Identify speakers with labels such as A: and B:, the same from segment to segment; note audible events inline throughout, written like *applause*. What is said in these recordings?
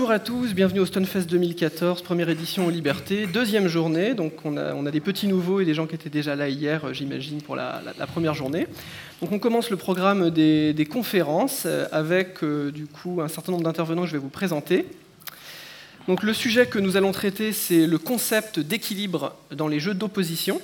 A: Bonjour à tous, bienvenue au Stonefest 2014, première édition aux Libertés, deuxième journée. Donc on a, des petits nouveaux et des gens qui étaient déjà là hier, euh, j'imagine, pour la, première journée. Donc on commence le programme des, des conférences euh, avec euh, du coup un certain nombre d'intervenants que je vais vous présenter. Donc le sujet que nous allons traiter, c'est le concept d'équilibre dans les jeux d'opposition.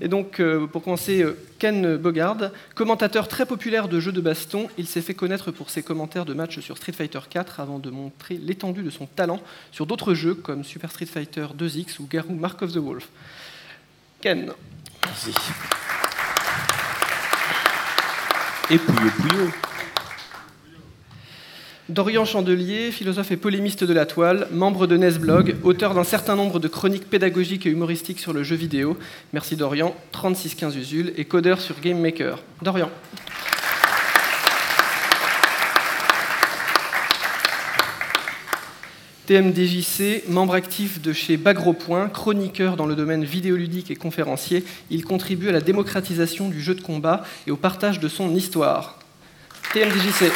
A: Et donc, euh, pour commencer, euh, Ken Bogard, commentateur très populaire de jeux de baston, il s'est fait connaître pour ses commentaires de matchs sur Street Fighter 4 avant de montrer l'étendue de son talent sur d'autres jeux comme Super Street Fighter 2X ou Garou Mark of the Wolf. Ken,
B: Merci. Et Pouillot Pouillot.
A: Dorian Chandelier, philosophe et polémiste de la toile, membre de Nesblog, auteur d'un certain nombre de chroniques pédagogiques et humoristiques sur le jeu vidéo. Merci Dorian, 3615 Usul, et codeur sur Game Maker. Dorian. TMDJC, membre actif de chez Bagropoint, chroniqueur dans le domaine vidéoludique et conférencier, il contribue à la démocratisation du jeu de combat et au partage de son histoire. TMDJC.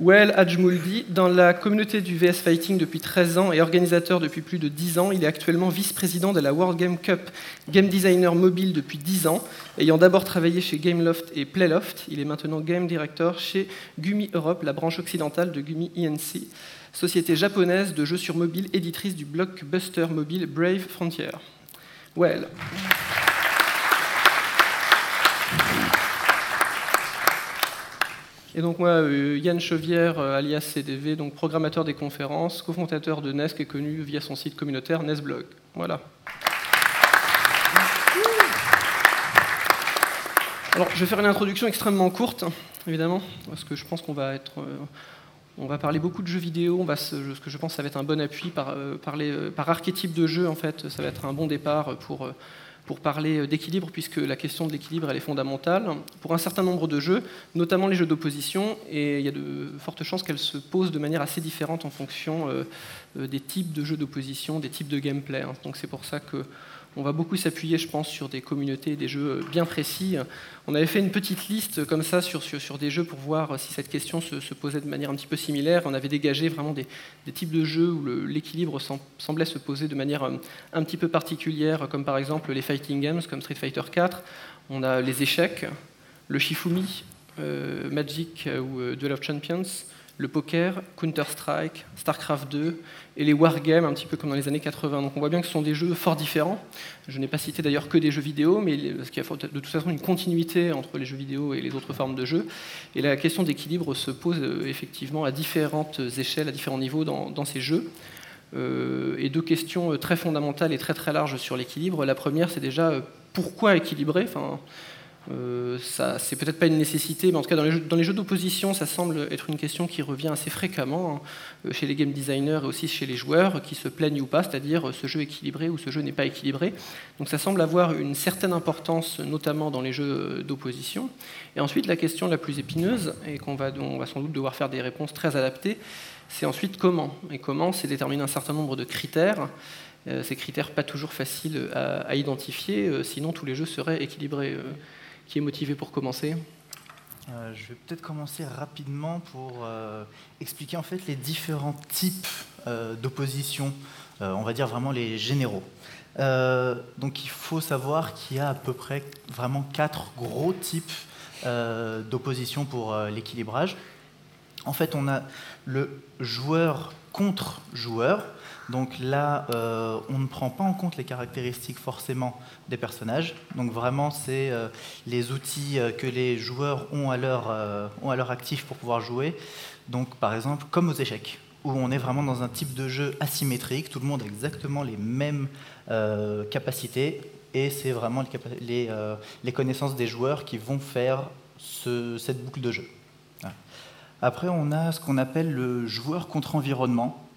A: Well Adjmouldi, dans la communauté du VS Fighting depuis 13 ans et organisateur depuis plus de 10 ans, il est actuellement vice-président de la World Game Cup, game designer mobile depuis 10 ans. Ayant d'abord travaillé chez Gameloft et Playloft, il est maintenant game director chez Gumi Europe, la branche occidentale de Gumi Inc., société japonaise de jeux sur mobile éditrice du blockbuster mobile Brave Frontier. Well. Et donc moi, euh, Yann Chevière, euh, alias CDV, donc programmateur des conférences, cofondateur de NES, qui est connu via son site communautaire Nesblog. Voilà. Alors, je vais faire une introduction extrêmement courte, évidemment, parce que je pense qu'on va être, euh, on va parler beaucoup de jeux vidéo. On va, ce que je pense, ça va être un bon appui par, par archétype de jeu. En fait, ça va être un bon départ pour pour parler d'équilibre, puisque la question de l'équilibre elle est fondamentale pour un certain nombre de jeux, notamment les jeux d'opposition, et il y a de fortes chances qu'elle se pose de manière assez différente en fonction euh, euh, des types de jeux d'opposition, des types de gameplay. hein. Donc c'est pour ça que on va beaucoup s'appuyer, je pense, sur des communautés des jeux bien précis. On avait fait une petite liste comme ça sur, sur, sur des jeux pour voir si cette question se, posait de manière un petit peu similaire. On avait dégagé vraiment des, types de jeux où l'équilibre sem- semblait se poser de manière euh, un petit peu particulière, comme par exemple les fighting games, comme Street Fighter 4. On a les échecs, le Shifumi, euh, Magic euh, ou Duel of Champions, le poker, Counter-Strike, StarCraft 2 et les wargames, un petit peu comme dans les années 80. Donc on voit bien que ce sont des jeux fort différents. Je n'ai pas cité d'ailleurs que des jeux vidéo, mais parce qu'il y a de toute façon une continuité entre les jeux vidéo et les autres formes de jeux. Et la question d'équilibre se pose euh, effectivement à différentes échelles, à différents niveaux dans, ces jeux. Euh, et deux questions euh, très fondamentales et très très larges sur l'équilibre. La première, c'est déjà pourquoi équilibrer? Euh, c'est peut-être pas une nécessité, mais en tout cas dans les jeux, d'opposition, ça semble être une question qui revient assez fréquemment hein, euh, chez les game designers et aussi chez les joueurs qui se plaignent ou pas, c'est-à-dire euh, ce jeu équilibré ou ce jeu n'est pas équilibré. Donc ça semble avoir une certaine importance, notamment dans les jeux d'opposition. Et ensuite, la question la plus épineuse, et qu'on va, sans doute devoir faire des réponses très adaptées, c'est ensuite comment. Et comment, c'est déterminer un certain nombre de critères. Ces critères pas toujours faciles à, identifier, sinon tous les jeux seraient équilibrés. Qui est motivé pour commencer
C: Euh, je vais peut-être commencer rapidement pour euh, expliquer en fait les différents types euh, d'opposition, on va dire vraiment les généraux. Donc il faut savoir qu'il y a à peu près vraiment quatre gros types d'opposition pour l'équilibrage. En fait, on a le joueur contre joueur. Donc là, euh, on ne prend pas en compte les caractéristiques forcément des personnages. Donc vraiment, c'est euh, les outils euh, que les joueurs ont à, leur, actif pour pouvoir jouer. Donc par exemple, comme aux échecs, où on est vraiment dans un type de jeu asymétrique, tout le monde a exactement les mêmes capacités, et c'est vraiment les, connaissances des joueurs qui vont faire ce- cette boucle de jeu. Après, on a ce qu'on appelle le joueur contre environnement.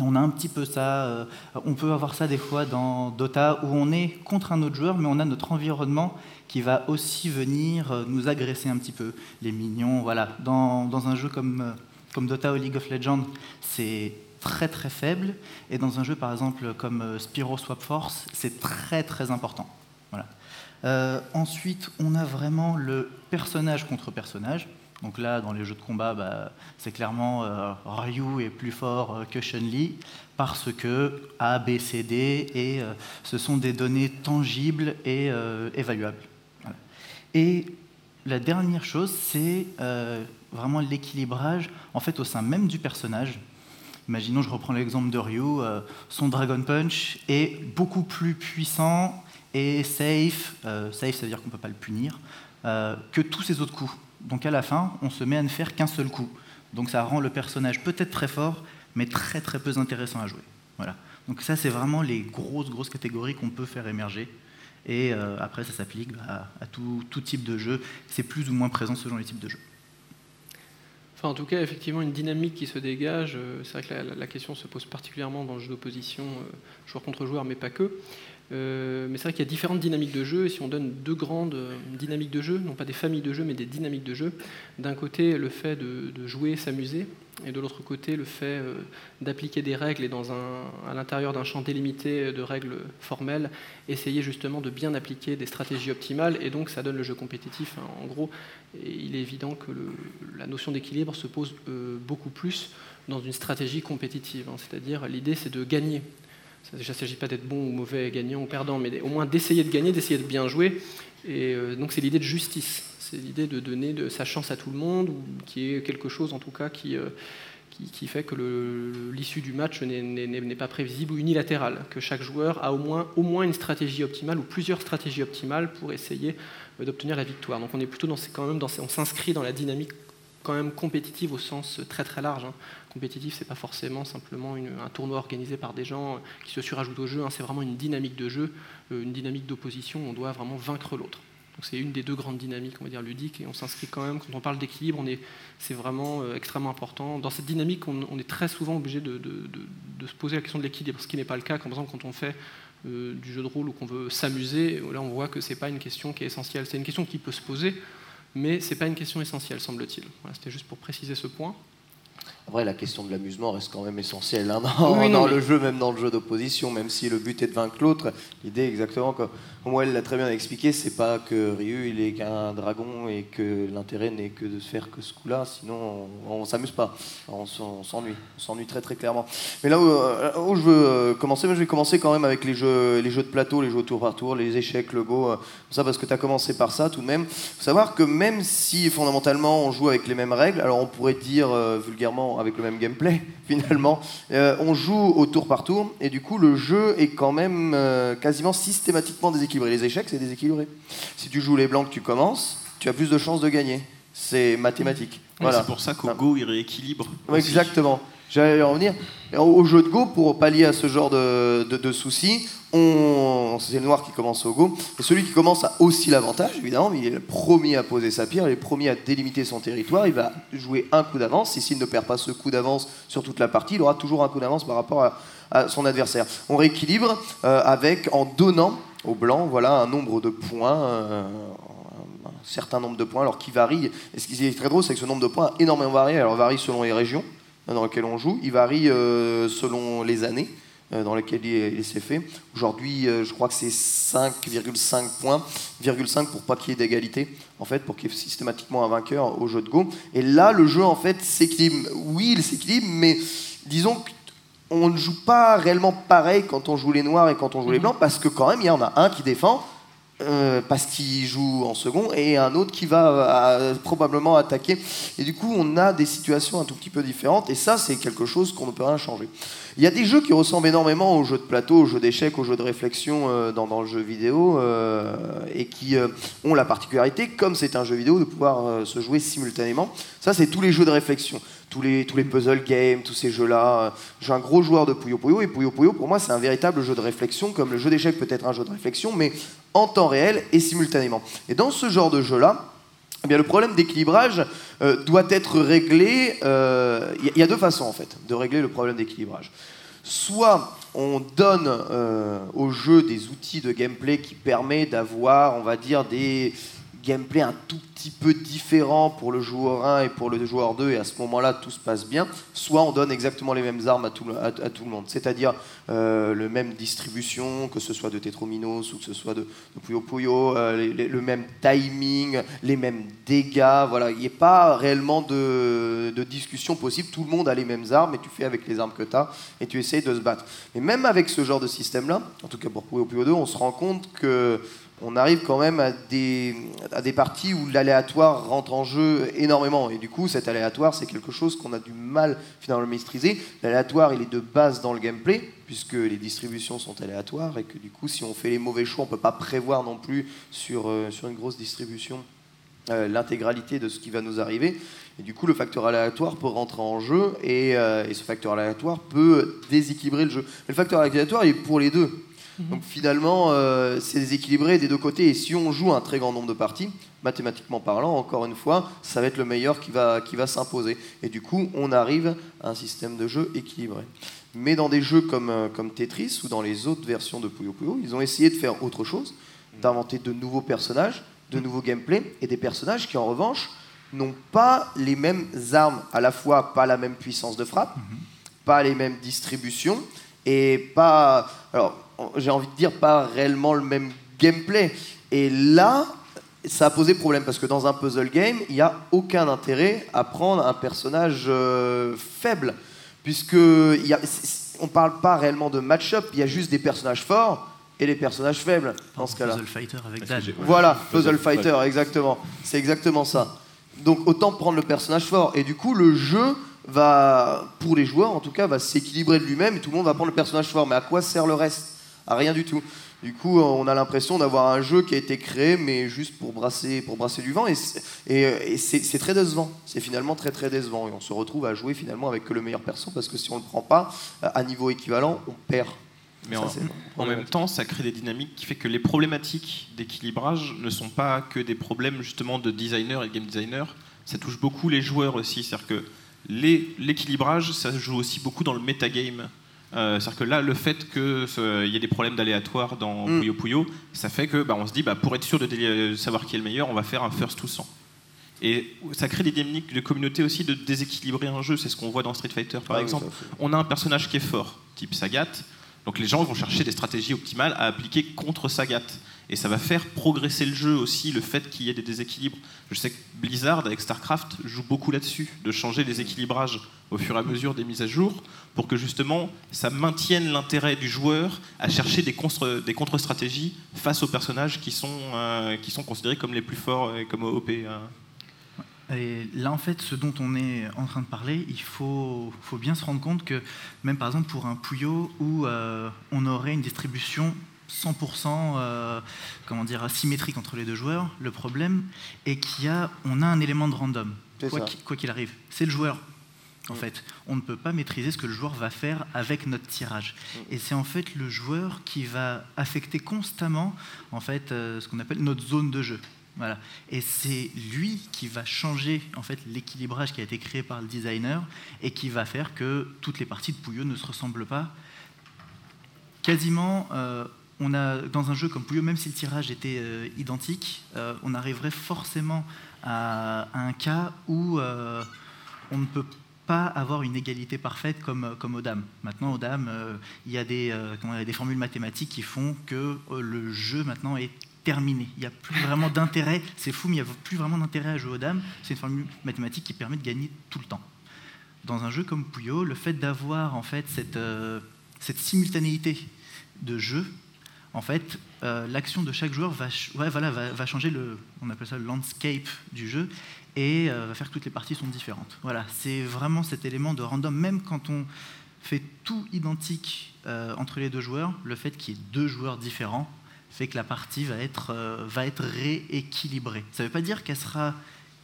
C: On a un petit peu ça, euh, on peut avoir ça des fois dans Dota où on est contre un autre joueur, mais on a notre environnement qui va aussi venir euh, nous agresser un petit peu. Les minions, voilà. Dans, un jeu comme, euh, comme Dota ou League of Legends, c'est très très faible, et dans un jeu par exemple comme Spyro Swap Force, c'est très très important. Voilà. Ensuite, on a vraiment le personnage contre personnage. Donc là, dans les jeux de combat, bah, c'est clairement euh, Ryu est plus fort euh, que Chun-Li parce que A, B, C, D, et ce sont des données tangibles et évaluables. Et la dernière chose, c'est vraiment l'équilibrage en fait au sein même du personnage. Imaginons, je reprends l'exemple de Ryu, son Dragon Punch est beaucoup plus puissant et safe, euh, safe ça veut dire qu'on ne peut pas le punir, euh, que tous ces autres coups. Donc à la fin, on se met à ne faire qu'un seul coup. Donc ça rend le personnage peut-être très fort, mais très très peu intéressant à jouer. Voilà. Donc ça, c'est vraiment les grosses grosses catégories qu'on peut faire émerger. Et euh, après, ça s'applique à, tout, type de jeu. C'est plus ou moins présent selon les types de jeux.
A: Enfin, en tout cas, effectivement, une dynamique qui se dégage. C'est vrai que la, la, question se pose particulièrement dans le jeu d'opposition, joueur contre joueur, mais pas que. Euh, mais c'est vrai qu'il y a différentes dynamiques de jeu, et si on donne deux grandes euh, dynamiques de jeu, non pas des familles de jeu, mais des dynamiques de jeu, d'un côté le fait de, jouer, s'amuser, et de l'autre côté le fait euh, d'appliquer des règles et dans un, à l'intérieur d'un champ délimité de règles formelles, essayer justement de bien appliquer des stratégies optimales, et donc ça donne le jeu compétitif. Hein. En gros, il est évident que la notion d'équilibre se pose beaucoup plus dans une stratégie compétitive, hein. c'est-à-dire l'idée c'est de gagner il ne s'agit pas d'être bon ou mauvais, gagnant ou perdant, mais au moins d'essayer de gagner, d'essayer de bien jouer. Et euh, donc c'est l'idée de justice, c'est l'idée de donner sa chance à tout le monde, ou qui est quelque chose en tout cas qui, euh, fait que l'issue du match n'est pas prévisible ou unilatérale, que chaque joueur a au moins, une stratégie optimale ou plusieurs stratégies optimales pour essayer euh, d'obtenir la victoire. Donc on est plutôt dans quand même on s'inscrit dans la dynamique quand même compétitive au sens très très large. Hein. Compétitif, c'est pas forcément simplement un tournoi organisé par des gens qui se surajoutent au jeu. Hein. C'est vraiment une dynamique de jeu, euh, une dynamique d'opposition. On doit vraiment vaincre l'autre. Donc c'est une des deux grandes dynamiques, on va dire ludiques, et on s'inscrit quand même. Quand on parle d'équilibre, c'est vraiment euh, extrêmement important. Dans cette dynamique, on, est très souvent obligé de, se poser la question de l'équilibre, ce qui n'est pas le cas, par exemple quand on fait euh, du jeu de rôle ou qu'on veut s'amuser. Là, on voit que c'est pas une question qui est essentielle. C'est une question qui peut se poser, mais ce n'est pas une question essentielle, semble-t-il. C'était juste pour préciser ce point.
B: Après, la question de l'amusement reste quand même essentielle hein, *laughs* dans, le jeu, même dans le jeu d'opposition, même si le but est de vaincre l'autre. L'idée, exactement, comme moi elle l'a très bien expliqué, c'est pas que Ryu il est qu'un dragon et que l'intérêt n'est que de se faire que ce coup-là, sinon on, ne s'amuse pas, on, s'ennuie, on s'ennuie très très clairement. Mais là où, euh, je veux euh, commencer, je vais commencer quand même avec les jeux, les jeux de plateau, les jeux tour par tour, les échecs, le go, euh, ça parce que tu as commencé par ça tout de même. Faut savoir que même si fondamentalement on joue avec les mêmes règles, alors on pourrait dire vulgairement avec le même gameplay *laughs* finalement. On joue au tour par tour et du coup le jeu est quand même quasiment systématiquement déséquilibré. Les échecs c'est déséquilibré. Si tu joues les blancs que tu commences, tu as plus de chances de gagner. C'est mathématique.
D: voilà. C'est pour ça qu'au Go il rééquilibre.
B: exactement. J'allais en revenir. Au jeu de Go, pour pallier à ce genre de, de soucis, c'est le noir qui commence au go. Et celui qui commence a aussi l'avantage, évidemment, mais il est le premier à poser sa pierre, il est le premier à délimiter son territoire. Il va jouer un coup d'avance. Et s'il ne perd pas ce coup d'avance sur toute la partie, il aura toujours un coup d'avance par rapport à, son adversaire. On rééquilibre euh, avec, en donnant au blanc voilà, un nombre de points. Euh, un certain nombre de points, alors qui varie. Et ce qui est très drôle, c'est que ce nombre de points a énormément varié. Alors, varie selon les régions dans lesquelles on joue, il varie euh, selon les années. Euh, dans lequel il, s'est fait. Aujourd'hui, je crois que c'est 5,5 points, 5 pour pas qu'il y ait d'égalité, en fait, pour qu'il y ait systématiquement un vainqueur au jeu de Go. Et là, le jeu, en fait, s'équilibre. Oui, il s'équilibre, mais disons qu'on ne joue pas réellement pareil quand on joue les noirs et quand on joue les mhm. blancs, parce que quand même, il y en a un qui défend, euh, parce qu'il joue en second, et un autre qui va euh, probablement attaquer. Et du coup, on a des situations un tout petit peu différentes, et ça, c'est quelque chose qu'on ne peut rien changer. Il y a des jeux qui ressemblent énormément aux jeux de plateau, aux jeux d'échecs, aux jeux de réflexion euh, dans, le jeu vidéo, et qui ont la particularité, comme c'est un jeu vidéo, de pouvoir se jouer simultanément. Ça, c'est tous les jeux de réflexion tous les, tous les puzzle games, tous ces jeux-là. Je suis un gros joueur de Puyo Puyo, et Puyo Puyo, pour moi, c'est un véritable jeu de réflexion, comme le jeu d'échecs peut être un jeu de réflexion, mais en temps réel et simultanément. Et dans ce genre de jeu-là, eh bien, le problème d'équilibrage euh, doit être réglé. Il euh, y, a deux façons, en fait, de régler le problème d'équilibrage. Soit on donne euh, au jeu des outils de gameplay qui permettent d'avoir, on va dire, des gameplay un tout petit peu différent pour le joueur 1 et pour le joueur 2, et à ce moment-là, tout se passe bien, soit on donne exactement les mêmes armes à tout, le- monde. C'est-à-dire euh, le même distribution, que ce soit de Tetrominos ou que ce soit de, Puyo Puyo, euh, le même timing, les mêmes dégâts. Voilà, il n'y a pas réellement de, de discussion possible. Tout le monde a les mêmes armes et tu fais avec les armes que tu as et tu essayes de se battre. Mais même avec ce genre de système-là, en tout cas pour Puyo Puyo 2, on se rend compte que on arrive quand même à des, à des parties où l'aléatoire rentre en jeu énormément. Et du coup, cet aléatoire, c'est quelque chose qu'on a du mal finalement à maîtriser. L'aléatoire, il est de base dans le gameplay, puisque les distributions sont aléatoires, et que du coup, si on fait les mauvais choix, on ne peut pas prévoir non plus sur, euh, sur une grosse distribution euh, l'intégralité de ce qui va nous arriver. Et du coup, le facteur aléatoire peut rentrer en jeu, et, euh, ce facteur aléatoire peut déséquilibrer le jeu. Mais le facteur aléatoire, il est pour les deux. Donc finalement, euh, c'est déséquilibré des deux côtés. Et si on joue un très grand nombre de parties, mathématiquement parlant, encore une fois, ça va être le meilleur qui va, qui va s'imposer. Et du coup, on arrive à un système de jeu équilibré. Mais dans des jeux comme, euh, comme Tetris ou dans les autres versions de Puyo Puyo, ils ont essayé de faire autre chose, d'inventer de nouveaux personnages, de nouveaux gameplays, et des personnages qui en revanche n'ont pas les mêmes armes, à la fois pas la même puissance de frappe, pas les mêmes distributions, et pas... Alors, j'ai envie de dire pas réellement le même gameplay. Et là, ça a posé problème parce que dans un puzzle game, il n'y a aucun intérêt à prendre un personnage euh, faible, puisque y a- on parle pas réellement de match-up, il y a juste des personnages forts et des personnages faibles dans ce cas-là.
C: Puzzle Fighter avec Dan.
B: Voilà,
E: Puzzle
B: Puzzle Fighter, exactement. C'est exactement ça. Donc autant prendre le personnage fort. Et du coup, le jeu va, pour les joueurs en tout cas, va s'équilibrer de lui-même et tout le monde va prendre le personnage fort. Mais à quoi sert le reste? À rien du tout. Du coup, on a l'impression d'avoir un jeu qui a été créé, mais juste pour brasser, pour brasser du vent. Et c'est et- et c'est- c'est très décevant. C'est finalement très très décevant. Et on se retrouve à jouer finalement avec que le meilleur perso, parce que si on ne le prend pas à niveau équivalent, on perd.
D: Mais
B: Ça,
D: en, *laughs* même temps, ça crée des dynamiques qui fait que les problématiques d'équilibrage ne sont pas que des problèmes justement de designer et de game designer. Ça touche beaucoup les joueurs aussi. C'est-à-dire que les- l'équilibrage, ça joue aussi beaucoup dans le metagame. Euh, C'est-à-dire que là, le fait qu'il y ait des problèmes d'aléatoire dans
B: Mm.
D: Puyo Puyo, ça fait que bah, on se dit, bah, pour être sûr de dé- savoir qui est le meilleur, on va faire un first to 100. Et ça crée des dynamiques de communauté aussi de déséquilibrer un jeu. C'est ce qu'on voit dans Street Fighter par
B: Ah
D: exemple on a un personnage qui est fort, type Sagat. Donc les gens vont chercher des stratégies optimales à appliquer contre Sagat. Et ça va faire progresser le jeu aussi, le fait qu'il y ait des déséquilibres. Je sais que Blizzard, avec StarCraft, joue beaucoup là-dessus, de changer les équilibrages au fur et à mesure des mises à jour, pour que justement ça maintienne l'intérêt du joueur à chercher des, contre- des contre-stratégies face aux personnages qui sont, euh, qui sont considérés comme les plus forts et comme OP. euh.
C: Et là, en fait, ce dont on est en train de parler, il faut, faut bien se rendre compte que, même par exemple pour un Puyo où euh, on aurait une distribution 100% euh, comment dire, asymétrique entre les deux joueurs, le problème est qu'il y a, on a un élément de random, qu'il quoi qu'il arrive. C'est le joueur. En fait, on ne peut pas maîtriser ce que le joueur va faire avec notre tirage. Et c'est en fait le joueur qui va affecter constamment en fait euh, ce qu'on appelle notre zone de jeu. Voilà. Et c'est lui qui va changer en fait l'équilibrage qui a été créé par le designer et qui va faire que toutes les parties de Puyo ne se ressemblent pas. Quasiment, euh, on a dans un jeu comme Puyo, même si le tirage était euh, identique, euh, on arriverait forcément à, à un cas où on ne peut pas avoir une égalité parfaite comme, comme aux dames. Maintenant, aux dames, euh, il y a des, euh, comment dire, des formules mathématiques qui font que euh, le jeu maintenant est terminé. Il n'y a plus vraiment d'intérêt. C'est fou, mais il n'y a plus vraiment d'intérêt à jouer aux dames. C'est une formule mathématique qui permet de gagner tout le temps. Dans un jeu comme Puyo, le fait d'avoir en fait cette, euh, cette simultanéité de jeu, en fait, euh, l'action de chaque joueur va, ouais, voilà, va changer le, on appelle ça le landscape du jeu et euh, va faire que toutes les parties sont différentes. Voilà, c'est vraiment cet élément de random, même quand on fait tout identique euh, entre les deux joueurs, le fait qu'il y ait deux joueurs différents fait que la partie va être, euh, être rééquilibrée. Ça ne veut pas dire qu'elle sera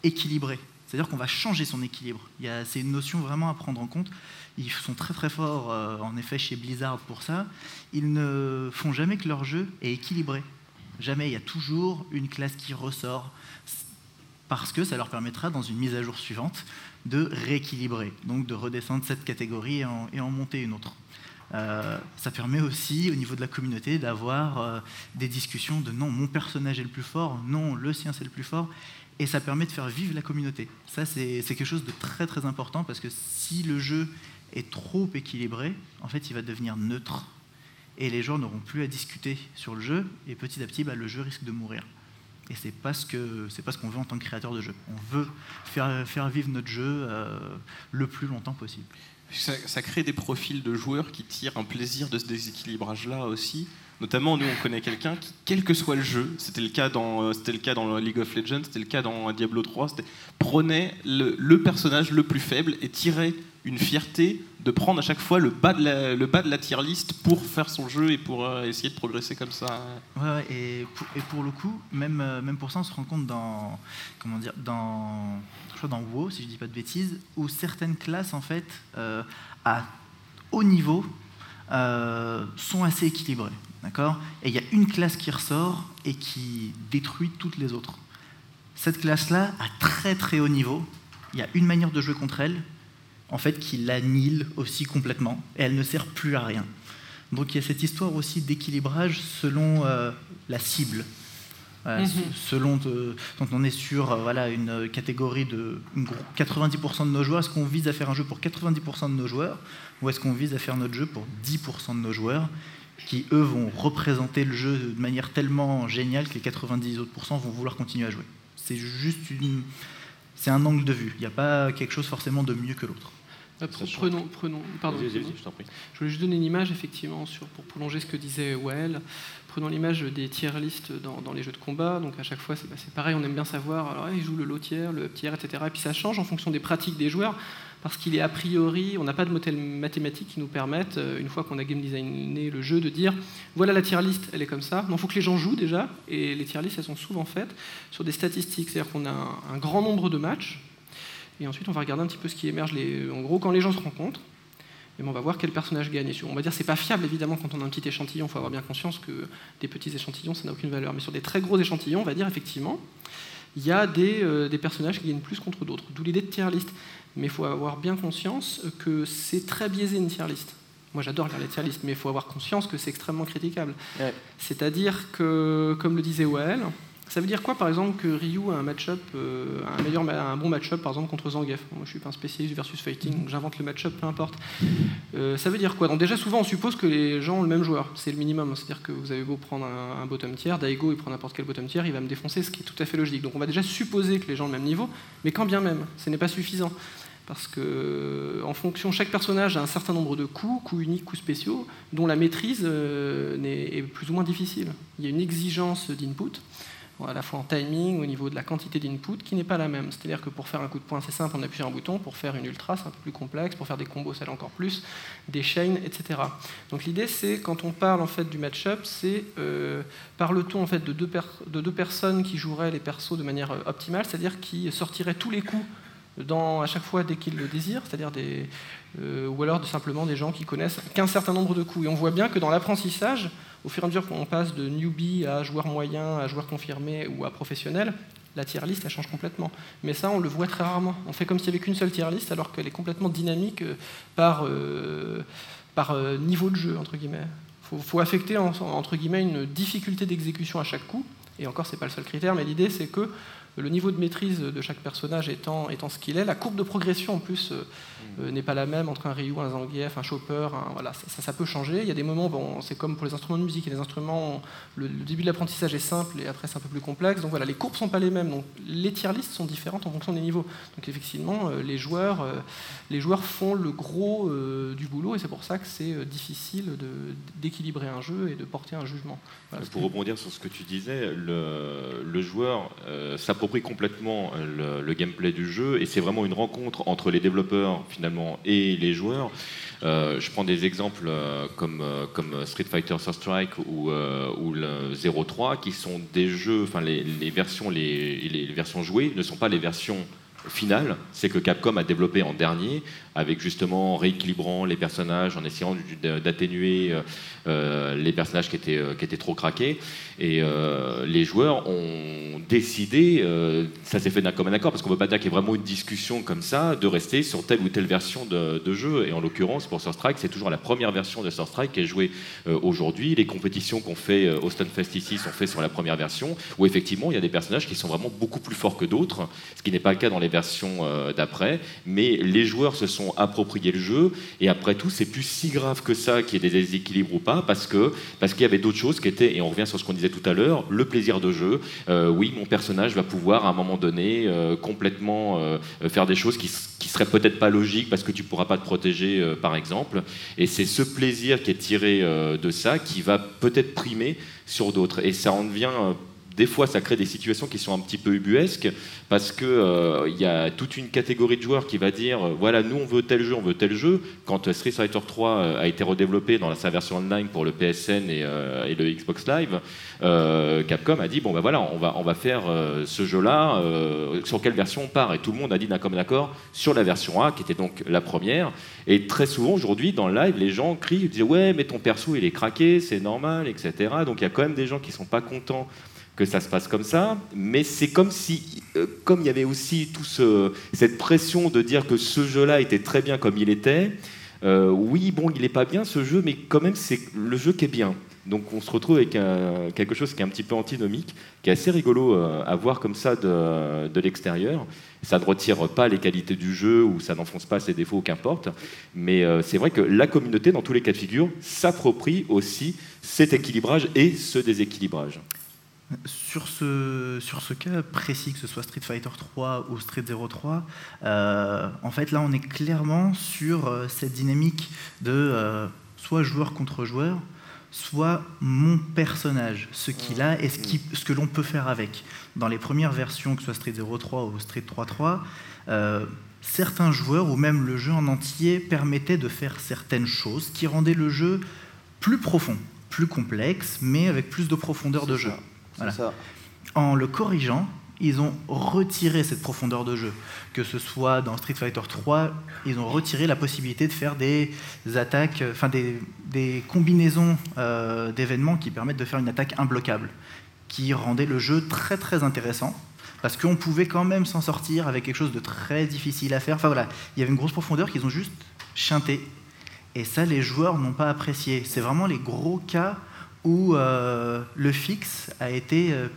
C: équilibrée, c'est-à-dire qu'on va changer son équilibre. C'est une notion vraiment à prendre en compte. Ils sont très très forts, en effet, chez Blizzard pour ça. Ils ne font jamais que leur jeu est équilibré. Jamais. Il y a toujours une classe qui ressort parce que ça leur permettra, dans une mise à jour suivante, de rééquilibrer, donc de redescendre cette catégorie et en, monter une autre. Euh, ça permet aussi, au niveau de la communauté, d'avoir euh, des discussions de non, mon personnage est le plus fort, non, le sien c'est le plus fort, et ça permet de faire vivre la communauté. Ça, c'est quelque chose de très très important parce que si le jeu est trop équilibré, en fait, il va devenir neutre et les gens n'auront plus à discuter sur le jeu, et petit à petit, bah, le jeu risque de mourir. Et c'est pas ce que c'est pas ce qu'on veut en tant que créateur de jeu. On veut faire, faire vivre notre jeu euh, le plus longtemps possible.
D: Ça, crée des profils de joueurs qui tirent un plaisir de ce déséquilibrage-là aussi. Notamment, nous, on connaît quelqu'un qui, quel que soit le jeu, c'était le cas dans, euh, c'était le cas dans League of Legends, c'était le cas dans Diablo 3, prenait le, le, personnage le plus faible et tirait une fierté de prendre à chaque fois le bas de la, le bas tier list pour faire son jeu et pour euh, essayer de progresser comme ça.
C: Et, pour, le coup, même, euh, même pour ça, on se rend compte dans, comment dire, dans, je dans WoW, si je dis pas de bêtises, où certaines classes, en fait, euh, à haut niveau, sont assez équilibrées. D'accord? Et il y a une classe qui ressort et qui détruit toutes les autres. Cette classe-là, à très très haut niveau, il y a une manière de jouer contre elle en fait, qui l'annihile aussi complètement, et elle ne sert plus à rien. Donc il y a cette histoire aussi d'équilibrage selon euh, la cible. Mhm. Selon de, quand on est sur euh, voilà, une catégorie de 90% de nos joueurs, est-ce qu'on vise à faire un jeu pour 90% de nos joueurs ou est-ce qu'on vise à faire notre jeu pour 10% de nos joueurs qui, eux, vont représenter le jeu de manière tellement géniale que les 90 autres vont vouloir continuer à jouer? C'est juste une, c'est un angle de vue. Il n'y a pas quelque chose forcément de mieux que l'autre.
A: Euh, prenons, prenons, pardon, je, voulais juste donner une image effectivement sur, pour prolonger ce que disait Well. Prenons l'image des tier lists dans, les jeux de combat. Donc à chaque fois, c'est bah, pareil, on aime bien savoir. Alors, il joue le low tier, le up tier, etc. Et puis ça change en fonction des pratiques des joueurs, parce qu'il est a priori, on n'a pas de modèle mathématique qui nous permette, euh, une fois qu'on a game designé le jeu, de dire voilà la tier list, elle est comme ça. il faut que les gens jouent déjà. Et les tier lists, elles sont souvent faites sur des statistiques, c'est-à-dire qu'on a un grand nombre de matchs et ensuite, on va regarder un petit peu ce qui émerge. En gros, quand les gens se rencontrent, et on va voir quel personnage gagne. on va dire c'est pas fiable évidemment quand on a un petit échantillon. Il faut avoir bien conscience que des petits échantillons, ça n'a aucune valeur. Mais sur des très gros échantillons, on va dire effectivement, il y a des, euh, des personnages qui gagnent plus contre d'autres. D'où l'idée de tier list. Mais il faut avoir bien conscience que c'est très biaisé une tier list. Moi, j'adore lire les tier list, mais il faut avoir conscience que c'est extrêmement critiquable. C'est-à-dire que, comme le disait Well, ça veut dire quoi, par exemple, que Ryu a un match-up, euh, un, meilleur, un bon match-up, par exemple, contre Zangief? Moi, je suis pas un spécialiste versus fighting, donc j'invente le match-up, peu importe. Euh, ça veut dire quoi? Donc déjà, souvent, on suppose que les gens ont le même joueur. C'est le minimum. C'est-à-dire que vous avez beau prendre un, bottom tier, Daigo, il prend n'importe quel bottom tier, il va me défoncer, ce qui est tout à fait logique. Donc on va déjà supposer que les gens ont le même niveau, mais quand bien même, ce n'est pas suffisant. Parce que, en fonction, chaque personnage a un certain nombre de coups, coups uniques, coups spéciaux, dont la maîtrise euh, est plus ou moins difficile. Il y a une exigence d'input à la fois en timing, au niveau de la quantité d'input, qui n'est pas la même. C'est-à-dire que pour faire un coup de poing, c'est simple, on appuie sur un bouton. Pour faire une ultra, c'est un peu plus complexe. Pour faire des combos, ça l'est encore plus. Des chains, etc. Donc l'idée, c'est, quand on parle en fait du match-up, c'est euh, parle-t-on en fait de deux, de deux personnes qui joueraient les persos de manière euh, optimale, c'est-à-dire qui sortiraient tous les coups à chaque fois dès qu'ils le désirent, c'est-à-dire des, euh, ou alors simplement des gens qui connaissent qu'un certain nombre de coups. Et on voit bien que dans l'apprentissage, au fur et à mesure qu'on passe de newbie à joueur moyen, à joueur confirmé ou à professionnel, la tier list elle change complètement. Mais ça, on le voit très rarement. On fait comme s'il n'y avait qu'une seule tier list alors qu'elle est complètement dynamique euh, par, euh, niveau de jeu, entre guillemets. Il faut, affecter, entre guillemets, une difficulté d'exécution à chaque coup. Et encore, ce n'est pas le seul critère, mais l'idée, c'est que le niveau de maîtrise de chaque personnage étant, étant ce qu'il est, la courbe de progression en plus euh, euh, n'est pas la même entre un Ryu, un Zangief, un Chopper. voilà, ça, ça, peut changer. Il y a des moments, bon, c'est comme pour les instruments de musique. les instruments, le, début de l'apprentissage est simple et après c'est un peu plus complexe. Donc voilà, les courbes sont pas les mêmes. Donc les tier lists sont différentes en fonction des niveaux. Donc effectivement, euh, les joueurs, les joueurs font le gros du boulot et c'est pour ça que c'est difficile d'équilibrer un jeu et de porter un jugement.
E: pour rebondir sur ce que tu disais, le, le joueur s'apprend complètement euh, le, gameplay du jeu et c'est vraiment une rencontre entre les développeurs finalement et les joueurs. Euh, je prends des exemples euh, comme, comme Street Fighter Third Strike ou, le 03 qui sont des jeux, enfin les, versions, les, versions jouées ne sont pas les versions final, c'est que Capcom a développé en dernier, avec justement en rééquilibrant les personnages, en essayant d'atténuer euh, euh, les personnages qui étaient, euh, qui étaient trop craqués. Et les joueurs ont décidé, ça s'est fait d'un commun accord, parce qu'on ne veut pas dire qu'il y ait vraiment une discussion comme ça, de rester sur telle ou telle version de, jeu. Et en l'occurrence, pour Sur Strike, c'est toujours la première version de Sur Strike qui est jouée aujourd'hui. Les compétitions qu'on fait au Stunfest ici sont faites sur la première version, où effectivement, il y a des personnages qui sont vraiment beaucoup plus forts que d'autres, ce qui n'est pas le cas dans les versions d'après. Mais les joueurs se sont approprié le jeu. Et après tout, c'est plus si grave que ça qu'il y ait des déséquilibres ou pas, parce que parce qu'il y avait d'autres choses qui étaient, et on revient sur ce qu'on disait tout à l'heure, le plaisir de jeu. Euh, oui, mon personnage va pouvoir à un moment donné euh, complètement euh, faire des choses qui, qui seraient peut-être pas logiques parce que tu pourras pas te protéger, par exemple. Et c'est ce plaisir qui est tiré de ça qui va peut-être primer sur d'autres. Et ça en devient des fois, ça crée des situations qui sont un petit peu ubuesques parce qu'il euh, il y a toute une catégorie de joueurs qui va dire euh, voilà, nous on veut tel jeu, on veut tel jeu. Quand euh, Street Fighter 3 a été redéveloppé dans sa version online pour le PSN et, le Xbox Live, Capcom a dit bon ben voilà, on va, on va faire ce jeu-là. sur quelle version on part? Et tout le monde a dit d'un commun accord sur la version A, qui était donc la première. Et très souvent aujourd'hui, dans le live, les gens crient, ils disent ouais, mais ton perso il est craqué, c'est normal, etc. Donc il y a quand même des gens qui sont pas contents que ça se passe comme ça, mais c'est comme si, euh, comme il y avait aussi toute cette pression de dire que ce jeu-là était très bien comme il était, euh, oui, bon, il n'est pas bien ce jeu, mais quand même, c'est le jeu qui est bien. Donc on se retrouve avec quelque chose qui est un petit peu antinomique, qui est assez rigolo euh, à voir comme ça de l'extérieur. Ça ne retire pas les qualités du jeu ou ça n'enfonce pas ses défauts, qu'importe. Mais c'est vrai que la communauté, dans tous les cas de figure, s'approprie aussi cet équilibrage et ce déséquilibrage.
C: Sur ce, sur ce cas précis, que ce soit Street Fighter 3 ou Street 03, euh, en fait là on est clairement sur euh, cette dynamique de euh, soit joueur contre joueur, soit mon personnage, ce qu'il a et ce, qui, ce que l'on peut faire avec. Dans les premières versions, que ce soit Street 03 ou Street 3.3, certains joueurs ou même le jeu en entier permettaient de faire certaines choses qui rendaient le jeu plus profond, plus complexe, mais avec plus de profondeur de jeu. En le corrigeant, ils ont retiré cette profondeur de jeu. Que ce soit dans Street Fighter 3, ils ont retiré la possibilité de faire des attaques, enfin des, combinaisons euh, d'événements qui permettent de faire une attaque imbloquable, qui rendait le jeu très très intéressant. Parce qu'on pouvait quand même s'en sortir avec quelque chose de très difficile à faire. Enfin voilà, il y avait une grosse profondeur qu'ils ont juste chanté. Et ça, les joueurs n'ont pas apprécié. C'est vraiment les gros cas où euh, le fixe a été euh,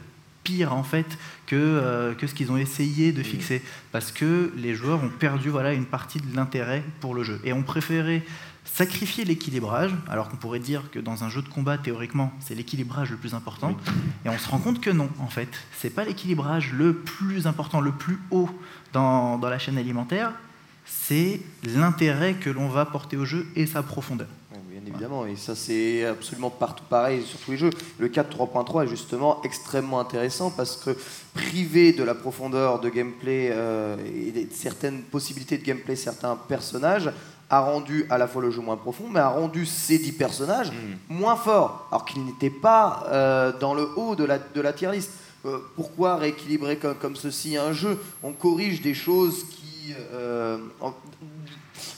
C: pire en fait que, euh, que ce qu'ils ont essayé de fixer, parce que les joueurs ont perdu voilà, une partie de l'intérêt pour le jeu, et ont préféré sacrifier l'équilibrage, alors qu'on pourrait dire que dans un jeu de combat, théoriquement, c'est l'équilibrage le plus important, et on se rend compte que non, en fait, c'est pas l'équilibrage le plus important, le plus haut dans, dans la chaîne alimentaire, c'est l'intérêt que l'on va porter au jeu et sa profondeur
B: évidemment, et ça c'est absolument partout pareil sur tous les jeux. Le 4 3.3 est justement extrêmement intéressant parce que privé de la profondeur de gameplay euh, et de certaines possibilités de gameplay, certains personnages, a rendu à la fois le jeu moins profond, mais a rendu ces 10 personnages mm. moins forts, alors qu'ils n'étaient pas euh, dans le haut de la, de la tier list. Euh, pourquoi rééquilibrer comme, comme, ceci un jeu? On corrige des choses qui,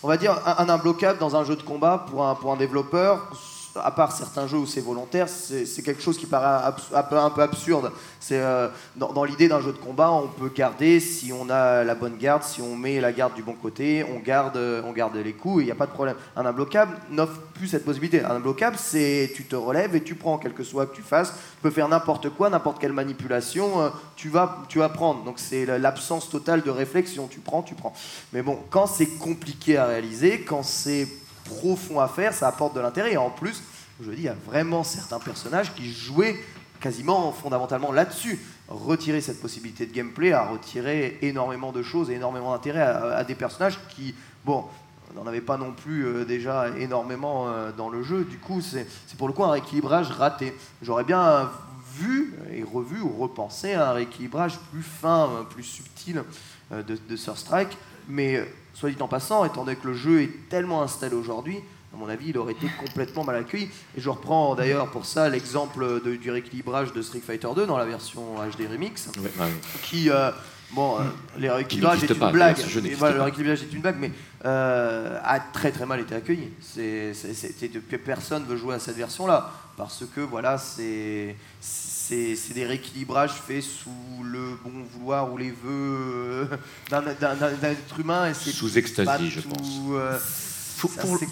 B: on va dire, un, imbloquable dans un jeu de combat pour un, pour un développeur, à part certains jeux où c'est volontaire, c'est quelque chose qui paraît un peu, absurde. Euh, dans, l'idée d'un jeu de combat, on peut garder si on a la bonne garde, si on met la garde du bon côté, on garde, on garde les coups il n'y a pas de problème. Un imbloquable n'offre plus cette possibilité. Un imbloquable, c'est tu te relèves et tu prends, quel que soit que tu fasses. Tu peux faire n'importe quoi, n'importe quelle manipulation, euh, tu vas, tu vas prendre. Donc c'est l'absence totale de réflexion. Tu prends, tu prends. Mais bon, quand c'est compliqué à réaliser, quand c'est profond à faire, ça apporte de l'intérêt. Et en plus, je dis, il y a vraiment certains personnages qui jouaient quasiment fondamentalement là-dessus. Retirer cette possibilité de gameplay a retiré énormément de choses et énormément d'intérêt à, des personnages qui, bon, n'en avaient pas non plus euh, déjà énormément euh, dans le jeu. Du coup, c'est pour le coup un rééquilibrage raté. J'aurais bien vu et revu ou repensé un rééquilibrage plus fin, plus subtil euh, de, de Strike. Mais soit dit en passant, étant donné que le jeu est tellement installé aujourd'hui, à mon avis, il aurait été complètement mal accueilli. Et je reprends d'ailleurs pour ça l'exemple du rééquilibrage de Street Fighter 2 dans la version HD Remix, qui, euh, Bon, euh, les rééquilibrages est une blague. le rééquilibrage est une blague, mais euh, a très très mal été accueilli. C'est, personne veut jouer à cette version-là parce que voilà, c'est c'est des rééquilibrages faits sous le bon vouloir ou les vœux euh, d'un être humain. Et
E: sous extasie, je pense. Euh,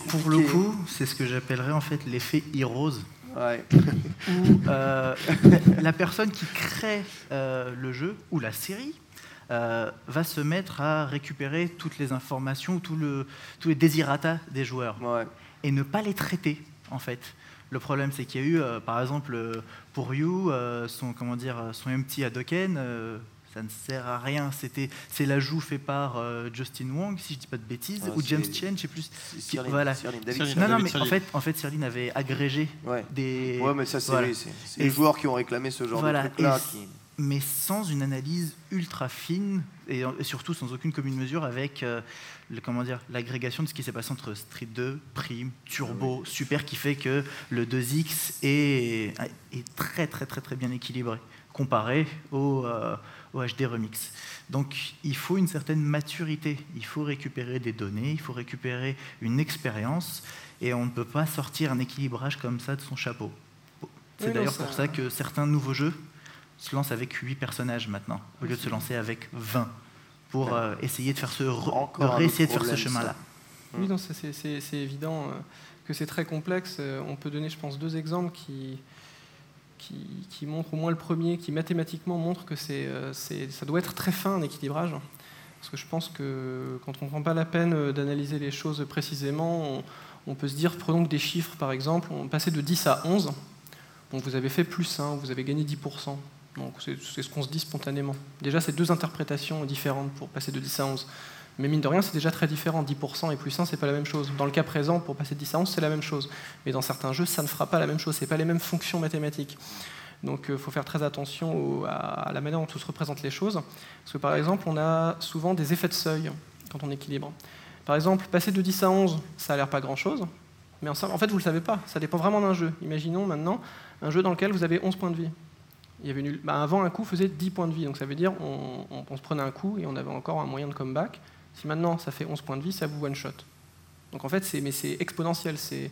C: pour, le coup, c'est ce que j'appellerais en fait l'effet Heroes.
B: Ouais. *laughs*
C: où euh, la personne qui crée le jeu ou la série va se mettre à récupérer toutes les informations, tout le, tous les désirata des joueurs et ne pas les traiter en fait. Le problème, c'est qu'il y a eu, euh, par exemple, euh, pour You, euh, son, comment dire, son empty Hadoken, ça ne sert à rien. C'était, c'est l'ajout fait par Justin Wong, si je ne dis pas de bêtises, ou James Chen, je sais plus.
B: voilà.
C: non, non, mais en fait, en fait, avait agrégé des.
B: Ouais, mais ça, c'est, les joueurs qui ont réclamé ce genre de truc-là. Qui
C: mais sans une analyse ultra fine et, surtout sans aucune commune mesure avec euh, comment dire l'agrégation de ce qui s'est passé entre Street 2, Prime, Turbo, ah Super, qui fait que le 2X est, est très très très très bien équilibré comparé au, euh, au, HD Remix. Donc il faut une certaine maturité, il faut récupérer des données, il faut récupérer une expérience et on ne peut pas sortir un équilibrage comme ça de son chapeau. C'est d'ailleurs pour ça que certains nouveaux jeux se lance avec 8 personnages maintenant, au lieu de se lancer avec 20, pour euh, essayer de faire ce, réessayer de faire ce chemin-là.
A: Oui, c'est évident euh, que c'est très complexe. Euh, on peut donner, je pense, deux exemples qui, qui, montrent, au moins le premier, qui mathématiquement montre que c'est, ça doit être très fin un équilibrage. Parce que je pense que quand on ne prend pas la peine d'analyser les choses précisément, on, peut se dire, prenons des chiffres par exemple, on passait de 10 à 11, donc vous avez fait plus 1, vous avez gagné 10%. C'est ce qu'on se dit spontanément. Déjà, c'est deux interprétations différentes pour passer de 10 à 11. Mais mine de rien, c'est déjà très différent. 10% et plus 1, c'est pas la même chose. Dans le cas présent, pour passer de 10 à 11, c'est la même chose. Mais dans certains jeux, ça ne fera pas la même chose. C'est pas les mêmes fonctions mathématiques. Donc il euh, faut faire très attention à, la manière dont on se représente les choses. Parce que par exemple, on a souvent des effets de seuil quand on équilibre. Par exemple, passer de 10 à 11, ça a l'air pas grand-chose. Mais en fait, vous ne le savez pas. Ça dépend vraiment d'un jeu. Imaginons maintenant un jeu dans lequel vous avez 11 points de vie bah, avant, un coup faisait 10 points de vie. Donc ça veut dire on, se prenait un coup et on avait encore un moyen de comeback. Si maintenant ça fait 11 points de vie, ça vous one-shot. Donc en fait, c'est, mais c'est exponentiel, c'est,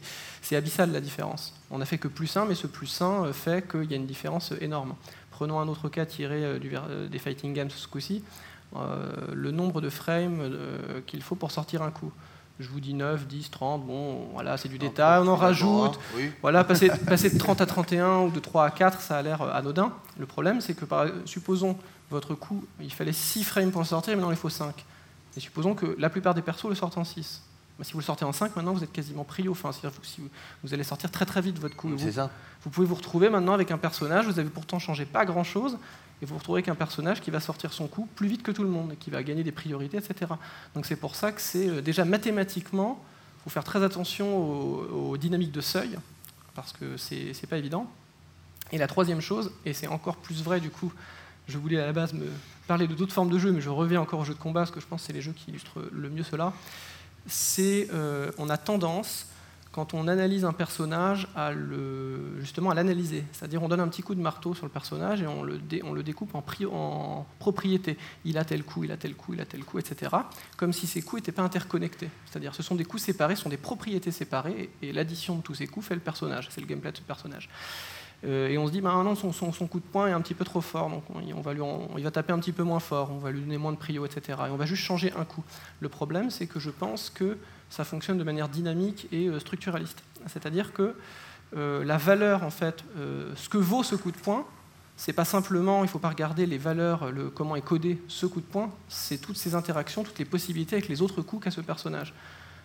A: abyssal la différence. On n'a fait que plus 1, mais ce plus 1 euh, fait qu'il y a une différence énorme. Prenons un autre cas tiré euh, euh, des fighting games ce coup-ci. le nombre de frames qu'il faut pour sortir un coup je vous dis 9, 10, 30, bon, voilà, c'est du détail, on en rajoute. Voilà, passer, *laughs* passer, de 30 à 31 ou de 3 à 4, ça a l'air euh, anodin. Le problème, c'est que, par, supposons, votre coup, il fallait 6 frames pour le sortir, maintenant il faut 5. Et supposons que la plupart des persos le sortent en 6. Bah, si vous le sortez en 5, maintenant vous êtes quasiment pris au fin. C'est-à-dire que vous, allez sortir très très vite votre coup.
B: C'est ça.
A: Vous pouvez vous retrouver maintenant avec un personnage, vous avez pourtant changé pas grand-chose, et vous retrouvez avec un personnage qui va sortir son coup plus vite que tout le monde, qui va gagner des priorités, etc. Donc c'est pour ça que c'est euh, déjà mathématiquement, il faut faire très attention aux, dynamiques de seuil, parce que c'est pas évident. Et la troisième chose, et c'est encore plus vrai du coup, je voulais à la base me parler de d'autres formes de jeux, mais je reviens encore aux jeux de combat, parce que je pense que c'est les jeux qui illustrent le mieux cela, c'est euh, on a tendance quand on analyse un personnage, à justement à l'analyser. C'est-à-dire on donne un petit coup de marteau sur le personnage et on le, découpe en, en, propriété. Il a tel coup, il a tel coup, il a tel coup, etc. Comme si ces coups n'étaient pas interconnectés. C'est-à-dire ce sont des coups séparés, ce sont des propriétés séparées, et l'addition de tous ces coups fait le personnage. C'est le gameplay de ce personnage. Euh, et on se dit, bah, son, coup de poing est un petit peu trop fort, donc on, va lui, il va taper un petit peu moins fort, on va lui donner moins de prio, etc. Et on va juste changer un coup. Le problème, c'est que je pense que ça fonctionne de manière dynamique et euh, structuraliste. C'est-à-dire que euh, la valeur, en fait, ce que vaut ce coup de poing, c'est pas simplement, il ne faut pas regarder les valeurs, le, comment est codé ce coup de poing, c'est toutes ces interactions, toutes les possibilités avec les autres coups qu'a ce personnage.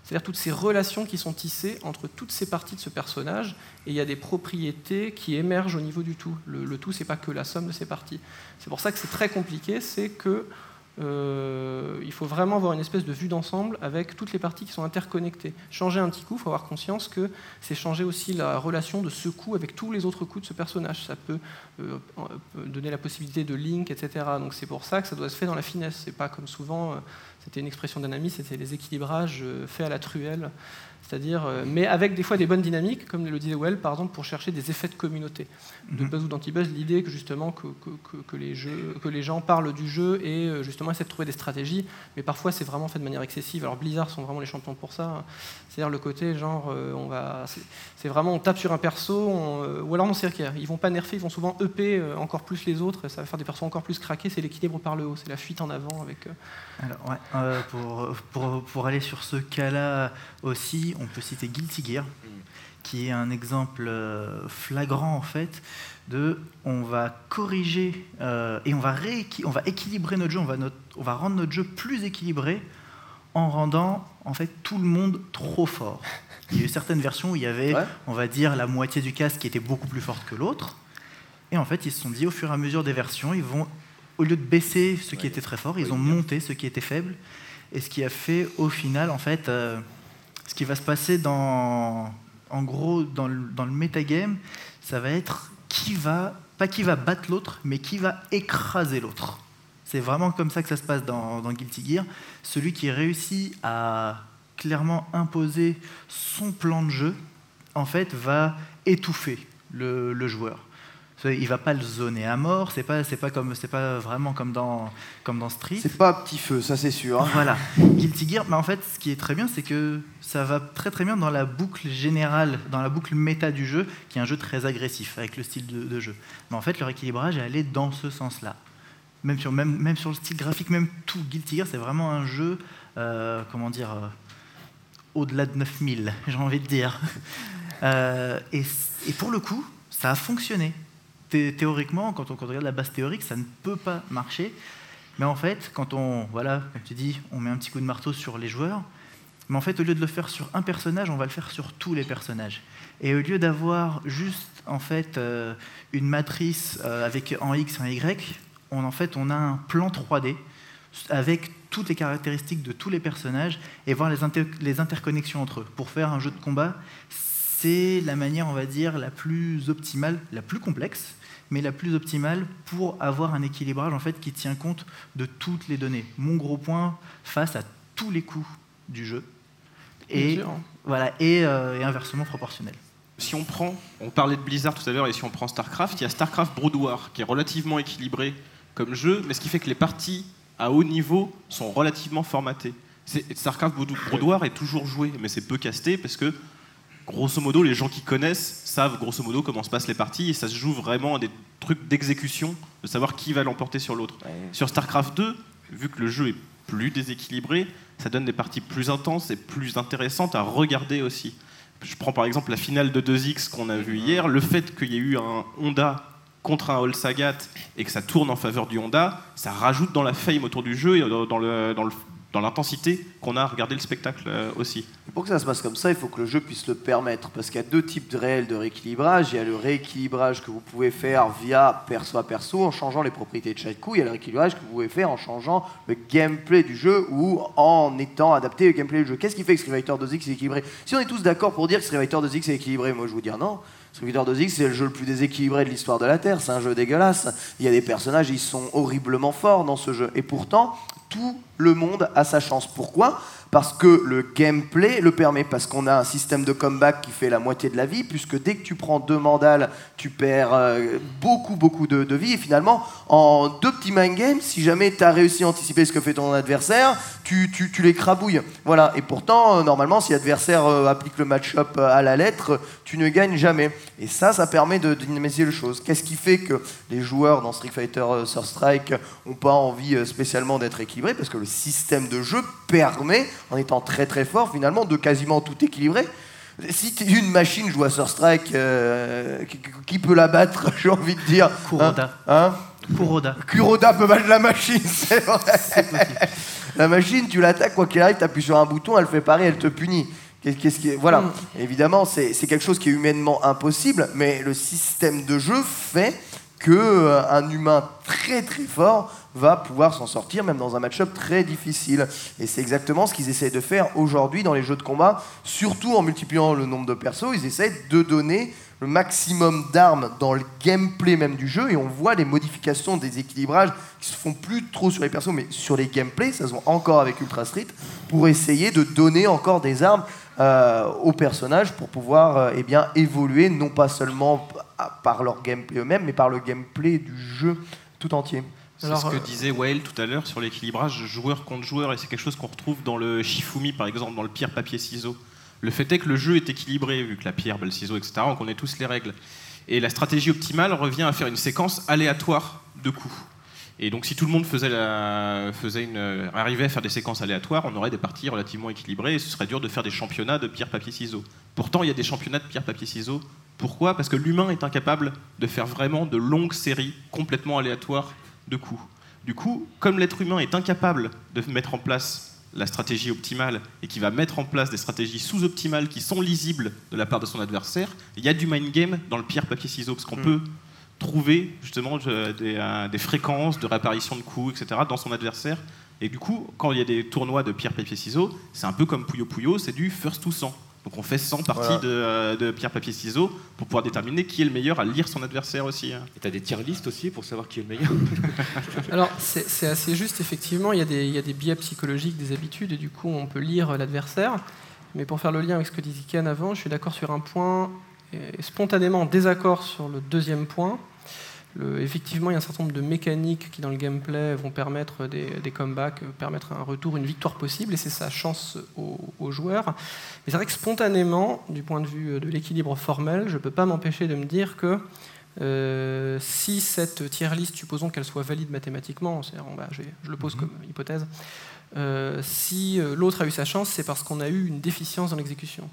A: C'est-à-dire toutes ces relations qui sont tissées entre toutes ces parties de ce personnage, et il y a des propriétés qui émergent au niveau du tout. Le, le tout, c'est pas que la somme de ces parties. C'est pour ça que c'est très compliqué, c'est que euh, il faut vraiment avoir une espèce de vue d'ensemble avec toutes les parties qui sont interconnectées. Changer un petit coup, il faut avoir conscience que c'est changer aussi la relation de ce coup avec tous les autres coups de ce personnage. Ça peut, euh, donner la possibilité de link, etc. Donc c'est pour ça que ça doit se faire dans la finesse. C'est pas comme souvent, euh, c'était une expression d'un ami, c'était les équilibrages faits à la truelle. C'est-à-dire, euh, mais avec des fois des bonnes dynamiques, comme le disait Well, par exemple, pour chercher des effets de communauté. De
C: Mhm.
A: buzz ou d'anti-buzz, l'idée que justement que, que- que- que les jeux, que les gens parlent du jeu et euh, justement essaient de trouver des stratégies, mais parfois c'est vraiment fait de manière excessive. Alors Blizzard sont vraiment les champions pour ça. C'est-à-dire le côté genre, euh, on va, c'est- vraiment on tape sur un perso, euh, ou alors non c'est ils vont pas nerfer, ils vont souvent EP euh, encore plus les autres, ça va faire des persos encore plus craqués. C'est l'équilibre par le haut, c'est la fuite en avant avec.
C: Alors, pour, aller sur ce cas-là aussi, on peut citer Guilty Gear, qui est un exemple flagrant en fait de on va corriger et on va, on va équilibrer notre jeu, on va, on va rendre notre jeu plus équilibré en rendant en fait tout le monde trop fort. Il y a eu certaines versions où il y avait,
B: Ouais.
C: on va dire, la moitié du casque qui était beaucoup plus forte que l'autre. Et en fait, ils se sont dit, au fur et à mesure des versions, ils vont, au lieu de baisser ce qui était très fort, ils ont monté ce qui était faible. Et ce qui a fait, au final, en fait, euh, ce qui va se passer dans, en gros, dans le, dans le metagame, ça va être qui va, pas qui va battre l'autre, mais qui va écraser l'autre. C'est vraiment comme ça que ça se passe dans, dans Guilty Gear. Celui qui réussit à clairement imposer son plan de jeu, en fait, va étouffer le, le joueur. Il va pas le zoner à mort. C'est pas, c'est pas comme, c'est pas vraiment comme dans, comme dans Street.
B: C'est pas petit feu, ça c'est sûr. hein.
C: Voilà. Guilty Gear, mais en fait, ce qui est très bien, c'est que ça va très très bien dans la boucle générale, dans la boucle méta du jeu, qui est un jeu très agressif avec le style de, de jeu. Mais en fait, leur équilibrage est allé dans ce sens-là. Même sur, le style graphique, même tout. Guilty Gear, c'est vraiment un jeu, euh, comment dire, euh, au-delà de 9000, *laughs* j'ai envie de dire. *laughs* Euh, et, pour le coup, ça a fonctionné. Thé- théoriquement, quand on, regarde la base théorique, ça ne peut pas marcher. Mais en fait, quand on, voilà, comme tu dis, on met un petit coup de marteau sur les joueurs, mais en fait, au lieu de le faire sur un personnage, on va le faire sur tous les personnages. Et au lieu d'avoir juste en fait une matrice avec en X en Y, on en fait on a un plan 3D avec toutes les caractéristiques de tous les personnages et voir les, inter- les interconnexions entre eux. Pour faire un jeu de combat, c'est la manière, on va dire, la plus optimale, la plus complexe, mais la plus optimale pour avoir un équilibrage en fait qui tient compte de toutes les données. Mon gros point face à tous les coups du jeu et
A: hein.
C: voilà et, euh, et inversement proportionnel.
D: si on prend, on parlait de Blizzard tout à l'heure, et si on prend StarCraft, il y a StarCraft Brood War qui est relativement équilibré comme jeu, mais ce qui fait que les parties à haut niveau sont relativement formatées. StarCraft War est toujours joué, mais c'est peu casté parce que, grosso modo, les gens qui connaissent savent grosso modo comment se passent les parties et ça se joue vraiment à des trucs d'exécution, de savoir qui va l'emporter sur l'autre. Sur StarCraft 2, vu que le jeu est plus déséquilibré, ça donne des parties plus intenses et plus intéressantes à regarder aussi. Je prends par exemple la finale de 2X qu'on a vue hier, le fait qu'il y ait eu un Honda contre un All Sagat et que ça tourne en faveur du Honda, ça rajoute dans la fame autour du jeu et dans l'intensité qu'on a à regarder le spectacle euh, aussi.
B: Pour que ça se passe comme ça, il faut que le jeu puisse le permettre. Parce qu'il y a deux types de réels de rééquilibrage. Il y a le rééquilibrage que vous pouvez faire via perso à perso en changeant les propriétés de chaque coup. Il y a le rééquilibrage que vous pouvez faire en changeant le gameplay du jeu ou en étant adapté au gameplay du jeu. Qu'est-ce qui fait que Street Fighter 2X est équilibré? Si on est tous d'accord pour dire que Street Fighter 2X est équilibré, moi je vous dire non. Street Fighter 2X, c'est le jeu le plus déséquilibré de l'histoire de la Terre. C'est un jeu dégueulasse. Il y a des personnages, ils sont horriblement forts dans ce jeu. Et pourtant, tout le monde a sa chance. Pourquoi? Parce que le gameplay le permet, parce qu'on a un système de comeback qui fait la moitié de la vie, puisque dès que tu prends deux mandales, tu perds euh, beaucoup, beaucoup de, vie. Et finalement, en deux petits mind games, si jamais tu as réussi à anticiper ce que fait ton adversaire, tu, tu, tu les crabouilles. Voilà. Et pourtant, euh, normalement, si l'adversaire euh, applique le match-up à la lettre, tu ne gagnes jamais. Et ça, ça permet de dynamiser les choses. Qu'est-ce qui fait que les joueurs dans Street Fighter Third Strike n'ont pas envie spécialement d'être équilibrés Parce que le système de jeu permet, en étant très très fort, finalement, de quasiment tout équilibrer. Si une machine joue à Third Strike, euh, qui, qui peut la battre, *laughs* j'ai envie de dire
C: Kuroda.
B: Hein, hein
C: Kuroda.
B: Kuroda peut battre la machine, *laughs* c'est vrai. la machine, tu l'attaques, quoi qu'il arrive, tu appuies sur un bouton, elle fait pareil, elle te punit. Qu'est-ce qui Voilà, évidemment, c'est c'est quelque chose qui est humainement impossible, mais le système de jeu fait que euh, un humain très très fort va pouvoir s'en sortir même dans un match-up très difficile. Et c'est exactement ce qu'ils essayent de faire aujourd'hui dans les jeux de combat, surtout en multipliant le nombre de persos, ils essayent de donner le maximum d'armes dans le gameplay même du jeu et on voit les modifications des équilibrages qui se font plus trop sur les persos mais sur les gameplays, ça se voit encore avec Ultra Street pour essayer de donner encore des armes euh, aux personnages pour pouvoir euh, eh bien, évoluer non pas seulement par leur gameplay eux-mêmes mais par le gameplay du jeu tout entier.
D: C'est ce que disait Whale tout à l'heure sur l'équilibrage joueur contre joueur, et c'est quelque chose qu'on retrouve dans le Shifumi, par exemple, dans le pierre papier ciseaux. Le fait est que le jeu est équilibré, vu que la pierre, le ciseau, etc., on connaît tous les règles. Et la stratégie optimale revient à faire une séquence aléatoire de coups. Et donc, si tout le monde faisait la, faisait une, arrivait à faire des séquences aléatoires, on aurait des parties relativement équilibrées et ce serait dur de faire des championnats de pierre, papier, ciseaux. Pourtant, il y a des championnats de pierre, papier, ciseaux. Pourquoi? Parce que l'humain est incapable de faire vraiment de longues séries complètement aléatoires de coups. Du coup, comme l'être humain est incapable de mettre en place la stratégie optimale et qui va mettre en place des stratégies sous-optimales qui sont lisibles de la part de son adversaire, il y a du mind game dans le pierre papier ciseaux parce qu'on hmm. peut trouver justement euh, des, fréquences de réapparition de coups, etc. dans son adversaire. Et du coup, quand il y a des tournois de pierre papier ciseaux, c'est un peu comme Puyo Puyo, c'est du first to 100. Donc on fait 100 parties euh, de, pierre, papier, ciseaux pour pouvoir déterminer qui est le meilleur à lire son adversaire aussi. Hein.
E: Et tu as des tier listes aussi pour savoir qui est le meilleur *laughs*
A: Alors c'est assez juste, effectivement, il y, a des, il y, a des, biais psychologiques, des habitudes, et du coup on peut lire l'adversaire. Mais pour faire le lien avec ce que disait Ken avant, je suis d'accord sur un point, et spontanément en désaccord sur le deuxième point effectivement, il y a un certain nombre de mécaniques qui, dans le gameplay, vont permettre des, comebacks, permettre un retour, une victoire possible, et c'est sa chance aux, joueurs. Mais c'est vrai que spontanément, du point de vue de l'équilibre formel, je ne peux pas m'empêcher de me dire que euh, si cette tier list, supposons qu'elle soit valide mathématiquement, je, je, le pose mhm. comme hypothèse, euh, si euh, l'autre a eu sa chance, c'est parce qu'on a eu une déficience dans l'exécution.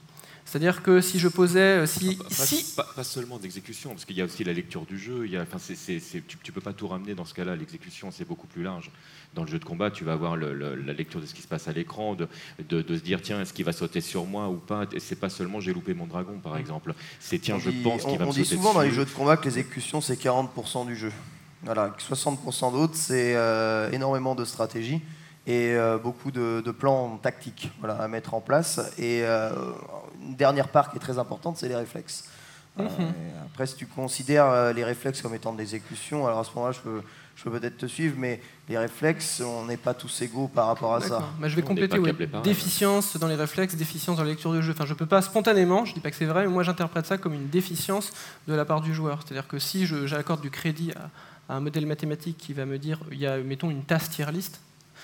A: C'est-à-dire que si je posais. Euh, si,
E: pas,
A: si...
E: Pas, seulement d'exécution, parce qu'il y a aussi la lecture du jeu. Il y a, enfin, tu ne peux pas tout ramener dans ce cas-là. L'exécution, c'est beaucoup plus large. Dans le jeu de combat, tu vas avoir la lecture de ce qui se passe à l'écran, de, de, se dire tiens, est-ce qu'il va sauter sur moi ou pas? Et c'est pas seulement j'ai loupé mon dragon, par exemple. C'est tiens, je pense qu'il va me sauter
B: On dit souvent dans les jeux de combat que l'exécution, c'est 40% du jeu. Voilà, 60% d'autres, c'est euh, énormément de stratégie et euh, beaucoup de, plans tactiques voilà, à mettre en place. Et euh, une dernière part qui est très importante, c'est les réflexes. Mhm. après, si tu considères euh, les réflexes comme étant de l'exécution, alors à ce moment-là, je peux, je peux peut-être te suivre, mais les réflexes, on n'est pas tous égaux par rapport à ça.
A: Bah, je vais compléter, oui. Déficience dans les réflexes, déficience dans la lecture de jeu. Enfin, je ne peux pas spontanément, je ne dis pas que c'est vrai, mais moi j'interprète ça comme une déficience de la part du joueur. C'est-à-dire que si j'accorde du crédit à, à, un modèle mathématique qui va me dire, il y a, mettons, une tasse tier list,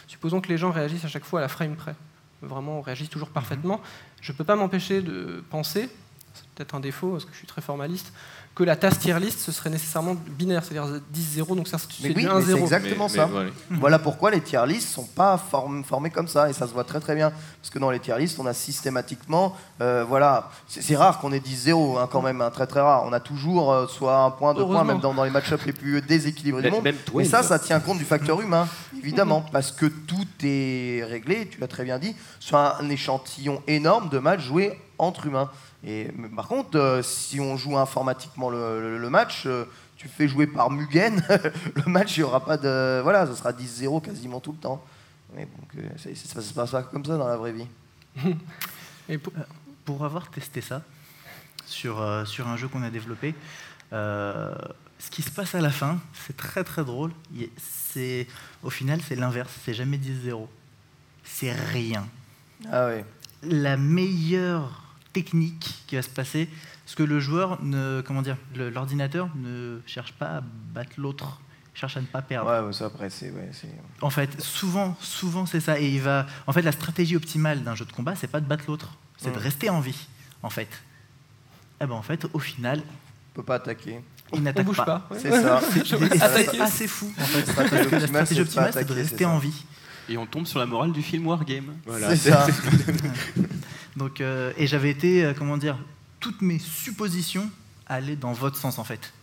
A: Supposons que les gens réagissent à chaque fois à la frame près. Vraiment, on réagit toujours parfaitement. Je ne peux pas m'empêcher de penser, c'est peut-être un défaut parce que je suis très formaliste, que la tasse tier list, ce serait nécessairement binaire, c'est-à-dire 10-0, donc ça
B: c'est oui, 1-0. C'est exactement ça. Voilà pourquoi les tier lists ne sont pas formés comme ça, et ça se voit très très bien. Parce que dans les tier lists, on a systématiquement, euh, voilà, c'est rare qu'on ait 10-0 hein, quand même, hein, très très rare. On a toujours euh, soit un point, deux points, même dans, les match-ups les plus déséquilibrés du monde. et ça, ça tient compte du facteur humain, *laughs* évidemment, parce que tout est réglé, tu l'as très bien dit, sur un échantillon énorme de matchs joués entre humains. Et, par contre, euh, si on joue informatiquement le, match, euh, tu fais jouer par Mugen, *laughs* le match, il n'y aura pas de. Voilà, ce sera 10-0 quasiment tout le temps. Mais donc, ça ne se passe pas comme ça dans la vraie vie. *laughs*
C: Et pour, avoir testé ça sur, euh, sur un jeu qu'on a développé, ce qui se passe à la fin, c'est très très drôle. C'est, au final, c'est l'inverse. C'est jamais 10-0. C'est rien.
B: Ah oui.
C: La meilleure technique qui va se passer, parce que le joueur, ne, comment dire, l'ordinateur ne cherche pas à battre l'autre, cherche à ne pas perdre.
B: Ouais, ça après c'est,
C: En fait, souvent, souvent c'est ça. Et il va, en fait, la stratégie optimale d'un jeu de combat, c'est pas de battre l'autre, c'est de rester en vie, en fait. Et eh ben en fait, au final,
B: on peut pas attaquer.
C: Il n'attaque pas. pas. *laughs*
B: C'est ça. *laughs*
C: C'est assez fou. En fait, la stratégie optimale, c'est de rester en vie.
D: Et on tombe sur la morale du film Wargame.
B: Voilà. C'est ça. *laughs*
C: Donc, euh, et j'avais été, euh, comment dire, toutes mes suppositions allaient dans votre sens en fait.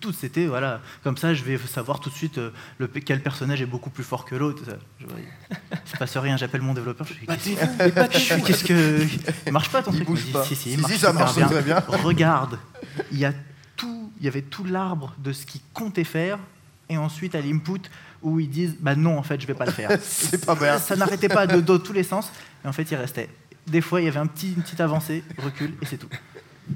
C: Tout c'était, voilà, comme ça je vais savoir tout de suite euh, le, quel personnage est beaucoup plus fort que l'autre. Il se passe rien, j'appelle mon développeur, je dis *laughs* qu'est-ce que. Il marche pas ton
B: truc
C: bouge
B: pas.
C: Si, si,
B: si, ça marche très bien.
C: Regarde, il y a tout, il y avait tout l'arbre de ce qu'ils comptaient faire, et ensuite à l'input où ils disent bah non en fait je vais pas le faire. *laughs*
B: C'est pas bien.
C: Ça n'arrêtait pas de dans tous les sens, et en fait il restait. Des fois il y avait un petit, une petite avancée, recul et c'est tout.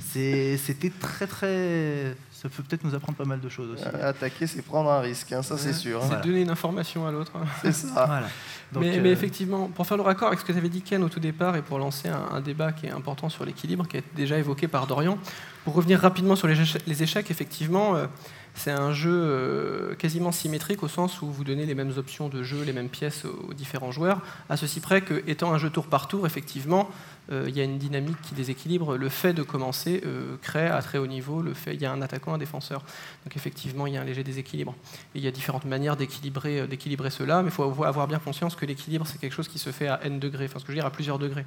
C: C'était très très. Ça peut peut-être nous apprendre pas mal de choses aussi.
B: Euh, Attaquer, c'est prendre un risque, hein, ça c'est sûr. hein.
A: C'est
C: Voilà.
A: donner une information à l'autre.
B: C'est ça.
C: Voilà. Donc,
A: mais,
C: euh,
A: mais effectivement, pour faire le raccord avec ce que tu avais dit Ken au tout départ et pour lancer un, un débat qui est important sur l'équilibre, qui a été déjà évoqué par Dorian, pour revenir rapidement sur les échecs, les échecs, effectivement, euh, c'est un jeu euh, quasiment symétrique au sens où vous donnez les mêmes options de jeu, les mêmes pièces aux, différents joueurs, à ceci près que, étant un jeu tour par tour, effectivement, il y a une dynamique qui déséquilibre. Le fait de commencer euh, crée à très haut niveau, le fait, il y a un attaquant, un défenseur. Donc effectivement, il y a un léger déséquilibre. Et il y a différentes manières d'équilibrer, euh, d'équilibrer cela, mais il faut avoir bien conscience que l'équilibre, c'est quelque chose qui se fait à n degrés, enfin ce que je veux dire, à plusieurs degrés.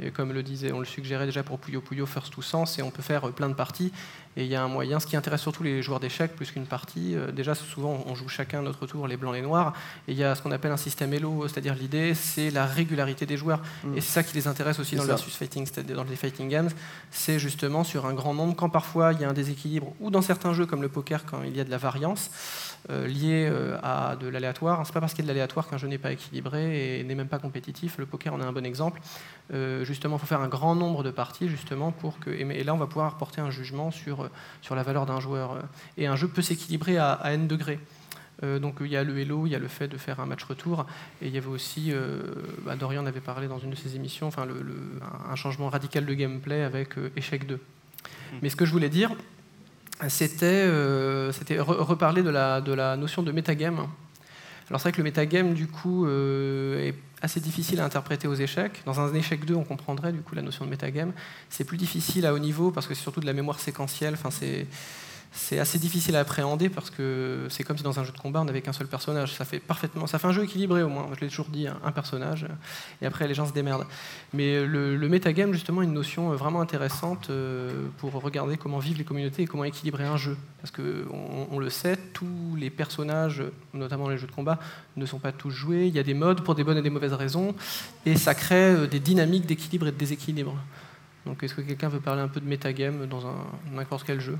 A: Et comme le disait, on le suggérait déjà pour Puyo Puyo First to Sense, et on peut faire euh, plein de parties. Et il y a un moyen, ce qui intéresse surtout les joueurs d'échecs plus qu'une partie, euh, déjà souvent on joue chacun notre tour, les blancs, les noirs, et il y a ce qu'on appelle un système Elo, c'est-à-dire l'idée c'est la régularité des joueurs.
B: Mm.
A: Et c'est ça qui les intéresse aussi dans le. Versus fighting, c'est-à-dire dans les fighting games, c'est justement sur un grand nombre, quand parfois il y a un déséquilibre, ou dans certains jeux comme le poker, quand il y a de la variance euh, liée euh, à de l'aléatoire. C'est pas parce qu'il y a de l'aléatoire qu'un jeu n'est pas équilibré et n'est même pas compétitif. Le poker en est un bon exemple. Euh, justement, il faut faire un grand nombre de parties justement pour que. Et, là, on va pouvoir porter un jugement sur, sur la valeur d'un joueur. Et un jeu peut s'équilibrer à n degrés. Euh, donc il y a le Hello, il y a le fait de faire un match retour, et il y avait aussi, euh, bah, Dorian avait parlé dans une de ses émissions, enfin le- le- un changement radical de gameplay avec euh, Échec 2. Mais ce que je voulais dire, c'était c'était re- reparler de la, de la notion de metagame. Alors c'est vrai que le metagame, du coup, euh, est assez difficile à interpréter aux échecs. Dans un échec 2, on comprendrait du coup la notion de metagame. C'est plus difficile à haut niveau parce que c'est surtout de la mémoire séquentielle. Enfin, c'est c'est assez difficile à appréhender parce que c'est comme si dans un jeu de combat on n'avait qu'un seul personnage. Ça fait parfaitement, ça fait un jeu équilibré au moins. Je l'ai toujours dit, un, personnage et après les gens se démerdent. Mais le, metagame justement est une notion vraiment intéressante euh, pour regarder comment vivent les communautés et comment équilibrer un jeu. Parce que on, le sait, tous les personnages, notamment les jeux de combat, ne sont pas tous joués. Il y a des modes pour des bonnes et des mauvaises raisons et ça crée euh, des dynamiques d'équilibre et de déséquilibre. Donc est-ce que quelqu'un veut parler un peu de metagame dans n'importe quel jeu?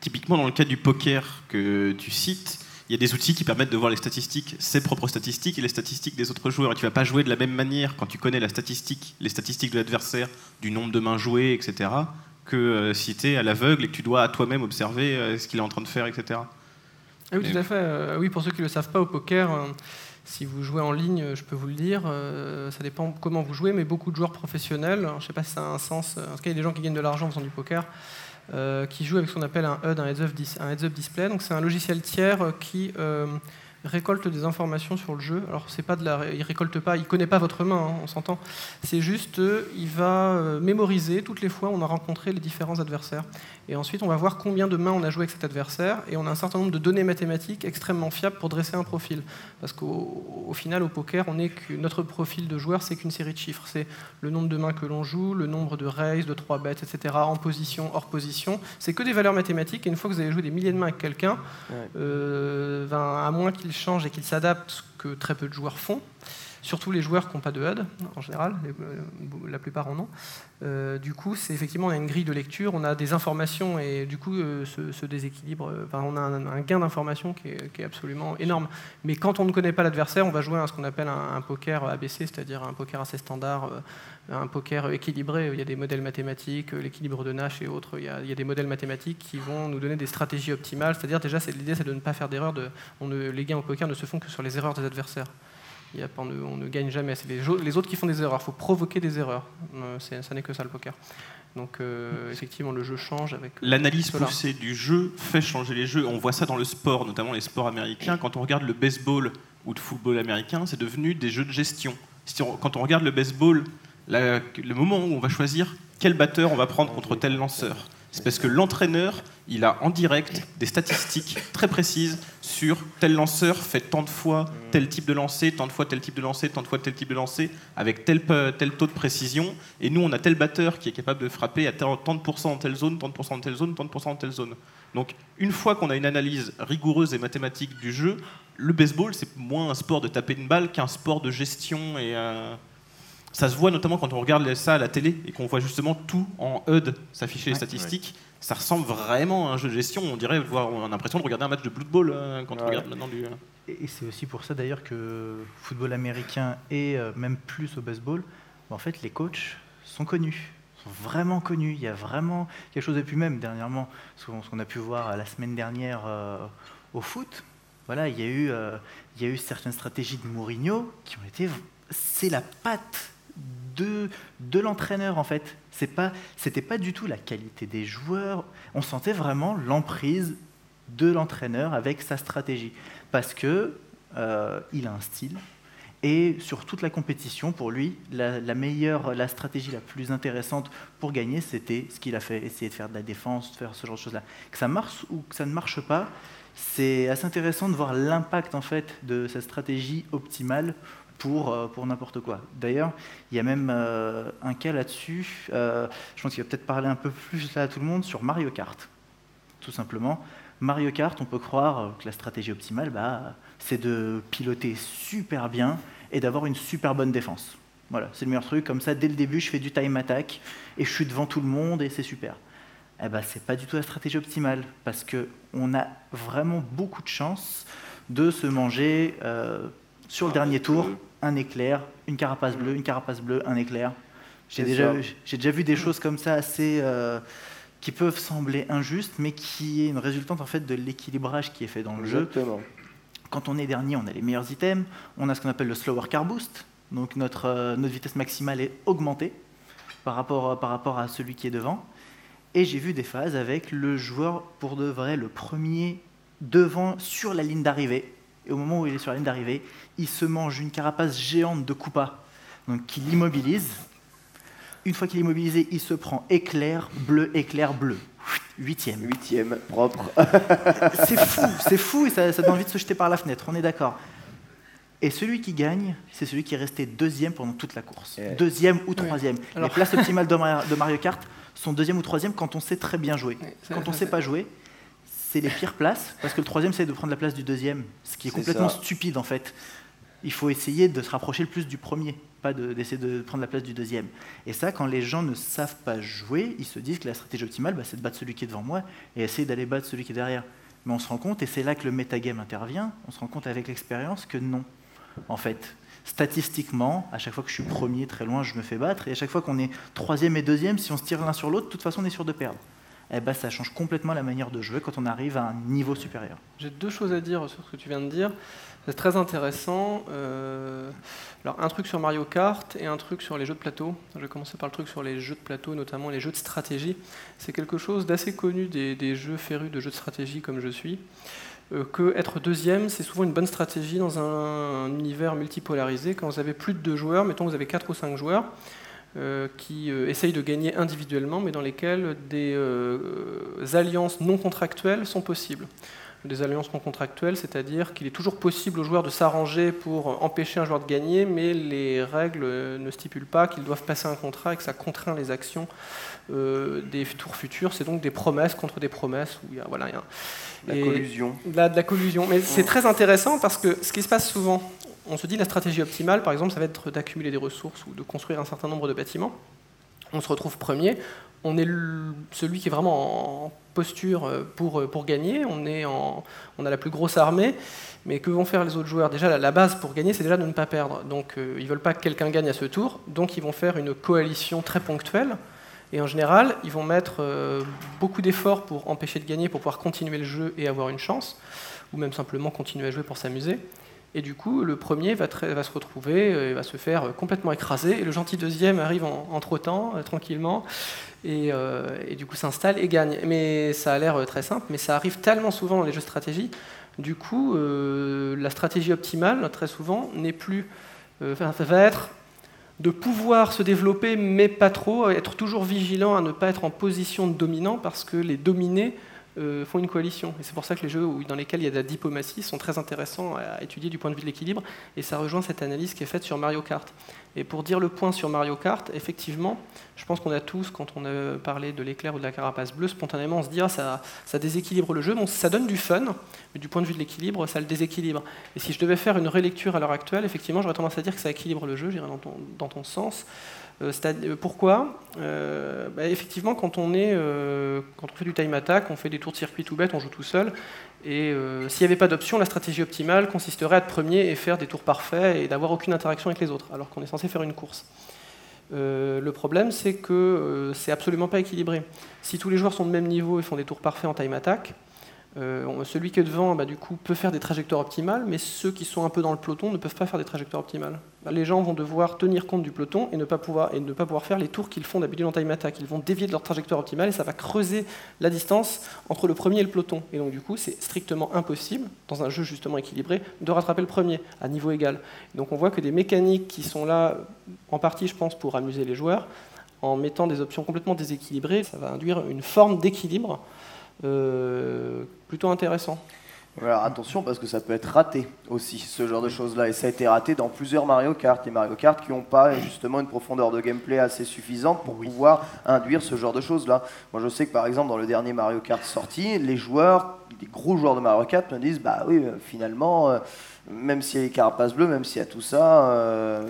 D: Typiquement, dans le cas du poker que tu cites, il y a des outils qui permettent de voir les statistiques, ses propres statistiques et les statistiques des autres joueurs. Et tu vas pas jouer de la même manière quand tu connais la statistique, les statistiques de l'adversaire, du nombre de mains jouées, etc., que euh, si tu es à l'aveugle et que tu dois à toi-même observer euh, ce qu'il est en train de faire, etc.
A: Ah oui,
D: Mais-
A: tout à fait. Euh, oui, pour ceux qui ne le savent pas, au poker, euh, si vous jouez en ligne, je peux vous le dire, euh, ça dépend comment vous jouez, mais beaucoup de joueurs professionnels, alors, je ne sais pas si ça a un sens, en tout cas, il y a des gens qui gagnent de l'argent en faisant du poker, euh, qui jouent avec ce qu'on appelle un HUD, un heads-up display. Donc, c'est un logiciel tiers euh, qui euh, récolte des informations sur le jeu. Alors, c'est il récolte pas, il connaît pas votre main, hein, on s'entend. C'est juste, il va mémoriser toutes les fois où on a rencontré les différents adversaires. Et ensuite, on va voir combien de mains on a joué avec cet adversaire, et on a un certain nombre de données mathématiques extrêmement fiables pour dresser un profil. Parce qu'au au final, au poker, on est que notre profil de joueur, c'est qu'une série de chiffres. C'est le nombre de mains que l'on joue, le nombre de raise, de 3 bêtes, etc., en position, hors position. C'est que des valeurs mathématiques, et une fois que vous avez joué des milliers de mains avec quelqu'un,
B: Ouais.
A: euh, ben, à moins qu'il change et qu'il s'adapte, ce que très peu de joueurs font, surtout les joueurs qui n'ont pas de HUD, en général, euh, la plupart en ont. Euh, du coup, c'est effectivement, a une grille de lecture, on a des informations et du coup, euh, ce, déséquilibre, on a un, gain d'informations qui, est- absolument énorme. Mais quand on ne connaît pas l'adversaire, on va jouer à ce qu'on appelle un, poker ABC, c'est-à-dire un poker assez standard, un poker équilibré. Il y a des modèles mathématiques, l'équilibre de Nash et autres. Il y, a, des modèles mathématiques qui vont nous donner des stratégies optimales. C'est-à-dire déjà, l'idée, c'est de ne pas faire d'erreurs. De, on ne- les gains au poker ne se font que sur les erreurs des adversaires. Y a on, ne, on ne gagne jamais. C'est les, autres qui font des erreurs. Il faut provoquer des erreurs. Euh, ça n'est que ça le poker. Donc euh, effectivement, le jeu change avec. euh,
D: L'analyse poussée du jeu fait changer les jeux. On voit ça dans le sport, notamment les sports américains. Quand on regarde le baseball ou le football américain, c'est devenu des jeux de gestion. Quand on regarde le baseball, la- le moment où on va choisir quel batteur on va prendre contre tel lanceur, c'est parce que l'entraîneur, il a en direct des statistiques très précises sur tel lanceur fait tant de fois tel type de lancer, tant de fois tel type de lancer, tant de fois tel type de lancer, avec tel, tel taux de précision. Et nous, on a tel batteur qui est capable de frapper à tant de pourcents dans telle zone, tant de pourcents dans telle zone, tant de pourcents dans telle zone. Donc, une fois qu'on a une analyse rigoureuse et mathématique du jeu, le baseball, c'est moins un sport de taper une balle qu'un sport de gestion et. euh, Ça se voit notamment quand on regarde ça à la télé et qu'on voit justement tout en HUD s'afficher les statistiques. Ça ressemble vraiment à un jeu de gestion. On dirait, on a l'impression de regarder un match de Blood Bowl euh, quand on regarde maintenant du.
C: Et c'est aussi pour ça d'ailleurs que football américain et euh, même plus au baseball, en fait, les coachs sont connus, sont vraiment connus. Il y a vraiment quelque chose de plus même dernièrement, ce qu'on a pu voir la semaine dernière euh, au foot. Voilà, il y a eu, il y a eu certaines stratégies de Mourinho qui ont été, c'est la patte de, de l'entraîneur en fait. C'est pas, c'était pas du tout la qualité des joueurs. On sentait vraiment l'emprise de l'entraîneur avec sa stratégie, parce que euh, il a un style. Et sur toute la compétition, pour lui, la, meilleure, la stratégie la plus intéressante pour gagner, c'était ce qu'il a fait, essayer de faire de la défense, faire ce genre de choses-là. Que ça marche ou que ça ne marche pas, c'est assez intéressant de voir l'impact en fait de cette stratégie optimale pour, euh, pour n'importe quoi. D'ailleurs, il y a même euh, un cas là-dessus, euh, je pense qu'il va peut-être parler un peu plus là à tout le monde, sur Mario Kart. Tout simplement. Mario Kart, on peut croire que la stratégie optimale, bah, c'est de piloter super bien et d'avoir une super bonne défense. Voilà, c'est le meilleur truc. Comme ça, dès le début, je fais du time attack et je suis devant tout le monde et c'est super. Eh ben, c'est pas du tout la stratégie optimale parce que on a vraiment beaucoup de chance de se manger sur le dernier tour un éclair, une carapace bleue, une carapace bleue, un éclair. J'ai déjà, déjà, vu des choses comme ça assez euh, qui peuvent sembler injustes, mais qui est une résultante en fait de l'équilibrage qui est fait dans le jeu. Quand on est dernier, on a les meilleurs items, on a ce qu'on appelle le slower car boost, donc notre, euh, notre vitesse maximale est augmentée par rapport, euh, par rapport à celui qui est devant. Et j'ai vu des phases avec le joueur pour de vrai, le premier devant sur la ligne d'arrivée, et au moment où il est sur la ligne d'arrivée, il se mange une carapace géante de Koopa, donc qui l'immobilise. Une fois qu'il est immobilisé, il se prend éclair, bleu, éclair, bleu. Huitième.
B: Huitième, propre. *laughs*
C: c'est fou, c'est fou et ça, donne envie de se jeter par la fenêtre, on est d'accord. Et celui qui gagne, c'est celui qui est resté deuxième pendant toute la course. Deuxième ou troisième. Les places optimales de Mario Kart sont deuxième ou troisième quand on sait très bien jouer. Quand on ne sait pas jouer, c'est les pires places, parce que le troisième, c'est de prendre la place du deuxième, ce qui est, complètement stupide en fait. Il faut essayer de se rapprocher le plus du premier, pas d'essayer de, prendre la place du deuxième. Et ça, quand les gens ne savent pas jouer, ils se disent que la stratégie optimale, bah, c'est de battre celui qui est devant moi et essayer d'aller battre celui qui est derrière. Mais on se rend compte, et c'est là que le metagame intervient, on se rend compte avec l'expérience que non. En fait, statistiquement, à chaque fois que je suis premier très loin, je me fais battre, et à chaque fois qu'on est troisième et deuxième, si on se tire l'un sur l'autre, de toute façon, on est sûr de perdre eh ben, ça change complètement la manière de jouer quand on arrive à un niveau supérieur.
A: J'ai deux choses à dire sur ce que tu viens de dire. C'est très intéressant. Euh, alors, un truc sur Mario Kart et un truc sur les jeux de plateau. Je vais commencer par le truc sur les jeux de plateau, notamment les jeux de stratégie. C'est quelque chose d'assez connu des, jeux férus de jeux de stratégie comme je suis. Euh, que être deuxième, c'est souvent une bonne stratégie dans un, un, univers multipolarisé. Quand vous avez plus de deux joueurs, mettons vous avez quatre ou cinq joueurs, qui euh, essayent de gagner individuellement, mais dans lesquels des euh, alliances non contractuelles sont possibles. Des alliances non contractuelles, c'est-à-dire qu'il est toujours possible aux joueurs de s'arranger pour empêcher un joueur de gagner, mais les règles ne stipulent pas qu'ils doivent passer un contrat et que ça contraint les actions des tours futurs. C'est donc des promesses contre des promesses. Où il y a, voilà,
B: la collusion.
A: La, de la collusion. Mais c'est très intéressant parce que ce qui se passe souvent, on se dit la stratégie optimale, par exemple, ça va être d'accumuler des ressources ou de construire un certain nombre de bâtiments. On se retrouve premier, on est celui qui est vraiment en posture euh, pour, euh, pour gagner, on, est en, on a la plus grosse armée, mais que vont faire les autres joueurs? Déjà, la base pour gagner, c'est déjà de ne pas perdre. Donc, euh, ils ne veulent pas que quelqu'un gagne à ce tour, donc ils vont faire une coalition très ponctuelle. Et en général, ils vont mettre beaucoup d'efforts pour empêcher de gagner, pour pouvoir continuer le jeu et avoir une chance, ou même simplement continuer à jouer pour s'amuser. Et du coup, le premier va, se retrouver, euh, va se faire euh, complètement écraser, et le gentil deuxième arrive en, trottant, euh, tranquillement, et, du coup s'installe et gagne. Mais ça a l'air très simple, mais ça arrive tellement souvent dans les jeux de stratégie. Du coup, la stratégie optimale, très souvent, n'est plus, va être de pouvoir se développer, mais pas trop, être toujours vigilant à ne pas être en position de dominant, parce que les dominés euh, font une coalition. Et c'est pour ça que les jeux dans lesquels il y a de la diplomatie sont très intéressants à étudier du point de vue de l'équilibre. Et ça rejoint cette analyse qui est faite sur Mario Kart. Et pour dire le point sur Mario Kart, effectivement, je pense qu'on a tous, quand on a parlé de l'éclair ou de la carapace bleue, spontanément on se dit ah, ça, déséquilibre le jeu. Bon, ça donne du fun, mais du point de vue de l'équilibre, ça le déséquilibre. Et si je devais faire une relecture à l'heure actuelle, effectivement, j'aurais tendance à dire que ça équilibre le jeu, j'irais dans dans ton sens. Euh, euh, pourquoi euh, bah, Effectivement, quand on, fait du time attack, on fait des tours de circuit tout bête, on joue tout seul. Et s'il n'y avait pas d'option, la stratégie optimale consisterait à être premier et faire des tours parfaits et d'avoir aucune interaction avec les autres, alors qu'on est censé faire une course. le problème, c'est que c'est absolument pas équilibré. Si tous les joueurs sont de même niveau et font des tours parfaits en time attack, celui qui est devant, bah, du coup, peut faire des trajectoires optimales, mais ceux qui sont un peu dans le peloton ne peuvent pas faire des trajectoires optimales. Les gens vont devoir tenir compte du peloton et ne pas pouvoir, et ne pas pouvoir faire les tours qu'ils font d'habitude en time attack. Ils vont dévier de leur trajectoire optimale et ça va creuser la distance entre le premier et le peloton. Et donc, du coup, c'est strictement impossible, dans un jeu justement équilibré, de rattraper le premier à niveau égal. Donc, on voit que des mécaniques qui sont là, en partie, je pense, pour amuser les joueurs, en mettant des options complètement déséquilibrées, ça va induire une forme d'équilibre euh, plutôt intéressant.
B: Alors attention parce que ça peut être raté aussi, ce genre de choses-là. Et ça a été raté dans plusieurs Mario Kart. Les Mario Kart qui n'ont pas justement une profondeur de gameplay assez suffisante pour pouvoir induire ce genre de choses-là. Moi je sais que par exemple dans le dernier Mario Kart sorti, les joueurs, les gros joueurs de Mario Kart me disent bah oui, finalement, euh, même s'il y a les carapaces bleues, même s'il y a tout ça... Euh,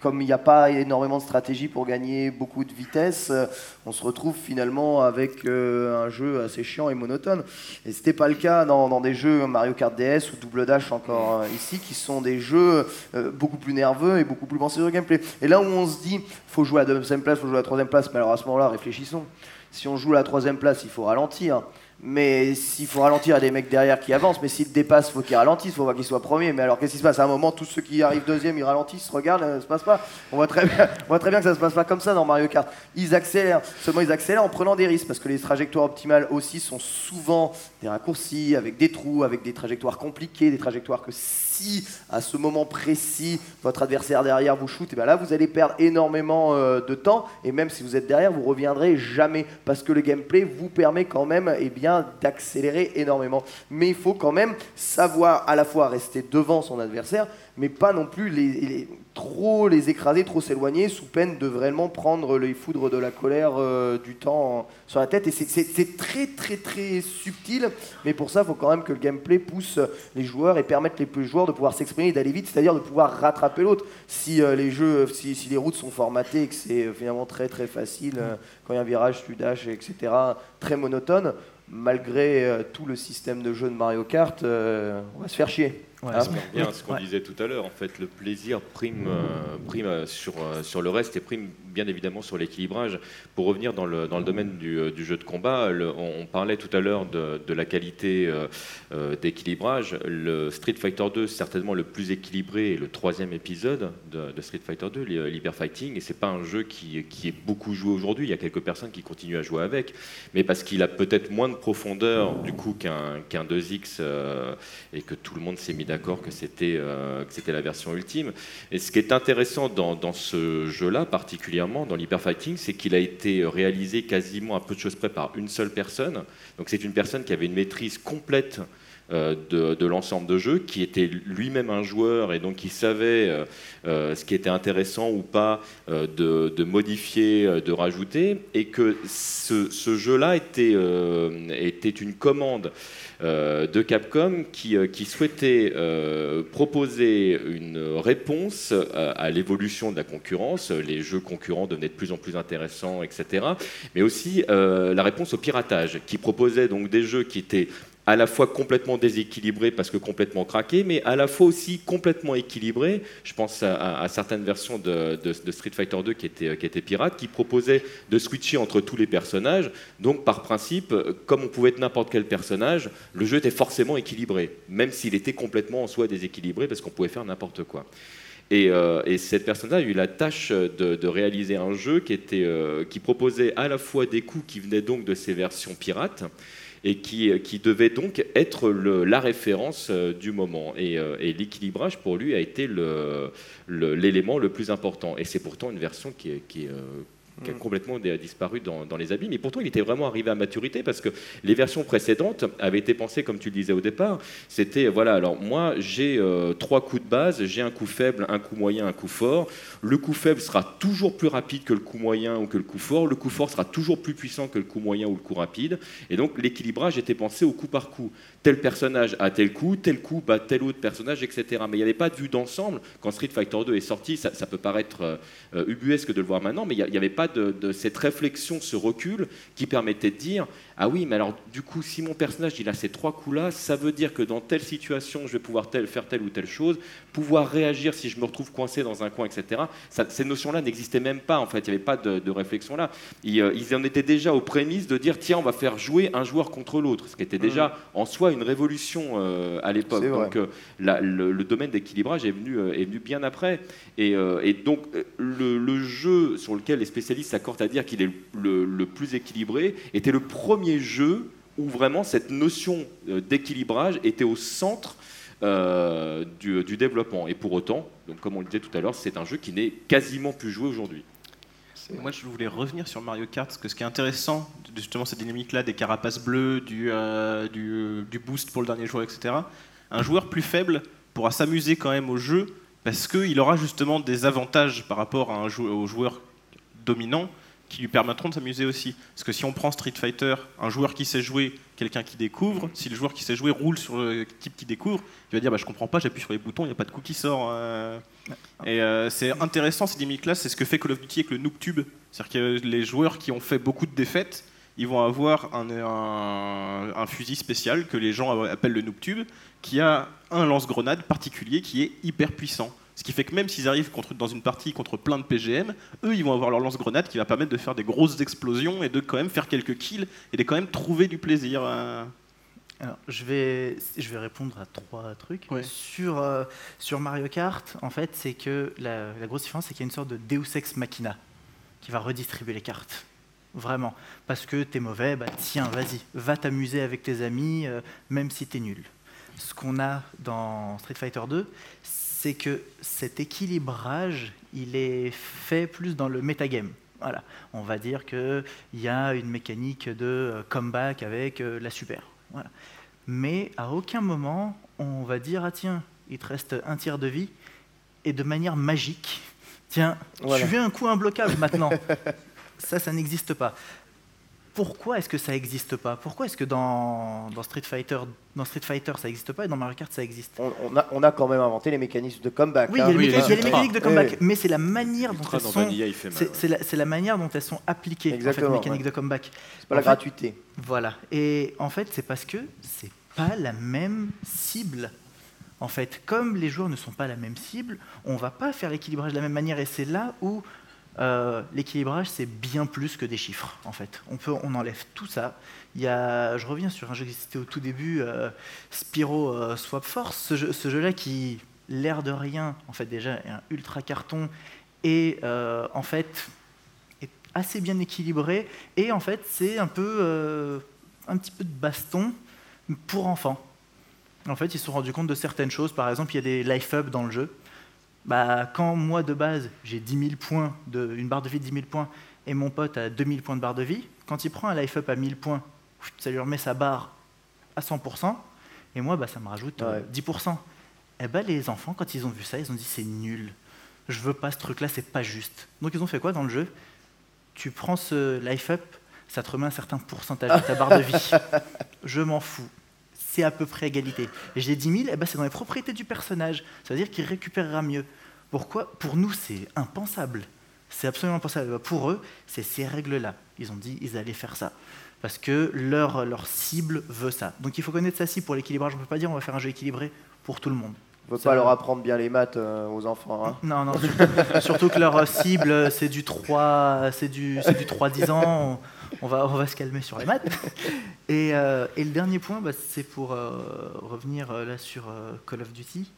B: comme il n'y a pas énormément de stratégie pour gagner beaucoup de vitesse, euh, on se retrouve finalement avec euh, un jeu assez chiant et monotone. Et ce n'était pas le cas dans, des jeux Mario Kart DS ou Double Dash encore euh, ici, qui sont des jeux beaucoup plus nerveux et beaucoup plus pensés sur gameplay. Et là où on se dit, faut jouer à la deuxième place, faut jouer à la troisième place, mais alors à ce moment-là, réfléchissons. Si on joue à la troisième place, il faut ralentir. Mais s'il faut ralentir, il y a des mecs derrière qui avancent. Mais s'ils dépassent, faut qu'ils ralentissent, faut pas qu'ils soient premiers. Mais alors, qu'est-ce qui se passe? À un moment, tous ceux qui arrivent deuxième, ils ralentissent, regardent, ça se passe pas. On voit, très bien, on voit très bien que ça se passe pas comme ça dans Mario Kart. Ils accélèrent, seulement ils accélèrent en prenant des risques, parce que les trajectoires optimales aussi sont souvent des raccourcis, avec des trous, avec des trajectoires compliquées, des trajectoires que si à ce moment précis, votre adversaire derrière vous shoot, et bien là, vous allez perdre énormément euh, de temps. Et même si vous êtes derrière, vous reviendrez jamais, parce que le gameplay vous permet quand même eh bien, d'accélérer énormément. Mais il faut quand même savoir à la fois rester devant son adversaire, mais pas non plus les, trop les écraser, trop s'éloigner, sous peine de vraiment prendre les foudres de la colère euh, du temps sur la tête. Et c'est très très très subtil, mais pour ça, il faut quand même que le gameplay pousse les joueurs et permette les joueurs de pouvoir s'exprimer et d'aller vite, c'est-à-dire de pouvoir rattraper l'autre. Si euh, les jeux, si, si, les routes sont formatées et que c'est euh, finalement très très facile, quand il y a un virage, tu dash, etc., très monotone, malgré tout le système de jeu de Mario Kart, on va se faire chier.
E: Ouais, ah, bien ce qu'on disait tout à l'heure. En fait, le plaisir prime, euh, prime euh, sur, euh, sur le reste et prime bien évidemment sur l'équilibrage. Pour revenir dans le, dans le domaine du, du, jeu de combat, on, parlait tout à l'heure de, la qualité d'équilibrage. Le Street Fighter 2, certainement le plus équilibré, le troisième épisode de, Street Fighter 2, l'Hyper Fighting. Et c'est pas un jeu qui, qui, est beaucoup joué aujourd'hui. Il y a quelques personnes qui continuent à jouer avec, mais parce qu'il a peut-être moins de profondeur du coup qu'un qu'un 2X et que tout le monde s'est mis d'accord que c'était euh, la version ultime. Et ce qui est intéressant dans, dans ce jeu-là, particulièrement dans l'Hyper Fighting, c'est qu'il a été réalisé quasiment à peu de choses près par une seule personne. Donc c'est une personne qui avait une maîtrise complète euh, de, de l'ensemble de jeu, qui était lui-même un joueur et donc qui savait euh, euh, ce qui était intéressant ou pas de, de, modifier, de rajouter, et que ce, jeu-là était, était une commande de Capcom qui, qui souhaitait proposer une réponse à, l'évolution de la concurrence. Les jeux concurrents devenaient de plus en plus intéressants, etc. Mais aussi la réponse au piratage, qui proposait donc des jeux qui étaient à la fois complètement déséquilibré parce que complètement craqué, mais à la fois aussi complètement équilibré. Je pense à, certaines versions de, Street Fighter 2 qui étaient, pirates, qui proposaient de switcher entre tous les personnages. Donc par principe, comme on pouvait être n'importe quel personnage, le jeu était forcément équilibré, même s'il était complètement en soi déséquilibré parce qu'on pouvait faire n'importe quoi. Et, euh, cette personne-là a eu la tâche de, réaliser un jeu qui, euh, qui proposait à la fois des coups qui venaient donc de ces versions pirates, et qui, qui devait donc être la référence euh, du moment. Et, euh, et l'équilibrage pour lui a été l'élément le, plus important. Et c'est pourtant une version qui est, qui est, euh, a complètement disparu dans, les abîmes. Et pourtant, il était vraiment arrivé à maturité parce que les versions précédentes avaient été pensées, comme tu le disais au départ, c'était, voilà, alors moi, j'ai trois coups de base, j'ai un coup faible, un coup moyen, un coup fort. Le coup faible sera toujours plus rapide que le coup moyen ou que le coup fort. Le coup fort sera toujours plus puissant que le coup moyen ou le coup rapide. Et donc, l'équilibrage était pensé au coup par coup. Tel personnage a tel coup, tel coup bat tel autre personnage, etc. Mais il n'y avait pas de vue d'ensemble. Quand Street Fighter 2 est sorti, ça, peut paraître euh, ubuesque de le voir maintenant, mais il n'y avait pas de, cette réflexion, ce recul qui permettait de dire ah oui, mais alors du coup, si mon personnage il a ces trois coups-là, ça veut dire que dans telle situation, je vais pouvoir faire telle ou telle chose, pouvoir réagir si je me retrouve coincé dans un coin, etc. ces notions-là n'existaient même pas, en fait, il n'y avait pas de, réflexion là. Euh, ils, en étaient déjà aux prémices de dire tiens, on va faire jouer un joueur contre l'autre, ce qui était déjà mmh. en soi une révolution euh, à l'époque. Donc euh, le, domaine d'équilibrage est venu, est venu bien après. Et, donc le, jeu sur lequel les spécialistes s'accordent à dire qu'il est le plus équilibré était le premier jeu où vraiment cette notion euh, d'équilibrage était au centre euh, du, développement. Et pour autant, donc comme on le disait tout à l'heure, c'est un jeu qui n'est quasiment plus joué aujourd'hui.
D: Moi, je voulais revenir sur Mario Kart, parce que ce qui est intéressant, justement, cette dynamique-là, des carapaces bleues, du, euh, du, boost pour le dernier joueur, etc. Un joueur plus faible pourra s'amuser quand même au jeu, parce qu'il aura justement des avantages par rapport à un au joueur dominant qui lui permettront de s'amuser aussi. Parce que si on prend Street Fighter, un joueur qui sait jouer, quelqu'un qui découvre, si le joueur qui sait jouer roule sur le type qui découvre, il va dire bah, Je comprends pas, j'appuie sur les boutons, il n'y a pas de coup qui sort. Euh. Et euh, c'est intéressant ces dynamiques-là, c'est ce que fait Call of Duty avec le NoobTube. C'est-à-dire que les joueurs qui ont fait beaucoup de défaites, ils vont avoir un, un fusil spécial que les gens appellent le NoobTube, qui a un lance-grenade particulier qui est hyper puissant. Ce qui fait que même s'ils arrivent contre, dans une partie contre plein de PGM, eux, ils vont avoir leur lance-grenade qui va permettre de faire des grosses explosions et de quand même faire quelques kills et de quand même trouver du plaisir. Euh.
C: Alors, je vais, je vais répondre à trois trucs. Sur, euh, sur Mario Kart, en fait, c'est que la, grosse différence, c'est qu'il y a une sorte de Deus Ex Machina qui va redistribuer les cartes. Vraiment. Parce que t'es mauvais, bah tiens, vas-y, va t'amuser avec tes amis, euh, même si t'es nul. Ce qu'on a dans Street Fighter 2, c'est que cet équilibrage, il est fait plus dans le metagame. Voilà. On va dire qu'il y a une mécanique de euh, comeback avec euh, la super. Voilà. Mais à aucun moment, on va dire Ah, tiens, il te reste un tiers de vie, et de manière magique, tiens, tu veux un coup imbloquable maintenant? ça, ça n'existe pas pourquoi est-ce que ça n'existe pas? Pourquoi est-ce que dans, Street Fighter, dans Street Fighter ça n'existe pas et dans Mario Kart ça existe?
B: On, a, on, a, quand même inventé les mécanismes de comeback.
C: Oui, il y a, les, hein. mécaniques de comeback, mais c'est la manière dont elles sont. C'est la, manière dont elles sont appliquées. Exactement, les mécaniques de comeback.
B: C'est pas la gratuité.
C: Voilà. Et en fait, c'est parce que c'est pas la même cible. En fait, comme les joueurs ne sont pas la même cible, on va pas faire l'équilibrage de la même manière. Et c'est là où euh, l'équilibrage, c'est bien plus que des chiffres, en fait. On, peut, on enlève tout ça. Il y a, je reviens sur un jeu qui existait au tout début, euh, Spyro euh, Swap Force, ce, jeu, là qui, l'air de rien, en fait, déjà, est un ultra carton et, en fait, est assez bien équilibré. Et, en fait, c'est un peu, un petit peu de baston pour enfants. En fait, ils se sont rendus compte de certaines choses. Par exemple, il y a des life up dans le jeu. Bah, quand moi de base j'ai 10 000 points, de, une barre de vie de 10 000 points, et mon pote a 2000 points de barre de vie, quand il prend un life up à 1000 points, ça lui remet sa barre à 100%, et moi bah, ça me rajoute 10%. Et bah, les enfants, quand ils ont vu ça, ils ont dit c'est nul, je veux pas ce truc-là, c'est pas juste. Donc ils ont fait quoi dans le jeu? Tu prends ce life up, ça te remet un certain pourcentage de ta barre de vie. *laughs* Je m'en fous c'est à peu près égalité. J'ai 10 000, eh ben c'est dans les propriétés du personnage. Ça veut dire qu'il récupérera mieux. Pourquoi? Pour nous, c'est impensable. C'est absolument impensable. Pour eux, c'est ces règles-là. Ils ont dit ils allaient faire ça. Parce que leur, leur cible veut ça. Donc il faut connaître sa cible pour l'équilibrage. On ne peut pas dire on va faire un jeu équilibré pour tout le monde.
B: On ne peut pas leur apprendre bien les maths euh, aux enfants. Hein.
C: Non, non, *laughs* surtout, que leur cible, c'est du 3, c'est du, du 3-10 ans on va, on va se calmer sur les maths. Et, euh, et le dernier point, bah, c'est pour euh, revenir euh, là sur Call of Duty.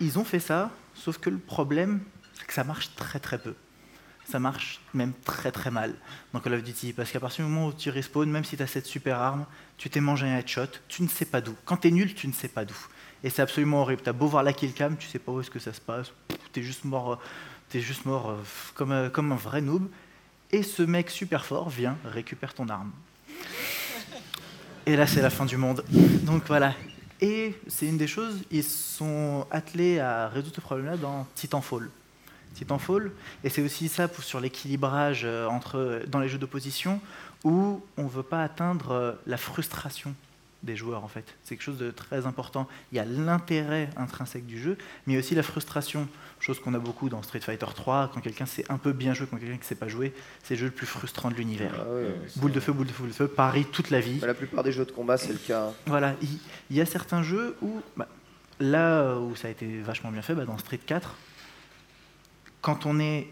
C: Ils ont fait ça, sauf que le problème, c'est que ça marche très très peu. Ça marche même très très mal dans Call of Duty. Parce qu'à partir du moment où tu respawns, même si tu as cette super arme, tu t'es mangé un headshot, tu ne sais pas d'où. Quand tu es nul, tu ne sais pas d'où. Et c'est absolument horrible. Tu as beau voir la killcam, tu sais pas où est-ce que ça se passe. Tu es juste mort, es juste mort comme, comme un vrai noob. et ce mec super fort vient, récupère ton arme. Et là, c'est la fin du monde. Donc voilà. Et c'est une des choses, ils sont attelés à résoudre ce problème-là dans Titanfall. Titanfall, et c'est aussi ça sur l'équilibrage euh, dans les jeux d'opposition où on ne veut pas atteindre euh, la frustration des joueurs en fait. C'est quelque chose de très important. Il y a l'intérêt intrinsèque du jeu, mais aussi la frustration, chose qu'on a beaucoup dans Street Fighter 3, quand quelqu'un sait un peu bien jouer, quand quelqu'un ne sait pas jouer, c'est le jeu le plus frustrant de l'univers.
B: Ah ouais,
C: boule de feu, boule de feu, boule de feu, pareil toute la vie.
B: Bah, la plupart des jeux de combat, c'est le cas.
C: Voilà, il il y, a certains jeux où, bah, là où ça a été vachement bien fait, bah, dans Street 4, quand on est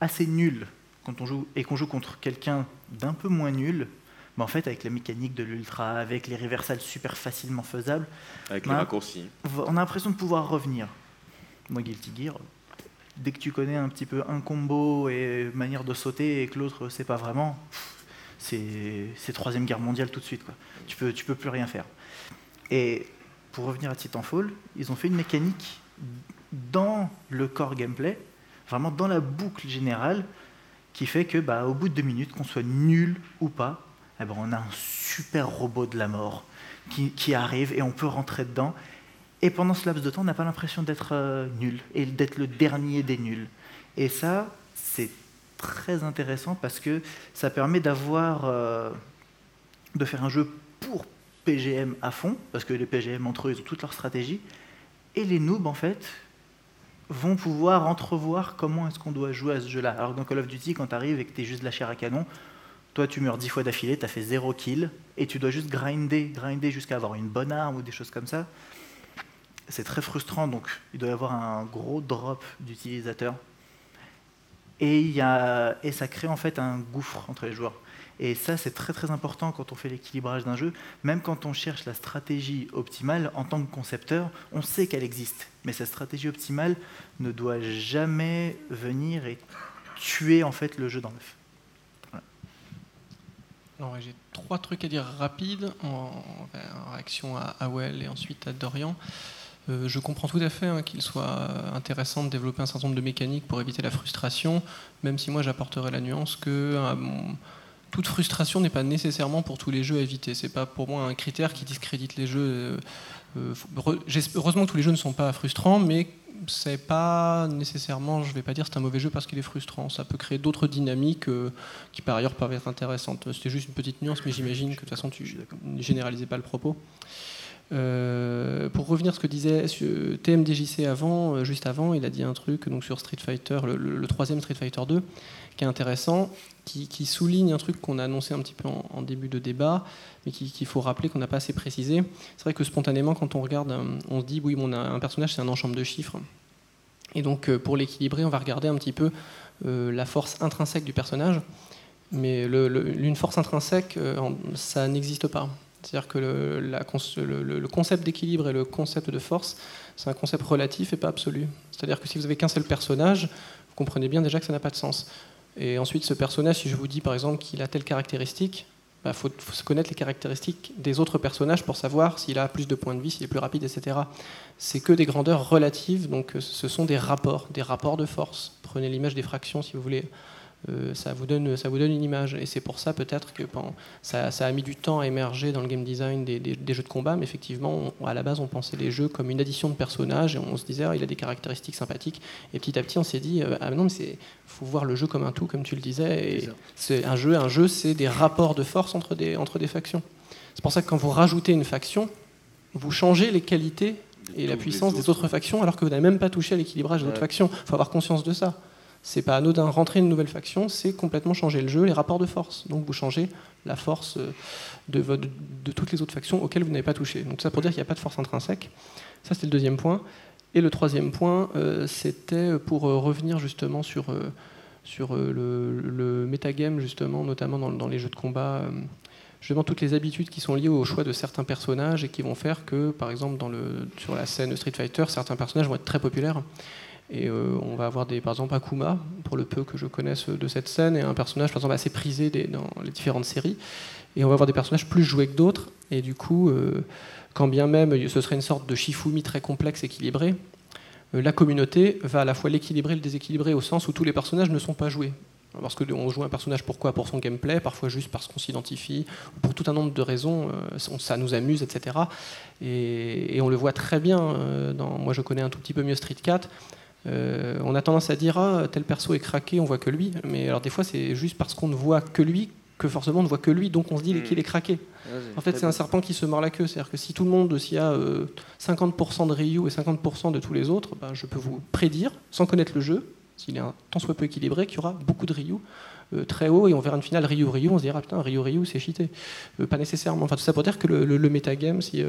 C: assez nul quand on joue, et qu'on joue contre quelqu'un d'un peu moins nul, bah, en fait, avec la mécanique de l'ultra, avec les reversals super facilement faisables,
E: Avec raccourcis.
C: on a l'impression de pouvoir revenir. Moi, Guilty Gear, dès que tu connais un petit peu un combo et manière de sauter et que l'autre sait pas vraiment, c'est c'est troisième guerre mondiale tout de suite. Quoi. Tu peux, tu peux plus rien faire. Et pour revenir à Titanfall, ils ont fait une mécanique dans le core gameplay, vraiment dans la boucle générale, qui fait que bah, au bout de deux minutes, qu'on soit nul ou pas, eh ben, on a un super robot de la mort qui, arrive et on peut rentrer dedans. Et pendant ce laps de temps, on n'a pas l'impression d'être euh, nul et d'être le dernier des nuls. Et ça, c'est très intéressant parce que ça permet d'avoir, euh, de faire un jeu pour PGM à fond, parce que les PGM entre eux, ils ont toute leur stratégie, et les noobs, en fait, vont pouvoir entrevoir comment est-ce qu'on doit jouer à ce jeu-là. Alors que dans Call of Duty, quand tu arrives et que tu es juste de la chair à canon, toi tu meurs dix fois d'affilée, tu as fait zéro kill, et tu dois juste grinder, grinder jusqu'à avoir une bonne arme ou des choses comme ça. C'est très frustrant, donc il doit y avoir un gros drop d'utilisateurs. Et ça crée en fait un gouffre entre les joueurs. Et ça, c'est très très important quand on fait l'équilibrage d'un jeu. Même quand on cherche la stratégie optimale, en tant que concepteur, on sait qu'elle existe. Mais cette stratégie optimale ne doit jamais venir et tuer en fait le jeu dans l'œuf.
A: J'ai trois trucs à dire rapides en, réaction à Awel et ensuite à Dorian. Euh, je comprends tout à fait hein, qu'il soit intéressant de développer un certain nombre de mécaniques pour éviter la frustration, même si moi j'apporterais la nuance que euh, toute frustration n'est pas nécessairement pour tous les jeux à éviter. C'est pas pour moi un critère qui discrédite les jeux. Euh, heureusement que tous les jeux ne sont pas frustrants, mais c'est pas nécessairement, je vais pas dire c'est un mauvais jeu parce qu'il est frustrant. Ça peut créer d'autres dynamiques euh, qui par ailleurs peuvent être intéressantes. C'était juste une petite nuance, mais j'imagine que de toute façon tu ne généralisais pas le propos. Euh, pour revenir à ce que disait TMDJC avant, euh, juste avant, il a dit un truc donc sur Street Fighter, le, troisième Street Fighter 2, qui est intéressant, qui, souligne un truc qu'on a annoncé un petit peu en, début de débat, mais qui- qu'il faut rappeler qu'on n'a pas assez précisé. C'est vrai que spontanément, quand on regarde, euh, on se dit oui, on un personnage, c'est un ensemble de chiffres. Et donc, pour l'équilibrer, on va regarder un petit peu la force intrinsèque du personnage. Mais une force intrinsèque, ça n'existe pas. C'est-à-dire que le, concept d'équilibre et le concept de force, c'est un concept relatif et pas absolu. C'est-à-dire que si vous avez qu'un seul personnage, vous comprenez bien déjà que ça n'a pas de sens. Et ensuite, ce personnage, si je vous dis par exemple qu'il a telle caractéristique, il faut, faut connaître les caractéristiques des autres personnages pour savoir s'il a plus de points de vie, s'il est plus rapide, etc. C'est que des grandeurs relatives, donc euh, ce sont des rapports, des rapports de force. Prenez l'image des fractions si vous voulez. Euh, ça, vous donne, ça vous donne une image. Et c'est pour ça peut-être que pendant- ça, ça a mis du temps à émerger dans le game design des, des- des jeux de combat, mais effectivement, on- à la base, on pensait les jeux comme une addition de personnages, et on se disait, ah, il a des caractéristiques sympathiques. Et petit à petit, on s'est dit, euh, ah non, mais il faut voir le jeu comme un tout, comme tu le disais. Et c'est un jeu, un jeu, c'est des rapports de force entre des, entre des factions. C'est pour ça que quand vous rajoutez une faction, vous changez les qualités et la puissance des
E: autres.
A: factions, alors que vous n'avez même pas touché à l'équilibrage des autres
B: Ouais.
A: factions. Il faut avoir conscience de ça. C'est pas anodin. Rentrer une nouvelle faction, c'est complètement changer le jeu, les rapports de force. Donc vous changez la force euh, de, toutes les autres factions auxquelles vous n'avez pas touché. Donc ça pour dire qu'il n'y a pas de force intrinsèque. Ça c'était le deuxième point. Et le troisième point, euh, c'était pour euh, revenir justement sur, le, le metagame, justement, notamment dans, les jeux de combat. justement toutes les habitudes qui sont liées au choix de certains personnages et qui vont faire que, par exemple, sur la scène Street Fighter, certains personnages vont être très populaires. Et euh, on va avoir des, par exemple Akuma, pour le peu que je connaisse de cette scène, et un personnage par exemple assez prisé dans les différentes séries. Et on va avoir des personnages plus joués que d'autres. Et du coup, euh, quand bien même ce serait une sorte de Shifumi très complexe, équilibré, euh, la communauté va à la fois l'équilibrer et le déséquilibrer au sens où tous les personnages ne sont pas joués. Parce qu'on joue un personnage pourquoi? Pour son gameplay, parfois juste parce qu'on s'identifie, pour tout un nombre de raisons, ça nous amuse, etc. Et, on le voit très bien. Dans, moi, je connais un tout petit peu mieux Street 4. on a tendance à dire ah, tel perso est craqué, on voit que lui. Mais alors des fois c'est juste parce qu'on ne voit que lui que forcément on ne voit que lui, donc on se dit hmm. qu'il est craqué. en fait, c'est un serpent qui se mord la queue. C'est-à-dire que si tout le monde, s'il y a 50% euh, de Ryu et 50% de tous les autres, ben, je peux vous prédire, sans connaître le jeu, s'il est un tant soit peu équilibré, qu'il y aura beaucoup de Ryu euh, très haut et on verra une finale Ryu-Ryu, on se dira putain, Ryu-Ryu, c'est cheaté. Euh, pas nécessairement. Enfin, tout ça pour dire que le, le, metagame, si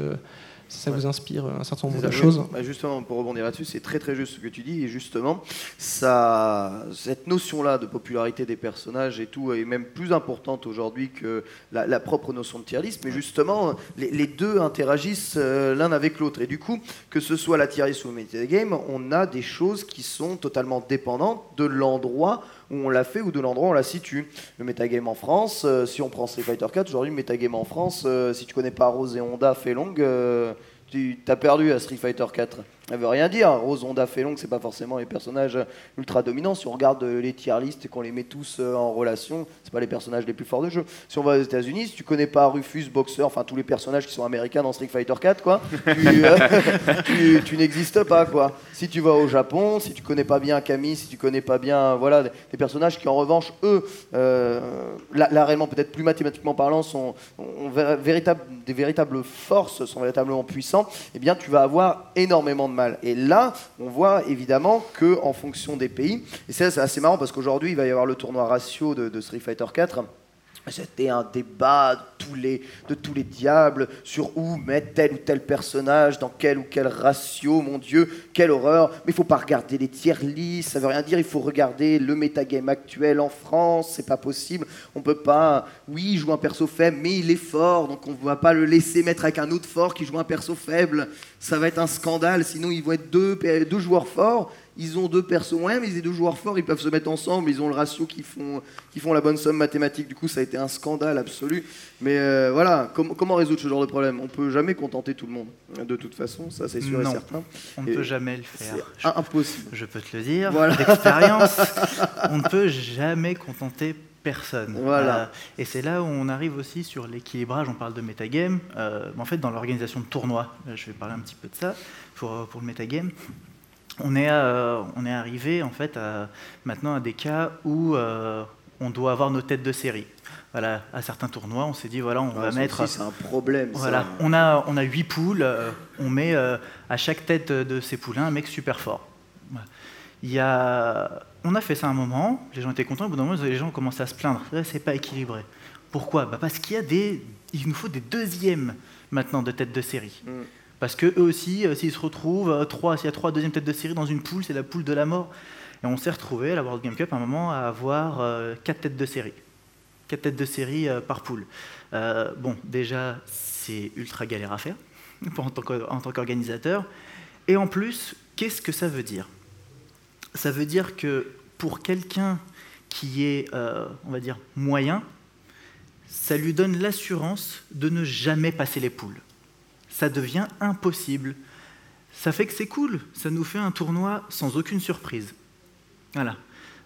A: ça vous inspire un certain nombre de choses.
B: Bah, justement, pour rebondir là-dessus, c'est très très juste ce que tu dis. Et justement, ça, cette notion-là de popularité des personnages et tout est même plus importante aujourd'hui que la, propre notion de tier list. Mais justement, les, deux interagissent euh, l'un avec l'autre. Et du coup, que ce soit la tier list ou le metagame, on a des choses qui sont totalement dépendantes de l'endroit où on l'a fait ou de l'endroit où on la situe. Le metagame en France, euh, si on prend Street Fighter 4, aujourd'hui, le metagame en France, euh, si tu connais pas Rose et Honda, fait longue, euh, tu as perdu à Street Fighter 4. Ça veut rien dire. Rose, Honda, Felong, c'est pas forcément les personnages ultra dominants. Si on regarde les tier lists et qu'on les met tous euh, en relation, c'est pas les personnages les plus forts de jeu. Si on va aux États-Unis, si tu connais pas Rufus, Boxer, enfin tous les personnages qui sont américains dans Street Fighter 4, quoi, euh, tu, n'existes pas, quoi. Si tu vas au Japon, si tu connais pas bien Camille, si tu connais pas bien, voilà, des personnages qui en revanche, eux, euh, là, réellement peut-être plus mathématiquement parlant, sont ont des véritables forces, sont véritablement puissants, eh bien tu vas avoir énormément de et là, on voit évidemment que en fonction des pays, et c'est assez marrant parce qu'aujourd'hui il va y avoir le tournoi ratio de, de Street Fighter 4 c'était un débat de tous, les, diables sur où mettre tel ou tel personnage, dans quel ou quel ratio, mon Dieu, quelle horreur. Mais il faut pas regarder les tiers listes, ça veut rien dire, il faut regarder le metagame actuel en France, c'est pas possible. On peut pas, oui, il joue un perso faible, mais il est fort, donc on ne va pas le laisser mettre avec un autre fort qui joue un perso faible. Ça va être un scandale, sinon ils vont être deux joueurs forts ils ont deux persos moins, mais ils ont deux joueurs forts, ils peuvent se mettre ensemble, ils ont le ratio qui font, qui font la bonne somme mathématique. Du coup, ça a été un scandale absolu. Mais euh, voilà, comment résoudre ce genre de problème? On peut jamais contenter tout le monde, de toute façon, ça c'est sûr et certain.
C: On ne peut jamais le faire.
B: C'est impossible.
C: Je peux te le dire, voilà. d'expérience, *laughs* on ne peut jamais contenter personne.
B: Voilà. Euh,
C: et c'est là où on arrive aussi sur l'équilibrage, on parle de metagame, euh, en fait dans l'organisation de tournois, je vais parler un petit peu de ça pour, pour le metagame on est, euh, on est arrivé en fait maintenant à des cas où euh, on doit avoir nos têtes de série. Voilà, à certains tournois, on s'est dit voilà, on va mettre.
B: C'est un problème.
C: Voilà, on a on a huit poules, euh, on met à chaque tête de ces poulains un mec super fort. Il y a, on a fait ça un moment, les gens étaient contents, au bout d'un moment, les gens ont commencé à se plaindre. C'est pas équilibré. Pourquoi? Bah Parce qu'il y a des, il nous faut des deuxièmes maintenant de têtes de série. Mm. Parce que eux aussi, euh, s'ils se retrouvent, euh, trois, s'il y a trois deuxièmes têtes de série dans une poule, c'est la poule de la mort. Et on s'est retrouvé à la World Game Cup à un moment à avoir euh, quatre têtes de série. Quatre têtes de série par poule. bon, déjà, c'est ultra galère à faire *laughs* en tant qu'organisateur. Et en plus, qu'est-ce que ça veut dire? Ça veut dire que pour quelqu'un qui est, on va dire, moyen, ça lui donne l'assurance de ne jamais passer les poules ça devient impossible. Ça fait que c'est cool, ça nous fait un tournoi sans aucune surprise. Voilà.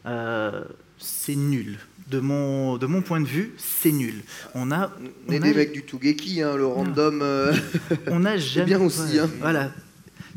C: Euh, c'est nul. De mon, de mon point de vue, c'est nul. On a,
B: on, est des mecs du Tougeki, hein, le random. Euh,
C: on a *laughs* jamais.
B: bien aussi. Hein.
C: Voilà.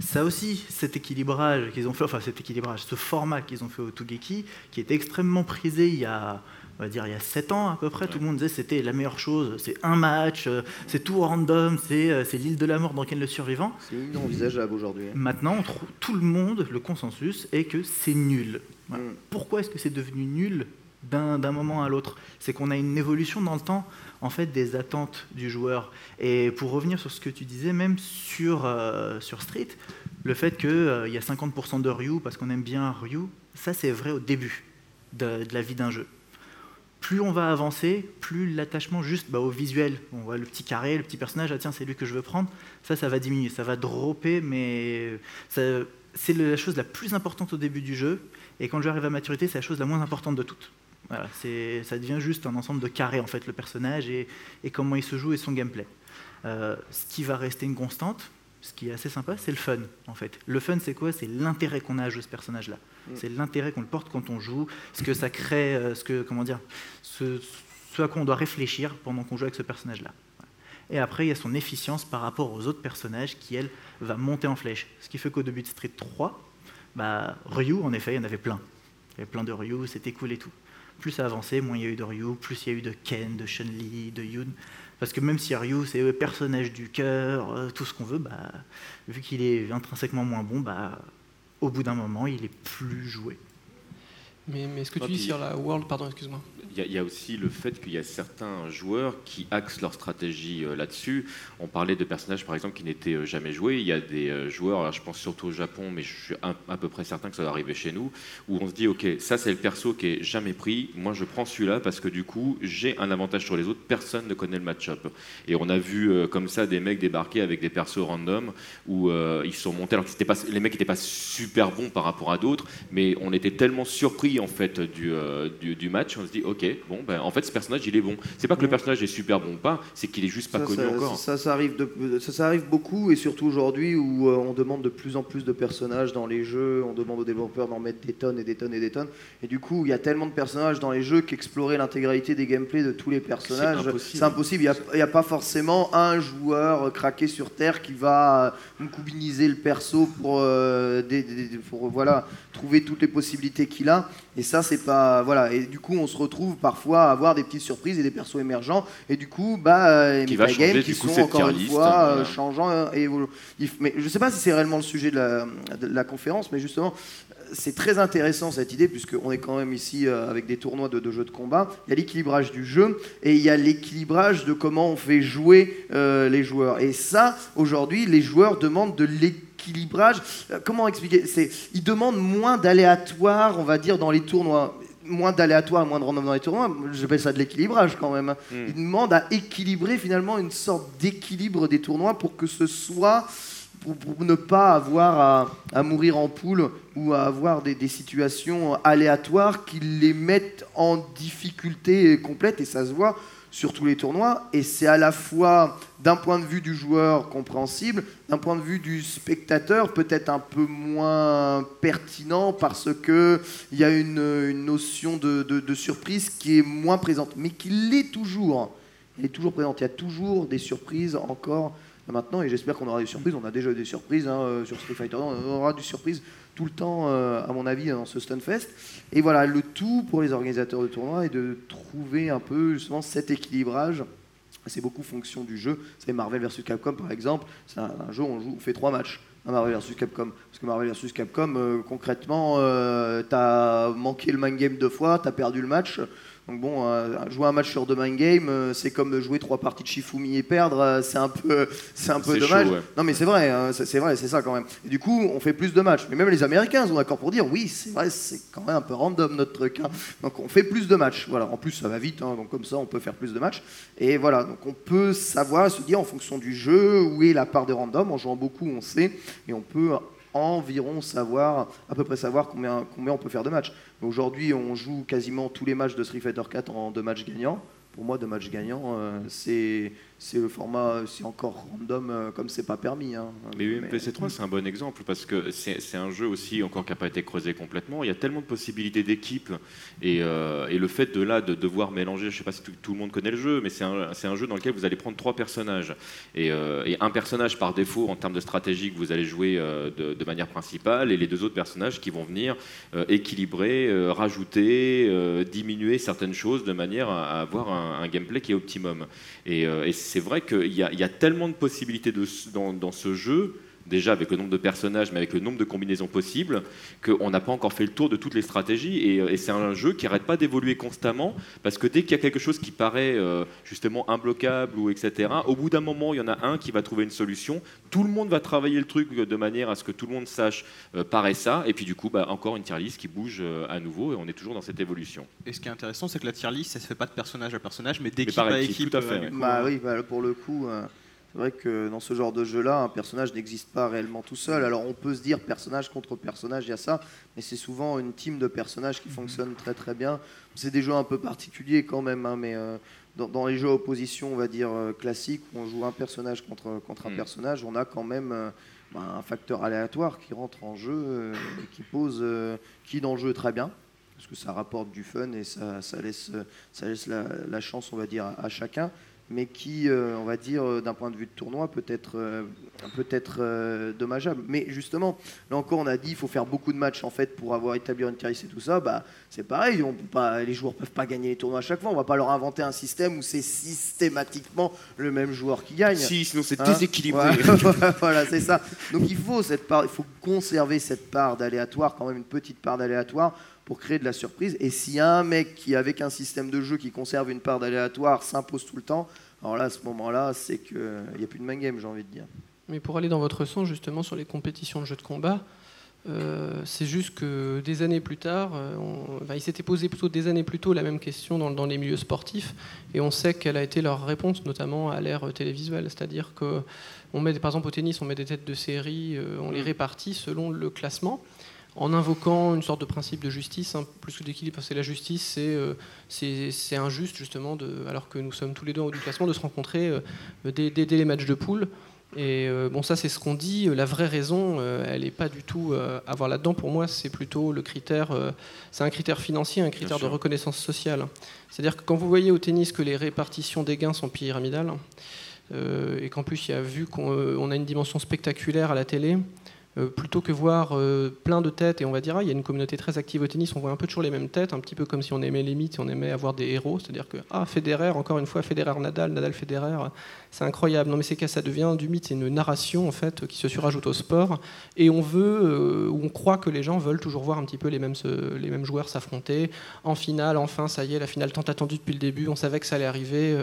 C: Ça aussi, cet équilibrage qu'ils ont fait, enfin cet équilibrage, ce format qu'ils ont fait au Tougeki, qui est extrêmement prisé il y a, on va dire il y a 7 ans à peu près, tout le monde disait c'était la meilleure chose, c'est un match, euh, c'est tout random, euh, c'est l'île de la mort dans laquelle le survivant.
B: C'est inenvisageable aujourd'hui. Hein.
C: Maintenant, tout le monde, le consensus est que c'est nul. Mm. Pourquoi est-ce que c'est devenu nul d'un moment à l'autre? C'est qu'on a une évolution dans le temps en fait des attentes du joueur. Et pour revenir sur ce que tu disais, même sur, euh, sur Street, le fait qu'il y a 50% de Ryu parce qu'on aime bien Ryu, ça c'est vrai au début de la vie d'un jeu plus on va avancer, plus l'attachement juste bah, au visuel, on voit le petit carré, le petit personnage, ah tiens, c'est lui que je veux prendre, ça, ça va diminuer, ça va dropper, mais c'est la chose la plus importante au début du jeu, et quand le jeu arrive à maturité, c'est la chose la moins importante de toutes. Voilà, ça devient juste un ensemble de carrés, en fait, le personnage, et, comment il se joue et son gameplay. Euh, ce qui va rester une constante, ce qui est assez sympa, c'est le fun, en fait. Le fun, c'est quoi? C'est l'intérêt qu'on a à jouer ce personnage-là.
B: Mm.
C: C'est l'intérêt qu'on le porte quand on joue, ce que ça crée, euh, ce que, comment dire, ce, à quoi on doit réfléchir pendant qu'on joue avec ce personnage-là. Et après, il y a son efficience par rapport aux autres personnages qui, elle, va monter en flèche. Ce qui fait qu'au début de Street 3, bah, Ryu, en effet, il y en avait plein. Il y avait plein de Ryu, c'était cool et tout. Plus ça avançait, moins il y a eu de Ryu, plus il y a eu de Ken, de Chun-Li, de Yun. Parce que même si Ryu, c'est le personnage du cœur, euh, tout ce qu'on veut, bah, vu qu'il est intrinsèquement moins bon, bah, au bout d'un moment, il est plus joué.
A: Mais, mais ce que
E: Ah,
A: tu dis
E: puis-
A: sur la World, pardon, excuse-moi.
E: Il y, a- aussi le fait qu'il y a certains joueurs qui axent leur stratégie euh, là-dessus. On parlait de personnages, par exemple, qui n'étaient euh, jamais joués. Il y a des euh, joueurs, alors je pense surtout au Japon, mais je suis à peu près certain que ça va arriver chez nous, où on se dit, OK, ça c'est le perso qui est jamais pris. Moi, je prends celui-là parce que du coup, j'ai un avantage sur les autres. Personne ne connaît le match-up. Et on a vu comme ça des mecs débarquer avec des persos random où ils sont montés. Alors, les mecs n'étaient pas super bons par rapport à d'autres, mais on était tellement surpris en fait du match. On se dit, OK, bon, ben, en fait, ce personnage, il est bon. C'est pas que le personnage est super bon ou pas, c'est qu'il est juste pas
B: ça,
E: connu
B: ça,
E: encore.
B: Ça, ça arrive de- ça, ça arrive beaucoup, et surtout aujourd'hui où euh, on demande de plus en plus de personnages dans les jeux, on demande aux développeurs d'en mettre des tonnes et des tonnes et des tonnes. Et du coup, il y a tellement de personnages dans les jeux qu'explorer l'intégralité des gameplays de tous les personnages,
E: C'est impossible.
B: Il n'y a, a pas forcément un joueur euh, craqué sur Terre qui va euh, combiniser le perso pour, euh, des- pour, voilà, trouver toutes les possibilités qu'il a. Et ça, c'est pas. Voilà. Et du coup, on se retrouve parfois à avoir des petites surprises et des persos émergents. Et du coup, bah, euh, les
E: Qui va
B: metagames qui
E: coup,
B: sont encore une fois euh,
E: voilà.
B: changeants euh, et Mais je sais pas si c'est réellement le sujet de la, de la conférence, mais justement, c'est très intéressant cette idée, puisqu'on est quand même ici avec des tournois de, de jeux de combat. Il y a l'équilibrage du jeu et il y a l'équilibrage de comment on fait jouer euh, les joueurs. Et ça, aujourd'hui, les joueurs demandent de l'équilibrage. Comment expliquer? C'est, Ils demandent moins d'aléatoire, on va dire, dans les tournois. Moins d'aléatoire, moins de random dans les tournois. J'appelle ça de l'équilibrage quand même.
E: Hmm.
B: Ils demandent à équilibrer finalement une sorte d'équilibre des tournois pour que ce soit pour, pour ne pas avoir à, à mourir en poule ou à avoir des, des situations aléatoires qui les mettent en difficulté complète et ça se voit sur tous les tournois et c'est à la fois d'un point de vue du joueur compréhensible, d'un point de vue du spectateur peut-être un peu moins pertinent parce que il y a une, notion de surprise qui est moins présente mais qui l'est toujours. Elle est toujours présente. Il y a toujours des surprises encore maintenant et j'espère qu'on aura des surprises. On a déjà eu des surprises hein, euh, sur Street Fighter. On aura des surprises tout le temps, euh, à mon avis, dans ce Stunfest. Et voilà, le tout pour les organisateurs de tournois est de trouver un peu justement cet équilibrage. C'est beaucoup fonction du jeu. C'est Marvel vs Capcom par exemple. C'est un, jeu où on, joue, on fait trois matchs. Marvel vs Capcom. Parce que Marvel vs Capcom, euh, concrètement, euh, t'as manqué le mind game deux fois, t'as perdu le match. Donc bon, euh, jouer un match sur deux mind game, euh, c'est comme jouer trois parties de Shifumi et perdre. euh, c'est un peu, c'est un peu dommage.
E: chaud, ouais.
B: Non mais c'est vrai, hein, c'est c'est vrai, c'est ça quand même. Et du coup, on fait plus de matchs. Mais même les Américains sont d'accord pour dire, oui, c'est vrai, c'est quand même un peu random notre truc. hein. Donc on fait plus de matchs. Voilà. En plus, ça va vite, hein, donc comme ça, on peut faire plus de matchs. Et voilà, donc on peut savoir, se dire en fonction du jeu où est la part de random. En jouant beaucoup, on sait, et on peut environ savoir, à peu près savoir combien, combien on peut faire de matchs. Aujourd'hui, on joue quasiment tous les matchs de Street Fighter 4 en deux matchs gagnants. Pour moi, deux matchs gagnants, euh, c'est c'est le format, c'est encore random euh, comme c'est pas permis. hein.
E: Mais UMPC3, c'est un bon exemple parce que c'est un jeu aussi encore qui n'a pas été creusé complètement. Il y a tellement de possibilités d'équipe et, euh, et le fait de là de devoir mélanger, je ne sais pas si tout, tout le monde connaît le jeu, mais c'est un, un jeu dans lequel vous allez prendre trois personnages et, euh, et un personnage par défaut en termes de stratégie que vous allez jouer euh, de, de manière principale et les deux autres personnages qui vont venir euh, équilibrer, euh, rajouter, euh, diminuer certaines choses de manière à, à avoir un, un gameplay qui est optimum. Et, euh, et c'est vrai qu'il y, a- tellement de possibilités dans ce jeu, déjà avec le nombre de personnages, mais avec le nombre de combinaisons possibles, qu'on n'a pas encore fait le tour de toutes les stratégies. Et, euh, et c'est un jeu qui n'arrête pas d'évoluer constamment, parce que dès qu'il y a quelque chose qui paraît euh, justement imbloquable ou etc., au bout d'un moment, il y en a un qui va trouver une solution. Tout le monde va travailler le truc de manière à ce que tout le monde sache euh, pareil ça. Et puis du coup, bah, encore une tier list qui bouge euh, à nouveau, et on est toujours dans cette évolution.
D: Et ce qui est intéressant, c'est que la tier list, ça se fait pas de personnage à personnage, mais d'équipe à
E: équipe,
D: équipe.
E: tout à fait,
D: euh,
B: Bah
D: euh,
B: oui, bah, pour le coup, euh, C'est vrai que dans ce genre de jeu-là, un personnage n'existe pas réellement tout seul. Alors on peut se dire personnage contre personnage, il y a ça, mais c'est souvent une team de personnages qui fonctionne très très bien. C'est des jeux un peu particuliers quand même, hein, mais euh, dans, dans les jeux à opposition, on va dire euh, classiques, où on joue un personnage contre, contre un
E: Mm.
B: personnage, on a quand même euh, bah, un facteur aléatoire qui rentre en jeu euh, et qui pose, qui dans le jeu très bien, parce que ça rapporte du fun et ça, ça laisse, ça laisse la, la chance, on va dire, à, à chacun, mais qui, euh, on va dire, euh, d'un point de vue de tournoi, peut être, euh, peut être euh, dommageable. Mais justement, là encore, on a dit, il faut faire beaucoup de matchs en fait pour avoir établi une tier et tout ça. Bah, c'est pareil, on peut pas, les joueurs peuvent pas gagner les tournois à chaque fois. On va pas leur inventer un système où c'est systématiquement le même joueur qui gagne.
F: Si, sinon c'est
B: Hein
F: déséquilibré.
B: Ouais, *laughs* voilà, c'est ça. Donc il faut cette part, il faut conserver cette part d'aléatoire, quand même une petite part d'aléatoire pour créer de la surprise. Et s'il y a un mec qui, avec un système de jeu qui conserve une part d'aléatoire, s'impose tout le temps, alors là, à ce moment-là, c'est qu'il n'y a plus de main game, j'ai envie de dire.
A: Mais pour aller dans votre sens, justement, sur les compétitions de jeux de combat, euh, c'est juste que des années plus tard, euh, on- enfin, ils s'étaient posé plutôt des années plus tôt la même question dans, dans les milieux sportifs, et on sait quelle a été leur réponse, notamment à l'ère télévisuelle. C'est-à-dire que on met, par exemple, au tennis, on met des têtes de série, euh, on les répartit selon le classement. En invoquant une sorte de principe de justice, hein, plus que d'équilibre, parce que la justice, c'est euh, injuste justement, de, alors que nous sommes tous les deux en haut du classement, de se rencontrer euh, dès, dès- dès les matchs de poule. Et euh, bon, ça, c'est ce qu'on dit. La vraie raison, euh, elle n'est pas du tout à voir là-dedans. Pour moi, c'est plutôt le critère. c'est un critère financier, un critère de reconnaissance sociale. C'est-à-dire que quand vous voyez au tennis que les répartitions des gains sont pyramidales, et qu'en plus, il y a vu qu'on on a une dimension spectaculaire à la télé, euh, plutôt que voir euh, plein de têtes, et on va dire, ah, il y a une communauté très active au tennis, on voit un peu toujours les mêmes têtes, un petit peu comme si on aimait les mythes, et on aimait avoir des héros, c'est-à-dire que, ah, Federer, encore une fois, Federer, Nadal, Nadal, Federer, c'est incroyable. Non, mais c'est que ça devient du mythe, c'est une narration, en fait, qui se surajoute au sport, et on veut, euh, ou on croit que les gens veulent toujours voir un petit peu les mêmes, les mêmes joueurs s'affronter. En finale, enfin, ça y est, la finale tant attendue depuis le début, on savait que ça allait arriver.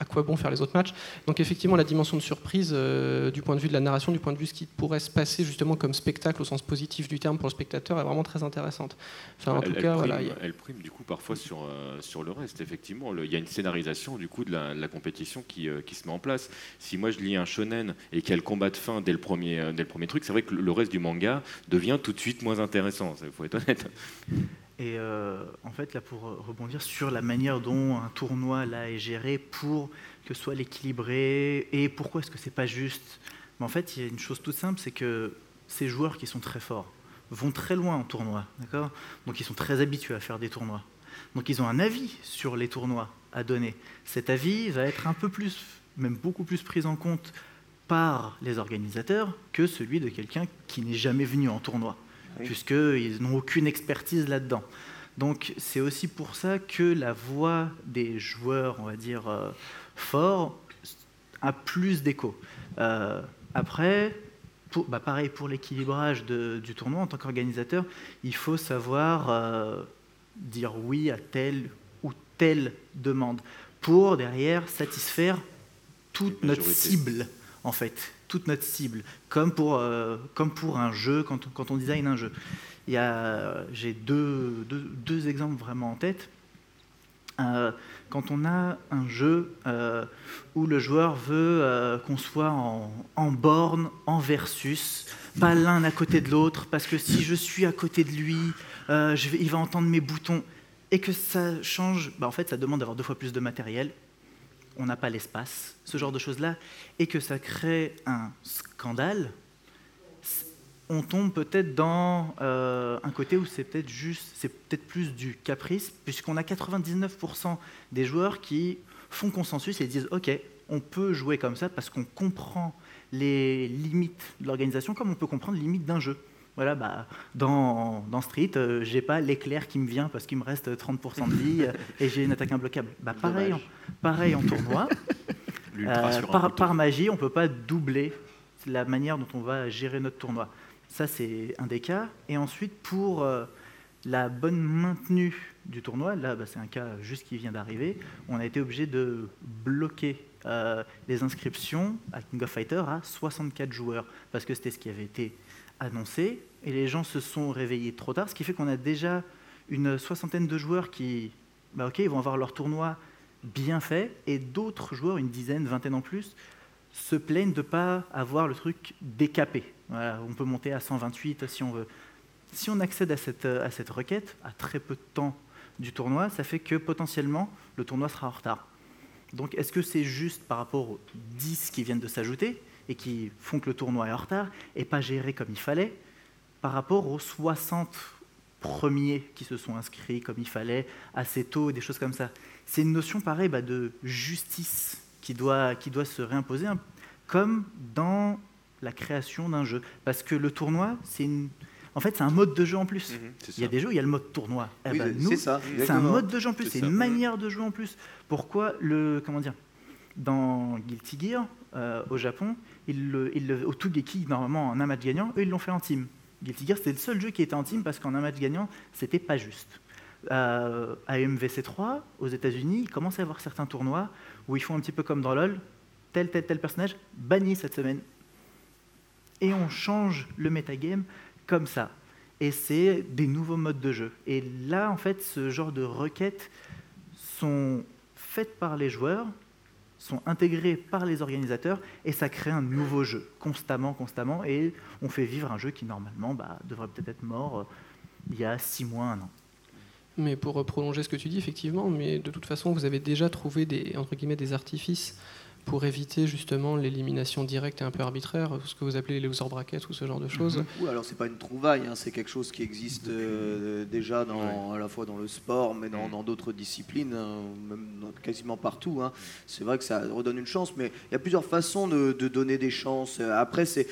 A: À quoi bon faire les autres matchs Donc effectivement, la dimension de surprise, euh, du point de vue de la narration, du point de vue de ce qui pourrait se passer justement comme spectacle au sens positif du terme pour le spectateur, est vraiment très intéressante. Enfin, en
E: elle,
A: tout
E: elle
A: cas,
E: prime,
A: voilà.
E: elle prime, du coup parfois sur, euh, sur le reste, effectivement. Il y a une scénarisation du coup de la, de la compétition qui, euh, qui se met en place. Si moi je lis un shonen et qu'il y a le combat de fin dès le premier, dès le premier truc, c'est vrai que le- le reste du manga devient tout de suite moins intéressant, il faut être honnête.
C: Et euh, en fait, là, pour rebondir sur la manière dont un tournoi là est géré pour que soit l'équilibré et pourquoi est-ce que c'est pas juste Mais En fait, il y a une chose toute simple, c'est que ces joueurs qui sont très forts vont très loin en tournoi, d'accord? Donc ils sont très habitués à faire des tournois. Donc ils ont un avis sur les tournois à donner. Cet avis va être un peu plus, même beaucoup plus pris en compte par les organisateurs que celui de quelqu'un qui n'est jamais venu en tournoi
B: Oui.
C: puisqu'ils n'ont aucune expertise là-dedans. Donc c'est aussi pour ça que la voix des joueurs, on va dire, euh, forts, a plus d'écho. Euh, après, pour- bah, pareil pour l'équilibrage du tournoi, en tant qu'organisateur, il faut savoir euh, dire oui à telle ou telle demande pour derrière satisfaire toute notre cible, en fait, toute notre cible, comme pour, euh, comme pour un jeu, quand, on- quand design un jeu. J'ai deux, deux, deux exemples vraiment en tête. Euh, quand on a un jeu euh, où le joueur veut qu'on soit en, en borne, en versus, pas l'un à côté de l'autre, parce que si je suis à côté de lui, il va entendre mes boutons, et que ça change, bah, en fait, ça demande d'avoir deux fois plus de matériel. On n'a pas l'espace, ce genre de choses-là, et que ça crée un scandale. On tombe peut-être dans euh, un côté où c'est peut-être juste, c'est peut-être plus du caprice, puisqu'on a 99% des joueurs qui font consensus et disent OK, on peut jouer comme ça parce qu'on comprend les limites de l'organisation comme on peut comprendre les limites d'un jeu. Voilà, bah, dans, dans Street, euh, j'ai pas l'éclair qui me vient parce qu'il me reste 30% de vie euh, et j'ai une attaque imbloquable. Bah, pareil, en, pareil en tournoi. *laughs* Euh, par, magie, on ne peut pas doubler la manière dont on va gérer notre tournoi. Ça, c'est un des cas. Et ensuite, pour euh, la bonne maintenue du tournoi, là, bah, c'est un cas juste qui vient d'arriver, on a été obligé de bloquer les inscriptions à King of Fighter à 64 joueurs, parce que c'était ce qui avait été annoncé, et les gens se sont réveillés trop tard, ce qui fait qu'on a déjà une soixantaine de joueurs qui, bah, ok, vont avoir leur tournoi bien fait, et d'autres joueurs, une dizaine, vingtaine en plus, se plaignent de ne pas avoir le truc décapé. on peut monter à 128 si on veut. Si on accède à cette requête à très peu de temps du tournoi, ça fait que potentiellement le tournoi sera en retard. Donc est-ce que c'est juste par rapport aux 10 qui viennent de s'ajouter et qui font que le tournoi est en retard et pas géré comme il fallait? Par rapport aux 60 premiers qui se sont inscrits comme il fallait assez tôt, des choses comme ça. C'est une notion pareille bah, de justice qui doit, qui doit se réimposer, hein, comme dans la création d'un jeu. Parce que le tournoi, c'est une... En fait, c'est un mode de jeu en plus. Mhm, il y a des jeux, il y a le mode tournoi.
B: Eh c'est ça.
C: C'est un mode de jeu en plus, c'est une manière de jouer en plus. Pourquoi le comment dire Dans Guilty Gear, euh, au Japon, ils le, le, au Tougeki, normalement en un match gagnant, eux ils l'ont fait en team. Guilty Gear, c'était le seul jeu qui était en team parce qu'en un match gagnant, c'était pas juste. Euh, à MVC3, aux États-Unis, il commence à avoir certains tournois où ils font un petit peu comme dans LoL, tel, tel, tel personnage banni cette semaine. Et on change le metagame comme ça. Et c'est des nouveaux modes de jeu. Et là, en fait, ce genre de requêtes sont faites par les joueurs, sont intégrées par les organisateurs, et ça crée un nouveau jeu, constamment, constamment, et on fait vivre un jeu qui, normalement, bah, devrait peut-être être mort euh, il y a six mois, un an.
A: Mais pour prolonger ce que tu dis, effectivement, mais de toute façon, vous avez déjà trouvé des, entre guillemets, des artifices pour éviter justement l'élimination directe et un peu arbitraire, ce que vous appelez les loser brackets ou ce genre de choses.
B: Mhm. Oui, alors c'est pas une trouvaille, hein, c'est quelque chose qui existe euh, déjà dans, à la fois dans le sport, mais dans mhm. d'autres disciplines, hein, même quasiment partout. Hein. C'est vrai que ça redonne une chance, mais il y a plusieurs façons de, donner des chances. Après, c'est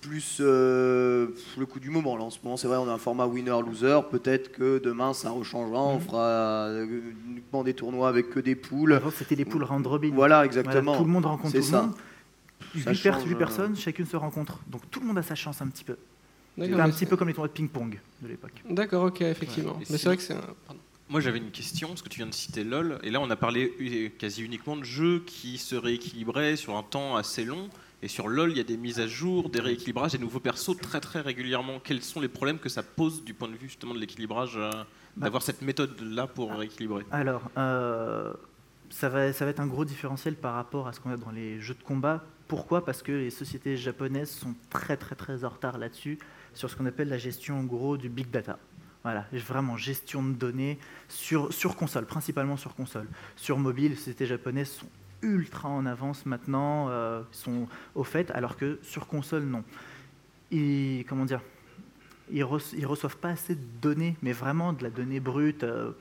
B: plus euh, le coup du moment. Là, en ce moment, c'est vrai, on a un format winner-loser. Peut-être que demain, ça rechangera. On mhm. fera euh, uniquement des tournois avec que des poules.
C: Avant, c'était des poules round robin.
B: Voilà, exactement
C: monde rencontre tout le monde. 8, euh, personnes, chacune se rencontre. Donc tout le monde a sa chance un petit peu. Un petit peu comme les tournois de ping-pong de l'époque.
A: D'accord, ok, effectivement. Mais c'est vrai que c'est
D: Moi j'avais une question, parce que tu viens de citer LoL, et là on a parlé quasi uniquement de jeux qui se rééquilibraient sur un temps assez long, et sur LoL il y a des mises à jour, des rééquilibrages, des nouveaux persos très très régulièrement. Quels sont les problèmes que ça pose du point de vue justement de l'équilibrage, euh, bah. d'avoir cette méthode-là pour rééquilibrer?
C: Alors, euh, ça va, être un gros différentiel par rapport à ce qu'on a dans les jeux de combat. Pourquoi? Parce que les sociétés japonaises sont très très très en retard là-dessus, sur ce qu'on appelle la gestion en gros du big data. Voilà, vraiment gestion de données sur, sur console, principalement sur console. Sur mobile, les sociétés japonaises sont ultra en avance maintenant, euh, sont au fait, alors que sur console, non. Ils, comment dire? Ils, ne reçoivent pas assez de données, mais vraiment de la donnée brute. Euh,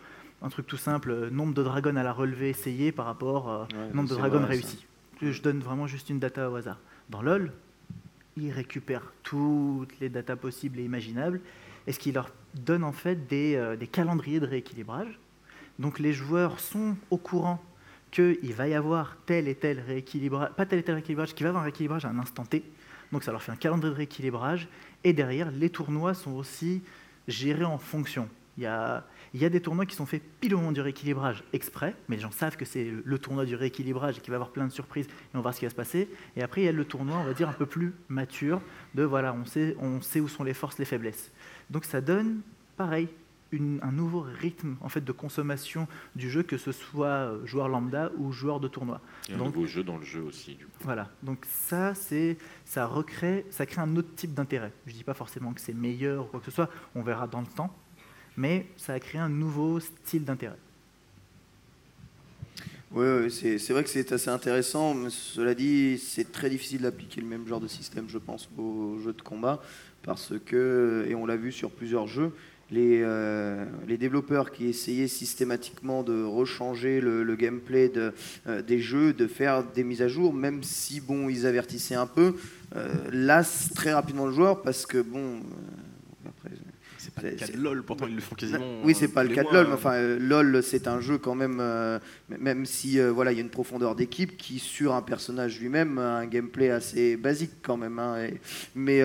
C: un truc tout simple, euh, nombre de dragons à la relever essayé par rapport au euh, nombre de dragons réussis. Je donne vraiment juste une data au hasard. Dans LoL, ils récupèrent toutes les datas possibles et imaginables, et ce qui leur donne en fait des, euh, des calendriers de rééquilibrage. Donc les joueurs sont au courant qu'il va y avoir tel et tel rééquilibrage, pas tel et tel rééquilibrage, qu'il va y avoir un rééquilibrage à un instant T. Donc ça leur fait un calendrier de rééquilibrage. Et derrière, les tournois sont aussi gérés en fonction. Il y a, il y a des tournois qui sont faits pile au moment du rééquilibrage exprès, mais les gens savent que c'est le tournoi du rééquilibrage et qu'il va y avoir plein de surprises et on va voir ce qui va se passer. Et après, il y a le tournoi, on va dire, un peu plus mature, de voilà, on sait, on sait où sont les forces, les faiblesses. Donc ça donne, pareil, un nouveau rythme en fait, de consommation du jeu, que ce soit euh, joueur lambda ou joueur de tournoi.
E: Et un nouveau jeu dans le jeu aussi. Du coup.
C: Voilà, donc ça, c'est, ça recrée, ça crée un autre type d'intérêt. Je ne dis pas forcément que c'est meilleur ou quoi que ce soit, on verra dans le temps, mais ça a créé un nouveau style d'intérêt.
B: Oui, c'est vrai que c'est assez intéressant. Mais cela dit, c'est très difficile d'appliquer le même genre de système, je pense, aux jeux de combat, parce que, et on l'a vu sur plusieurs jeux, les, euh, développeurs qui essayaient systématiquement de rechanger le, gameplay de, euh, des jeux, de faire des mises à jour, même si bon, ils avertissaient un peu, euh, lassent très rapidement le joueur parce que bon,
D: pas le cas de LoL, pourtant ils le font quasiment.
B: Oui, c'est pas le cas de LoL, mais enfin, euh, LoL, c'est un jeu quand même, euh, même si euh, voilà, il y a une profondeur d'équipe qui, sur un personnage lui-même, a un gameplay assez basique quand même. Hein, mais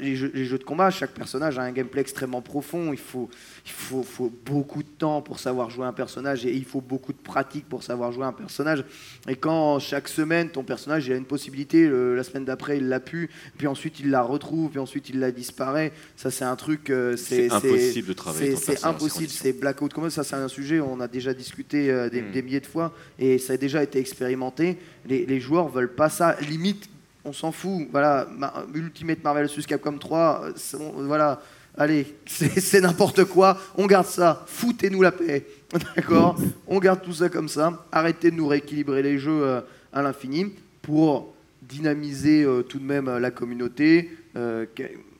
B: les jeux, les, jeux, de combat, chaque personnage a un gameplay extrêmement profond. Il faut, il faut, faut, beaucoup de temps pour savoir jouer un personnage et il faut beaucoup de pratique pour savoir jouer un personnage. Et quand chaque semaine, ton personnage il a une possibilité, la semaine d'après, il l'a pu, puis ensuite il la retrouve, puis ensuite il la disparaît, ça c'est un truc. c'est
E: impossible de travailler.
B: C'est
E: C'est
B: impossible, c'est blackout combat. Ça, c'est un sujet, on a déjà discuté euh, des,
E: Mm.
B: des milliers de fois et ça a déjà été expérimenté. Les, les joueurs veulent pas ça. Limite, on s'en fout. Voilà, Ma- Ultimate Marvel vs Capcom 3, euh, c'est- on- voilà. Allez, *laughs* c'est c'est n'importe quoi. On garde ça. Foutez-nous la paix. *laughs* D'accord? On garde tout ça comme ça. Arrêtez de nous rééquilibrer les jeux euh, à l'infini pour dynamiser euh, tout de même la communauté euh,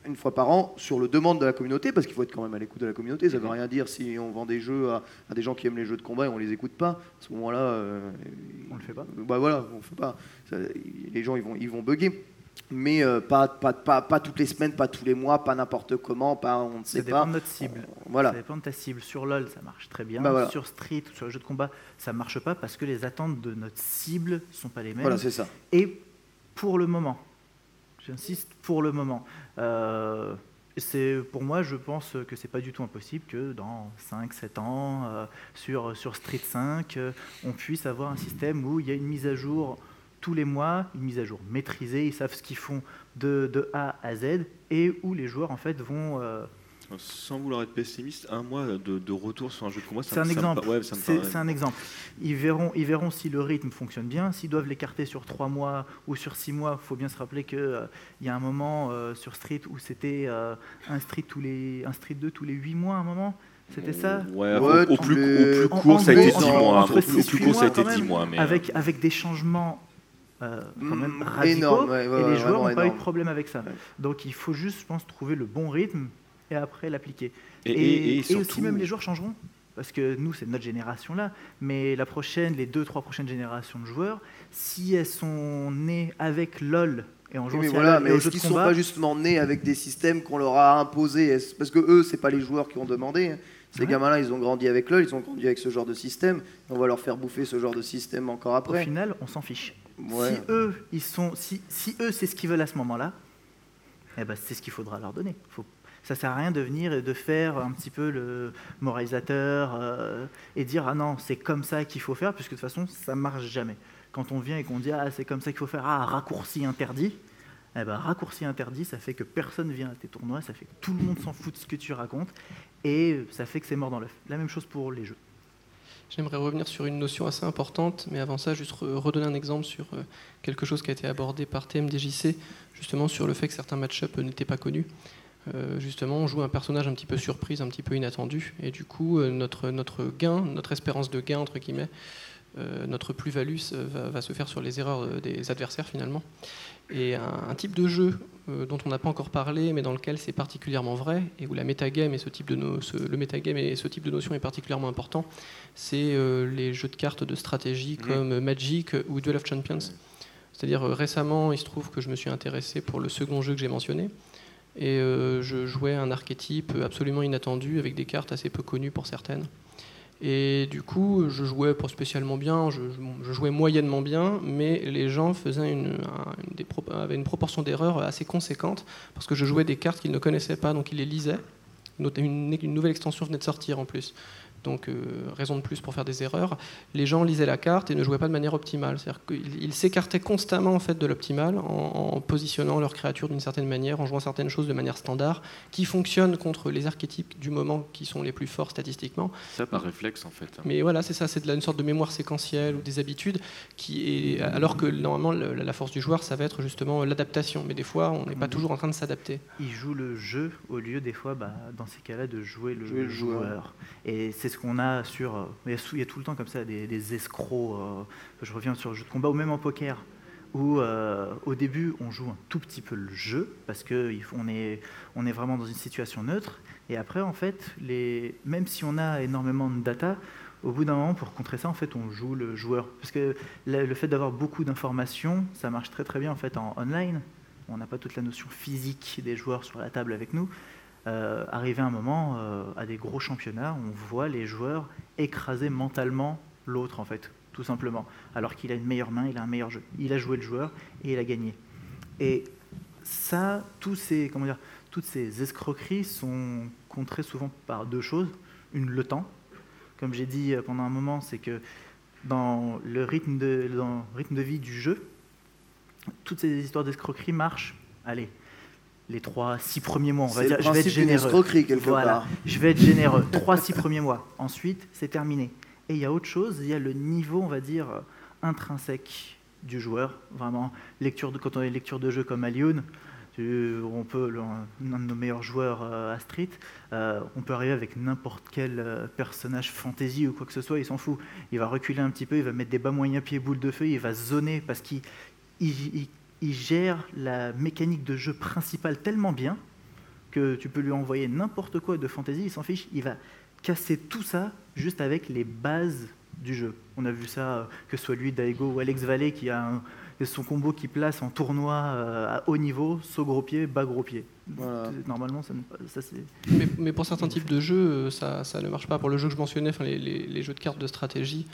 B: une fois par an sur le demande de la communauté parce qu'il faut être quand même à l'écoute de la communauté. Ça veut rien dire si on vend des jeux à, à des gens qui aiment les jeux de combat et on les écoute pas. À ce moment-là, euh,
C: On le fait pas.
B: Bah voilà, on le fait pas. Ça, les gens ils vont ils vont bugger. Mais euh, pas, pas, pas, pas toutes les semaines, pas tous les mois, pas n'importe comment, pas on ne
C: Ça
B: sait
C: dépend
B: pas.
C: de notre cible.
B: Voilà.
C: Ça dépend de ta cible. Sur LoL, ça marche très bien.
B: Bah voilà.
C: Sur Street ou sur le jeu de combat, ça marche pas parce que les attentes de notre cible sont pas les mêmes.
B: Voilà, c'est ça.
C: Et pour le moment, j'insiste, pour le moment, euh, pour moi, je pense que c'est pas du tout impossible que dans 5-7 ans, euh, sur, sur Street 5, euh, on puisse avoir un système où il y a une mise à jour tous les mois, une mise à jour maîtrisée, ils savent ce qu'ils font de, de A à Z, et où les joueurs en fait vont
E: Sans vouloir être pessimiste, un mois de, de retour sur un jeu de combat,
C: C'est un exemple.
E: ouais,
C: C'est un exemple. Ils verront, ils verront si le rythme fonctionne bien. S'ils doivent l'écarter sur trois mois ou sur six mois, il faut bien se rappeler qu'il y a un moment euh, sur Street où c'était euh, un Street tous les, un Street 2 tous les huit mois, à un moment. C'était ça
E: Ouais,
B: Ouais,
E: au, plus,
B: les-
E: au plus
C: En-
E: court,
C: en
E: ça a été
B: entre-
E: 10 mois. Au plus, court, ça a
C: mois,
E: été
C: quand
E: 10
C: même,
E: mois. Mais,
C: avec, avec des changements euh, quand même
B: Mm,
C: radicaux.
B: énorme, ouais, ouais,
C: et les joueurs n'ont pas eu de problème avec ça.
B: Ouais.
C: Donc il faut juste, je pense, trouver le bon rythme et après l'appliquer.
E: et,
C: Et,
E: et- et
C: et
E: surtout,
C: aussi même les joueurs changeront. Parce que nous, c'est notre génération là, mais la prochaine, les deux, trois prochaines générations de joueurs, si elles sont nées avec LOL et en jouant
B: mais voilà, mais est-ce qu'ils sont pas justement nés avec des systèmes qu'on leur a imposés? Parce que eux, c'est pas les joueurs qui ont demandé. hein. Ces
C: Ouais.
B: gamins-là, ils ont grandi avec LoL, ils ont grandi avec ce genre de système. On va leur faire bouffer ce genre de système encore
C: au
B: après.
C: final, on s'en fiche.
B: Ouais.
C: Si eux, ils sont, si, si eux, c'est ce qu'ils veulent à ce moment-là, eh ben, c'est ce qu'il faudra leur donner. Faut, ça sert à rien de venir et de faire un petit peu le moralisateur euh, et dire ah non, c'est comme ça qu'il faut faire, puisque de toute façon, ça marche jamais. Quand on vient et qu'on dit ah c'est comme ça qu'il faut faire, ah raccourci interdit, eh ben, raccourci interdit, ça fait que personne vient à tes tournois, ça fait que tout le monde s'en fout de ce que tu racontes, et ça fait que c'est mort dans l'œuf. La même chose pour les jeux.
A: J'aimerais revenir sur une notion assez importante, mais avant ça, juste re- redonner un exemple sur euh, quelque chose qui a été abordé par TMDJC, justement sur le fait que certains match-up n'étaient pas connus. Euh, justement, on joue un personnage un petit peu surprise, un petit peu inattendu, et du coup, euh, notre, notre gain, notre espérance de gain, entre guillemets, euh, notre plus-value va, va se faire sur les erreurs des adversaires finalement. Et un, un type de jeu dont on n'a pas encore parlé, mais dans lequel c'est particulièrement vrai, et où la metagame et ce type de no- ce- le metagame et ce type de notion est particulièrement important, c'est les jeux de cartes de stratégie
E: Mhm.
A: comme Magic ou Duel of Champions. C'est-à-dire récemment, il se trouve que je me suis intéressé pour le second jeu que j'ai mentionné. Et euh, je jouais un archétype absolument inattendu avec des cartes assez peu connues pour certaines. Et du coup, je jouais pas spécialement bien, je, jouais moyennement bien, mais les gens faisaient une, un- une avaient une proportion d'erreur assez conséquente parce que je jouais des cartes qu'ils ne connaissaient pas, donc ils les lisaient. Une nouvelle extension venait de sortir en plus. Donc, euh, raison de plus pour faire des erreurs. Les gens lisaient la carte et ne jouaient pas de manière optimale. C'est-à-dire qu'ils ils s'écartaient constamment en fait, de l'optimal en, en positionnant leur créature d'une certaine manière, en jouant certaines choses de manière standard, qui fonctionnent contre les archétypes du moment qui sont les plus forts statistiquement.
E: ça par réflexe en fait.
A: Mais voilà, c'est ça, c'est de la- une sorte de mémoire séquentielle ou des habitudes, qui est, alors que normalement le- la force du joueur, ça va être justement l'adaptation. Mais des fois, on n'est pas
C: Mhm.
A: toujours en train de s'adapter.
C: il joue le jeu au lieu des fois, bah, dans ces cas-là, de jouer le,
B: Jouer le
C: joueur.
B: joueur.
C: Et c'est qu'on a sur. euh, Il y, a tout le temps comme ça des, escrocs. euh, je reviens sur le jeu de combat ou même en poker. Où euh, au début on joue un tout petit peu le jeu parce que on est, on est vraiment dans une situation neutre. Et après en fait, les, même si on a énormément de data, au bout d'un moment pour contrer ça en fait on joue le joueur parce que le fait d'avoir beaucoup d'informations, ça marche très très bien en fait en online on n'a pas toute la notion physique des joueurs sur la table avec nous. Euh, arrivé un moment, euh, à des gros championnats, on voit les joueurs écraser mentalement l'autre, en fait, tout simplement. Alors qu'il a une meilleure main, il a un meilleur jeu. Il a joué le joueur et il a gagné. Et ça, ces, comment dire, toutes ces escroqueries sont contrées souvent par deux choses. Une, le temps. Comme j'ai dit euh, pendant un moment, c'est que dans le rythme de, dans le rythme de vie du jeu, toutes ces histoires d'escroquerie marchent, allez, les 3-6 premiers mois. On va dire,
B: le
C: je vais être généreux.
B: quelque
C: Voilà,
B: part.
C: je vais être généreux. 3-6 premiers mois. Ensuite, c'est terminé. Et il y a autre chose, il y a le niveau, on va dire, euh, intrinsèque du joueur. Vraiment, lecture de, quand on a une lecture de jeu comme Alioun, on peut, le- un de nos meilleurs joueurs euh, à Street, euh, on peut arriver avec n'importe quel personnage fantasy ou quoi que ce soit, il s'en fout. Il va reculer un petit peu, il va mettre des bas moyens pieds boule de feu, il va zoner parce qu'il il- il- il gère la mécanique de jeu principale tellement bien que tu peux lui envoyer n'importe quoi de fantasy, il s'en fiche, il va casser tout ça juste avec les bases du jeu. On a vu ça, euh, que ce soit lui, Daigo ou Alex Vallée, qui a un- son combo qui place en tournoi euh, à haut niveau, saut gros pied, bas gros pied.
B: Voilà.
C: Normalement, ça, c'est...
A: Mais, mais pour certains types de jeux, euh, ça, ça ne marche pas. Pour le jeu que je mentionnais, enfin, les, les- les jeux de cartes de stratégie, euh,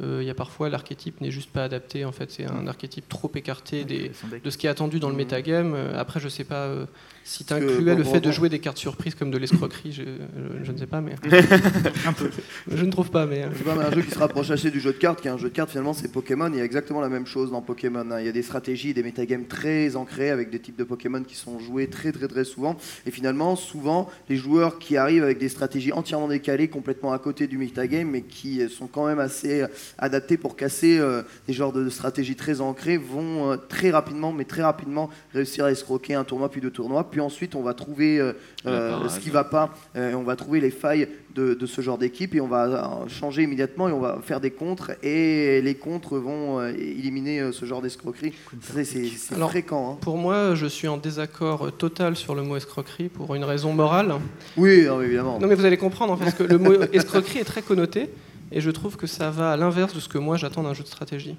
A: il y a parfois l'archétype n'est juste pas adapté. En fait, c'est un archétype trop écarté des, de ce qui est attendu dans le metagame. Euh, Après, je sais pas euh, si tu incluais
B: bon,
A: le
B: bon,
A: fait de
B: bon.
A: jouer des cartes surprises comme de l'escroquerie. Je, je- je ne sais pas, mais *laughs*
C: Un peu.
A: je ne trouve pas. Mais
B: C'est pas un jeu qui se rapproche assez du jeu de cartes, qui est un jeu de cartes finalement c'est Pokémon, il y a exactement la même chose dans Pokémon. hein. Il y a des stratégies, des métagames très ancrés avec des types de Pokémon qui sont joués très très très souvent. Et finalement, souvent, les joueurs qui arrivent avec des stratégies entièrement décalées, complètement à côté du metagame, mais qui sont quand même assez euh, adaptés pour casser euh, des genres de stratégies très ancrées, vont euh, très rapidement, mais très rapidement réussir à escroquer un tournoi puis deux tournois. Puis ensuite, on va trouver euh, euh, ce qui va pas, euh, on va trouver les failles de, de ce genre d'équipe et on va euh, changer immédiatement et on va faire des contres et les contres vont euh, éliminer euh, ce genre d'escroquerie. C'est c'est- c'est
A: Alors,
B: fréquent. hein.
A: pour moi, je suis en désaccord total sur le mot escroquerie pour une raison morale.
B: Oui, non, évidemment.
A: Non, mais vous allez comprendre en fait, parce que le mot *laughs* escroquerie est très connoté, et je trouve que ça va à l'inverse de ce que moi j'attends d'un jeu de stratégie.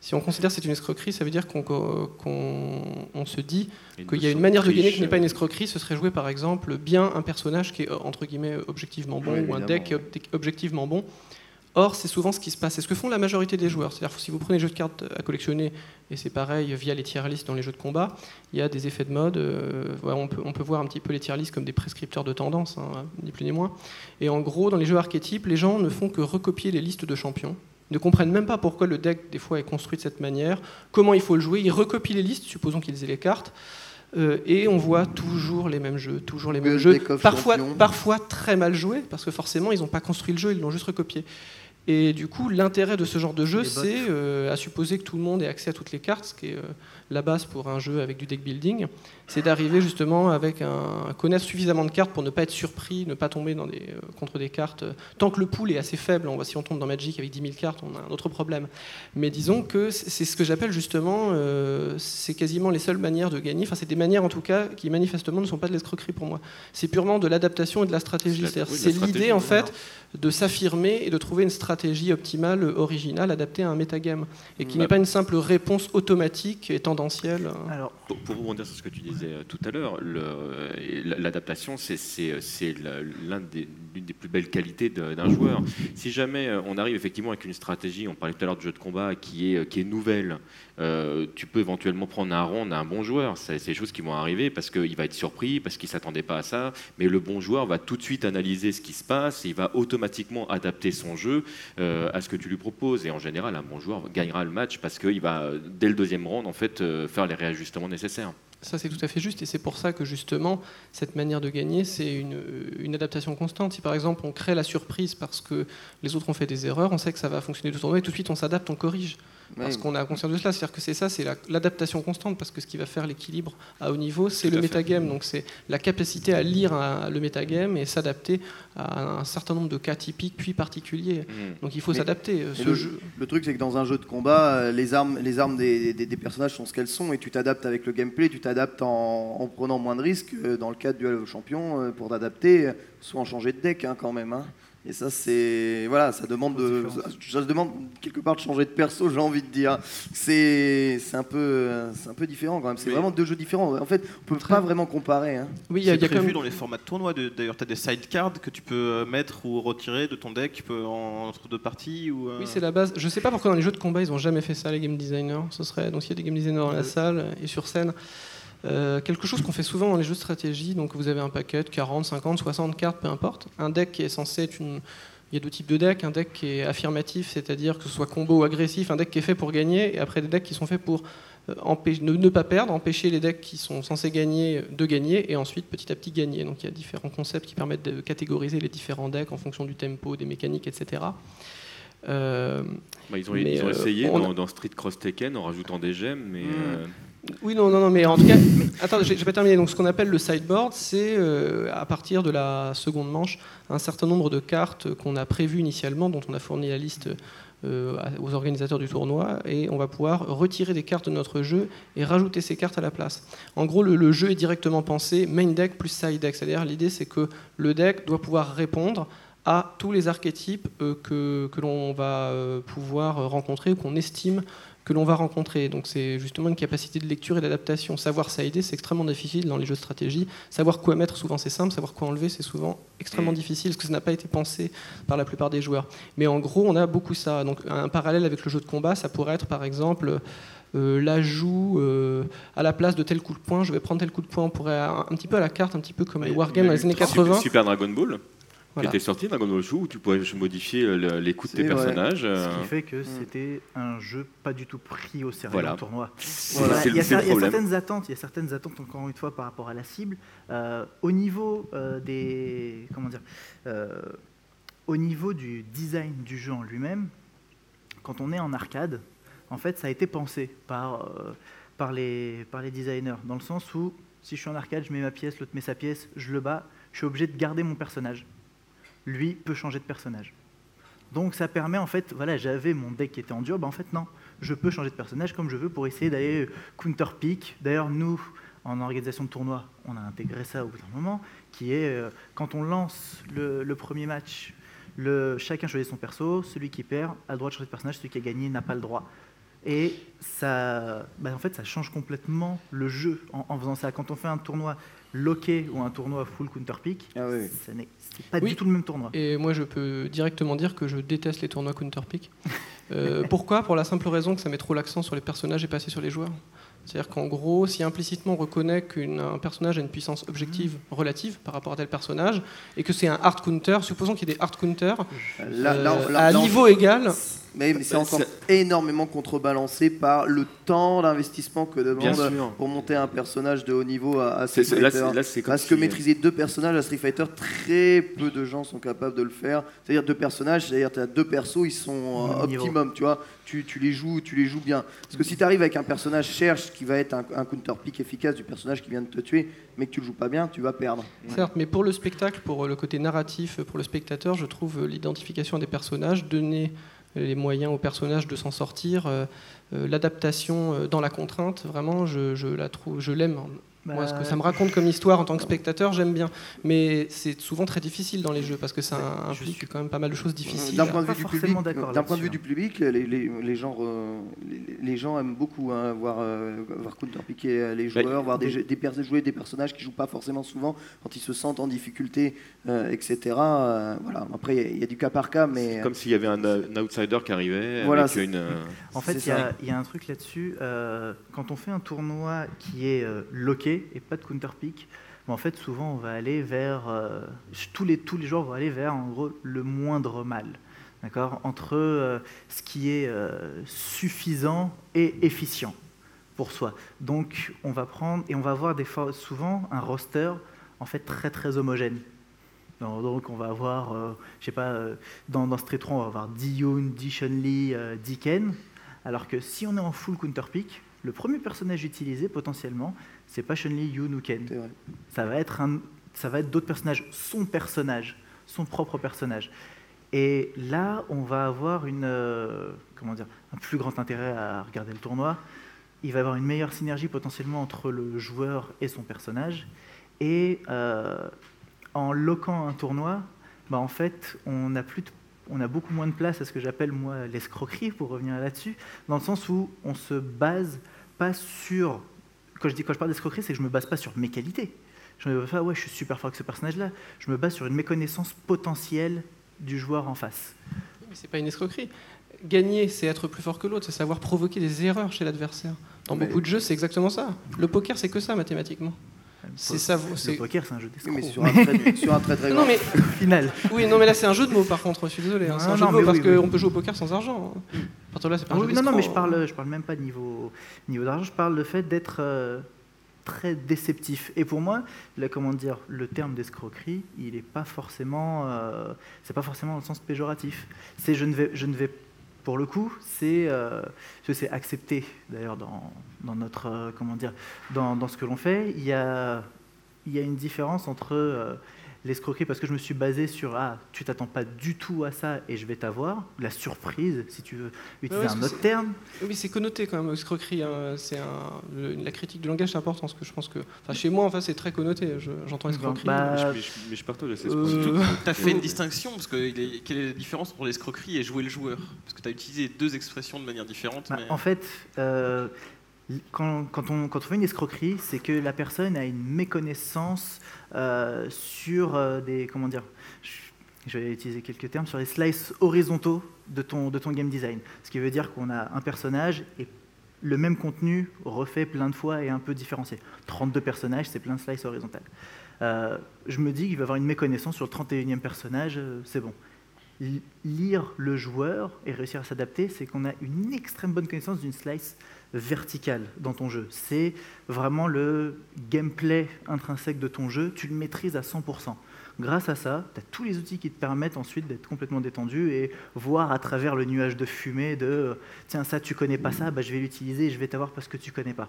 A: Si on considère que c'est une escroquerie, ça veut dire qu'on qu'on- on se dit qu'il y a une manière de gagner qui n'est pas une escroquerie, ce serait jouer par exemple bien un personnage qui est euh, entre guillemets objectivement bon
B: Oui,
A: ou un deck qui est ob- objectivement bon. Or, c'est souvent ce qui se passe. C'est ce que font la majorité des joueurs? C'est-à-dire, si vous prenez les jeux de cartes à collectionner, et c'est pareil via les tier lists dans les jeux de combat, il y a des effets de mode. euh, voilà, on, peut, on peut voir un petit peu les tier lists comme des prescripteurs de tendance, hein, ni plus ni moins. Et en gros, dans les jeux archétypes, les gens ne font que recopier les listes de champions. Ils ne comprennent même pas pourquoi le deck, des fois, est construit de cette manière, comment il faut le jouer. Ils recopient les listes, supposons qu'ils aient les cartes. euh, et on voit toujours les mêmes jeux, toujours les mêmes
B: Le
A: jeux, parfois très mal joués, parce que forcément ils n'ont pas construit le jeu, ils l'ont juste recopié. Et du coup, l'intérêt de ce genre de jeu, c'est euh, à supposer que tout le monde ait accès à toutes les cartes, ce qui est euh, la base pour un jeu avec du deck building, c'est d'arriver justement avec un connaître suffisamment de cartes pour ne pas être surpris, ne pas tomber dans des, euh, contre des cartes. Tant que le pool est assez faible, on voit si on tombe dans Magic avec 10 000 cartes, on a un autre problème. Mais disons que c'est ce que j'appelle justement, euh, c'est quasiment les seules manières de gagner. Enfin, c'est des manières en tout cas qui manifestement ne sont pas de l'escroquerie pour moi. C'est purement de l'adaptation et de la stratégie.
E: C'est oui,
A: l'idée en fait de s'affirmer et de trouver une stratégie optimale, originale, adaptée à un metagame, et qui n'est pas une simple réponse automatique et tendancielle.
C: Alors,
E: Pour, pour rebondir sur ce que tu disais euh, tout à l'heure, l'adaptation, c'est- c'est c'est la- l'un des- l'une des plus belles qualités d'un joueur. Si jamais euh, on arrive effectivement avec une stratégie, on parlait tout à l'heure de jeu de combat, qui est, qui est nouvelle, euh, tu peux éventuellement prendre un round à un bon joueur. C'est des choses qui vont arriver parce qu'il va être surpris, parce qu'il ne s'attendait pas à ça. Mais le bon joueur va tout de suite analyser ce qui se passe et il va automatiquement adapter son jeu euh, à ce que tu lui proposes. Et en général, un bon joueur gagnera le match parce qu'il va, dès le deuxième round, en fait, euh, faire les réajustements nécessaires.
A: Ça, c'est tout à fait juste, et c'est pour ça que justement, cette manière de gagner, c'est une, adaptation constante. Si par exemple, on crée la surprise parce que les autres ont fait des erreurs, on sait que ça va fonctionner tout tournoi, et tout de suite, on s'adapte, on corrige. Parce qu'on a conscience de cela. C'est-à-dire que c'est ça, c'est la- l'adaptation constante, parce que ce qui va faire l'équilibre à haut niveau, c'est le métagame. Donc c'est la capacité à lire un- le métagame et s'adapter à un certain nombre de cas typiques puis particuliers.
E: Mm.
A: Donc il faut s'adapter. Euh,
B: le,
A: jeu,
B: le truc, c'est que dans un jeu de combat, euh, les armes, les armes des, des- des personnages sont ce qu'elles sont et tu t'adaptes avec le gameplay, tu t'adaptes en, en prenant moins de risques. euh, Dans le cas de Duel au champion, euh, pour t'adapter, soit en changer de deck hein, quand même. hein. Et ça, c'est. Voilà, ça demande, de, ça, ça demande quelque part de changer de perso, j'ai envie de dire. C'est c'est un, peu, euh, c'est un peu différent quand même. C'est vraiment deux jeux différents. En fait, on peut
A: Très-
B: pas vraiment comparer. hein.
A: oui, il y a, y a quand
D: prévu
A: même-
D: dans les formats de tournoi. D'ailleurs, tu as des sidecards que tu peux euh, mettre ou retirer de ton deck en- entre deux parties. Ou, euh,
A: Oui, c'est la base. Je sais pas pourquoi dans les jeux de combat ils ont jamais fait ça, les game designers. Ce serait donc s'il y a des game designers dans la salle et sur scène. Euh, quelque chose qu'on fait souvent dans les jeux de stratégie, donc vous avez un paquet de 40, 50, 60 cartes, peu importe. Un deck qui est censé être une, il y a deux types de decks. Un deck qui est affirmatif, c'est-à-dire que ce soit combo ou agressif, un deck qui est fait pour gagner, et après des decks qui sont faits pour euh, ne, ne, pas perdre, empêcher les decks qui sont censés gagner de gagner, et ensuite petit à petit gagner. Donc il y a différents concepts qui permettent de catégoriser les différents decks en fonction du tempo, des mécaniques, etc.
E: Euh, bah, ils ont, ils ont essayé dans, dans, Street Cross Tekken en rajoutant des gemmes, mais... Hmm.
A: Oui, non, non, mais en tout cas, attends, j'ai pas terminé. Donc, ce qu'on appelle le sideboard, c'est euh, à partir de la seconde manche, un certain nombre de cartes qu'on a prévues initialement, dont on a fourni la liste euh, aux organisateurs du tournoi, et on va pouvoir retirer des cartes de notre jeu et rajouter ces cartes à la place. En gros, le, jeu est directement pensé main deck plus side deck, c'est-à-dire l'idée, c'est que le deck doit pouvoir répondre à tous les archétypes euh, que, que l'on va pouvoir rencontrer, qu'on estime que l'on va rencontrer. Donc c'est justement une capacité de lecture et d'adaptation. Savoir aider, c'est extrêmement difficile dans les jeux de stratégie. Savoir quoi mettre, souvent c'est simple. Savoir quoi enlever, c'est souvent extrêmement difficile parce que ça n'a pas été pensé par la plupart des joueurs. Mais en gros, on a beaucoup ça. Donc un parallèle avec le jeu de combat, ça pourrait être par exemple euh, l'ajout euh, à la place de tel coup de poing, je vais prendre tel coup de poing. On pourrait un, petit peu à la carte, un petit peu comme les wargames dans les années 80.
E: Super Dragon Ball qui était sorti dans Dragon où tu pouvais modifier euh, les coups de tes personnages. Ce
C: qui euh. fait que c'était un jeu pas du tout pris au sérieux voilà. tournoi. Il, y a, certaines attentes, il y a certaines attentes encore une fois par rapport à la cible. Euh, au niveau des comment dire, au niveau du design du jeu en lui-même, quand on est en arcade, en fait, ça a été pensé par par les par les designers dans le sens où si je suis en arcade, je mets ma pièce, l'autre met sa pièce, je le bats, je suis obligé de garder mon personnage lui peut changer de personnage. Donc ça permet en fait, voilà, j'avais mon deck qui était en dur, ben en fait non, je peux changer de personnage comme je veux pour essayer d'aller counter pick. D'ailleurs nous, en organisation de tournoi, on a intégré ça au bout d'un moment, qui est euh, quand on lance le, premier match, le, chacun choisit son perso, celui qui perd a le droit de changer de personnage, celui qui a gagné n'a pas le droit. Et ça, ben en fait, ça change complètement le jeu en, faisant ça. Quand on fait un tournoi loqué ou un tournoi full counter pick, ah oui. ce n'est pas du tout le même tournoi.
A: Et moi, je peux directement dire que je déteste les tournois counter pick. *laughs* Euh, pourquoi? Pour la simple raison que ça met trop l'accent sur les personnages et pas assez sur les joueurs. C'est-à-dire qu'en gros, si implicitement on reconnaît qu'un personnage a une puissance objective mmh. relative par rapport à tel personnage, et que c'est un hard counter, supposons qu'il y ait des hard counters euh, à niveau égal,
B: mais, c'est encore énormément contrebalancé par le temps d'investissement que demande pour monter un personnage de haut niveau à, Street Fighter. Parce que maîtriser deux personnages à Street Fighter, très peu de gens sont capables de le faire. C'est-à-dire deux personnages, c'est-à-dire tu as deux persos, ils sont optimum, tu vois. Tu, tu, les joues, tu les joues bien. Parce que si tu arrives avec un personnage cherche qui va être un, un counter pick efficace du personnage qui vient de te tuer, mais que tu le joues pas bien, tu vas perdre.
A: Certes, mais pour le spectacle, pour le côté narratif, pour le spectateur, je trouve l'identification des personnages, donner les moyens aux personnages de s'en sortir, euh, euh, l'adaptation euh, dans la contrainte, vraiment, je, la trouve, je l'aime moi, ce que ça me raconte comme histoire en tant que spectateur, j'aime bien. Mais c'est souvent très difficile dans les jeux parce que ça implique quand même pas mal de choses difficiles.
B: D'un point, de vue du public, d'un point de vue du public, les, les, les gens, les, gens aiment beaucoup hein, voir, euh, voir counter-piquer les bah, joueurs, voir des, des, jouer des personnages qui jouent pas forcément souvent quand ils se sentent en difficulté, euh, etc. Euh, voilà. Après, il y, a du cas par cas, mais
E: comme s'il y avait un, outsider qui arrivait. Voilà, avec une,
C: en fait, il y, y, a un truc là-dessus. quand on fait un tournoi qui est loqué et pas de counter pick. Mais en fait, souvent, on va aller vers euh, tous les tous les jours, on va aller vers en gros le moindre mal, d'accord, entre euh, ce qui est euh, suffisant et efficient pour soi. Donc, on va prendre et on va avoir des souvent un roster en fait très très homogène. Donc, on va avoir, je sais pas, dans, dans Street 3, on va avoir Diyun, Di Chun-Li, alors que si on est en full counter pick, le premier personnage utilisé potentiellement, c'est pas Chun-Li, Yoon ou Ken. Ça va être un, ça va être d'autres personnages, son personnage, son propre personnage. Et là, on va avoir une, euh, comment dire, un plus grand intérêt à regarder le tournoi. Il va y avoir une meilleure synergie potentiellement entre le joueur et son personnage. Et euh, en loquant un tournoi, bah en fait, on a plus on a beaucoup moins de place à ce que j'appelle moi l'escroquerie, pour revenir là-dessus, dans le sens où on se base pas sur. Quand je, dis, quand je parle d'escroquerie, c'est que je ne me base pas sur mes qualités. Je me base pas, ouais, je suis super fort avec ce personnage-là. Je me base sur une méconnaissance potentielle du joueur en face.
A: Mais c'est pas une escroquerie. Gagner, c'est être plus fort que l'autre, c'est savoir provoquer des erreurs chez l'adversaire. Dans beaucoup de jeux, c'est exactement ça. Le poker, c'est que ça mathématiquement. C'est ça.
C: Le poker, c'est un jeu d'escroc.
B: Oui, mais sur un très, *laughs* sur un très, très
A: Non,
B: grand.
A: mais *laughs*
C: final.
A: oui, non, mais là c'est un jeu de mots par contre. Je suis désolé. hein, C'est
C: Non,
A: un jeu
C: non,
A: de mots
C: mais
A: parce
C: oui, oui.
A: qu'on peut jouer au poker sans argent. hein. Là, c'est pas un jeu
C: oui, non, non, mais je
A: d'escroc, hein.
C: parle, je parle même pas de niveau, niveau d'argent, je parle le fait d'être euh, très déceptif. Et pour moi, le, comment dire, le terme d'escroquerie, il n'est pas forcément, euh, c'est pas forcément dans le sens péjoratif. C'est je ne vais, je ne vais, pour le coup, c'est, euh, accepté d'ailleurs dans, dans notre, euh, comment dire, dans, dans ce que l'on fait. Il y a, il y a une différence entre euh, l'escroquerie parce que je me suis basé sur ah tu t'attends pas du tout à ça et je vais t'avoir la surprise si tu veux utiliser
A: ouais,
C: un autre terme
A: Oui, c'est connoté quand même, escroquerie. hein. C'est la critique du langage, c'est important, parce que je pense que... Enfin, chez moi, enfin, c'est très connoté, je- j'entends escroquerie.
C: Bah,
E: Mais, je, mais je partage
A: Euh.
D: Tu *laughs* as fait une distinction, parce que il est- quelle est la différence entre l'escroquerie et jouer le joueur? Parce que tu as utilisé deux expressions de manière différente.
C: Bah,
D: mais-
C: En fait, euh, quand, on, quand fait une escroquerie, c'est que la personne a une méconnaissance euh, sur euh, des. Comment dire je, vais utiliser quelques termes, sur les slices horizontaux de ton, de ton game design. Ce qui veut dire qu'on a un personnage et le même contenu refait plein de fois et un peu différencié. 32 personnages, c'est plein de slices horizontales. Euh, je me dis qu'il va avoir une méconnaissance sur le 31e personnage, c'est bon. Lire le joueur et réussir à s'adapter, c'est qu'on a une extrême bonne connaissance d'une slice verticale dans ton jeu. C'est vraiment le gameplay intrinsèque de ton jeu, tu le maîtrises à 100%. Grâce à ça, tu as tous les outils qui te permettent ensuite d'être complètement détendu et voir à travers le nuage de fumée de tiens ça tu connais pas ça, bah, je vais l'utiliser et je vais t'avoir parce que tu connais pas.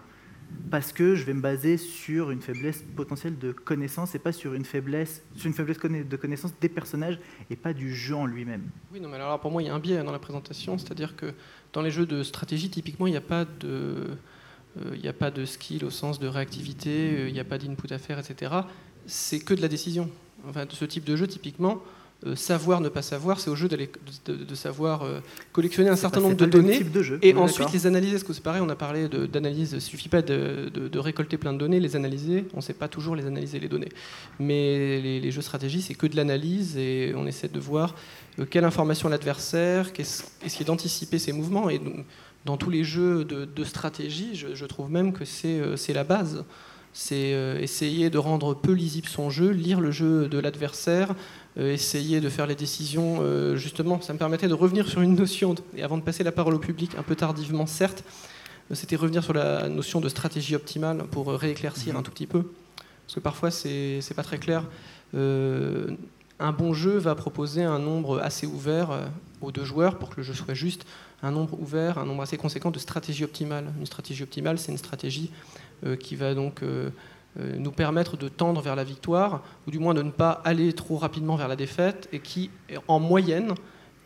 C: Parce que je vais me baser sur une faiblesse potentielle de connaissance et pas sur une faiblesse, sur une faiblesse de connaissance des personnages et pas du jeu en lui-même.
A: Oui, non, mais alors pour moi, il y a un biais dans la présentation, c'est-à-dire que dans les jeux de stratégie, typiquement, il n'y a pas de, euh, il n'y a pas de skill au sens de réactivité, euh, il n'y a pas d'input à faire, etc. C'est que de la décision. Enfin, ce type de jeu, typiquement, euh, savoir ne pas savoir, c'est au jeu d'aller- de, de- de savoir euh, collectionner un certain nombre de données
C: type de jeu,
A: et ensuite les analyser. Parce que c'est pareil, on a parlé d'analyse. Il ne suffit pas de, récolter plein de données, les analyser. On ne sait pas toujours les analyser, les données. Mais les, les jeux stratégie, c'est que de l'analyse et on essaie de voir euh, quelle information l'adversaire, qu'est-ce essayer d'anticiper ses mouvements. Et donc, dans tous les jeux de, stratégie, je, je trouve même que c'est la base. C'est essayer de rendre peu lisible son jeu, lire le jeu de l'adversaire, essayer de faire les décisions. euh, justement, ça me permettait de revenir sur une notion, et avant de passer la parole au public, un peu tardivement certes, euh, c'était revenir sur la notion de stratégie optimale pour euh, rééclaircir un tout petit peu. Parce que parfois, c'est pas très clair. Euh, un bon jeu va proposer un nombre assez ouvert euh, aux deux joueurs pour que le jeu soit juste, un nombre ouvert, un nombre assez conséquent de stratégies optimales. Une stratégie optimale, c'est une stratégie euh, qui va donc euh, euh, nous permettre de tendre vers la victoire, ou du moins de ne pas aller trop rapidement vers la défaite, et qui, en moyenne,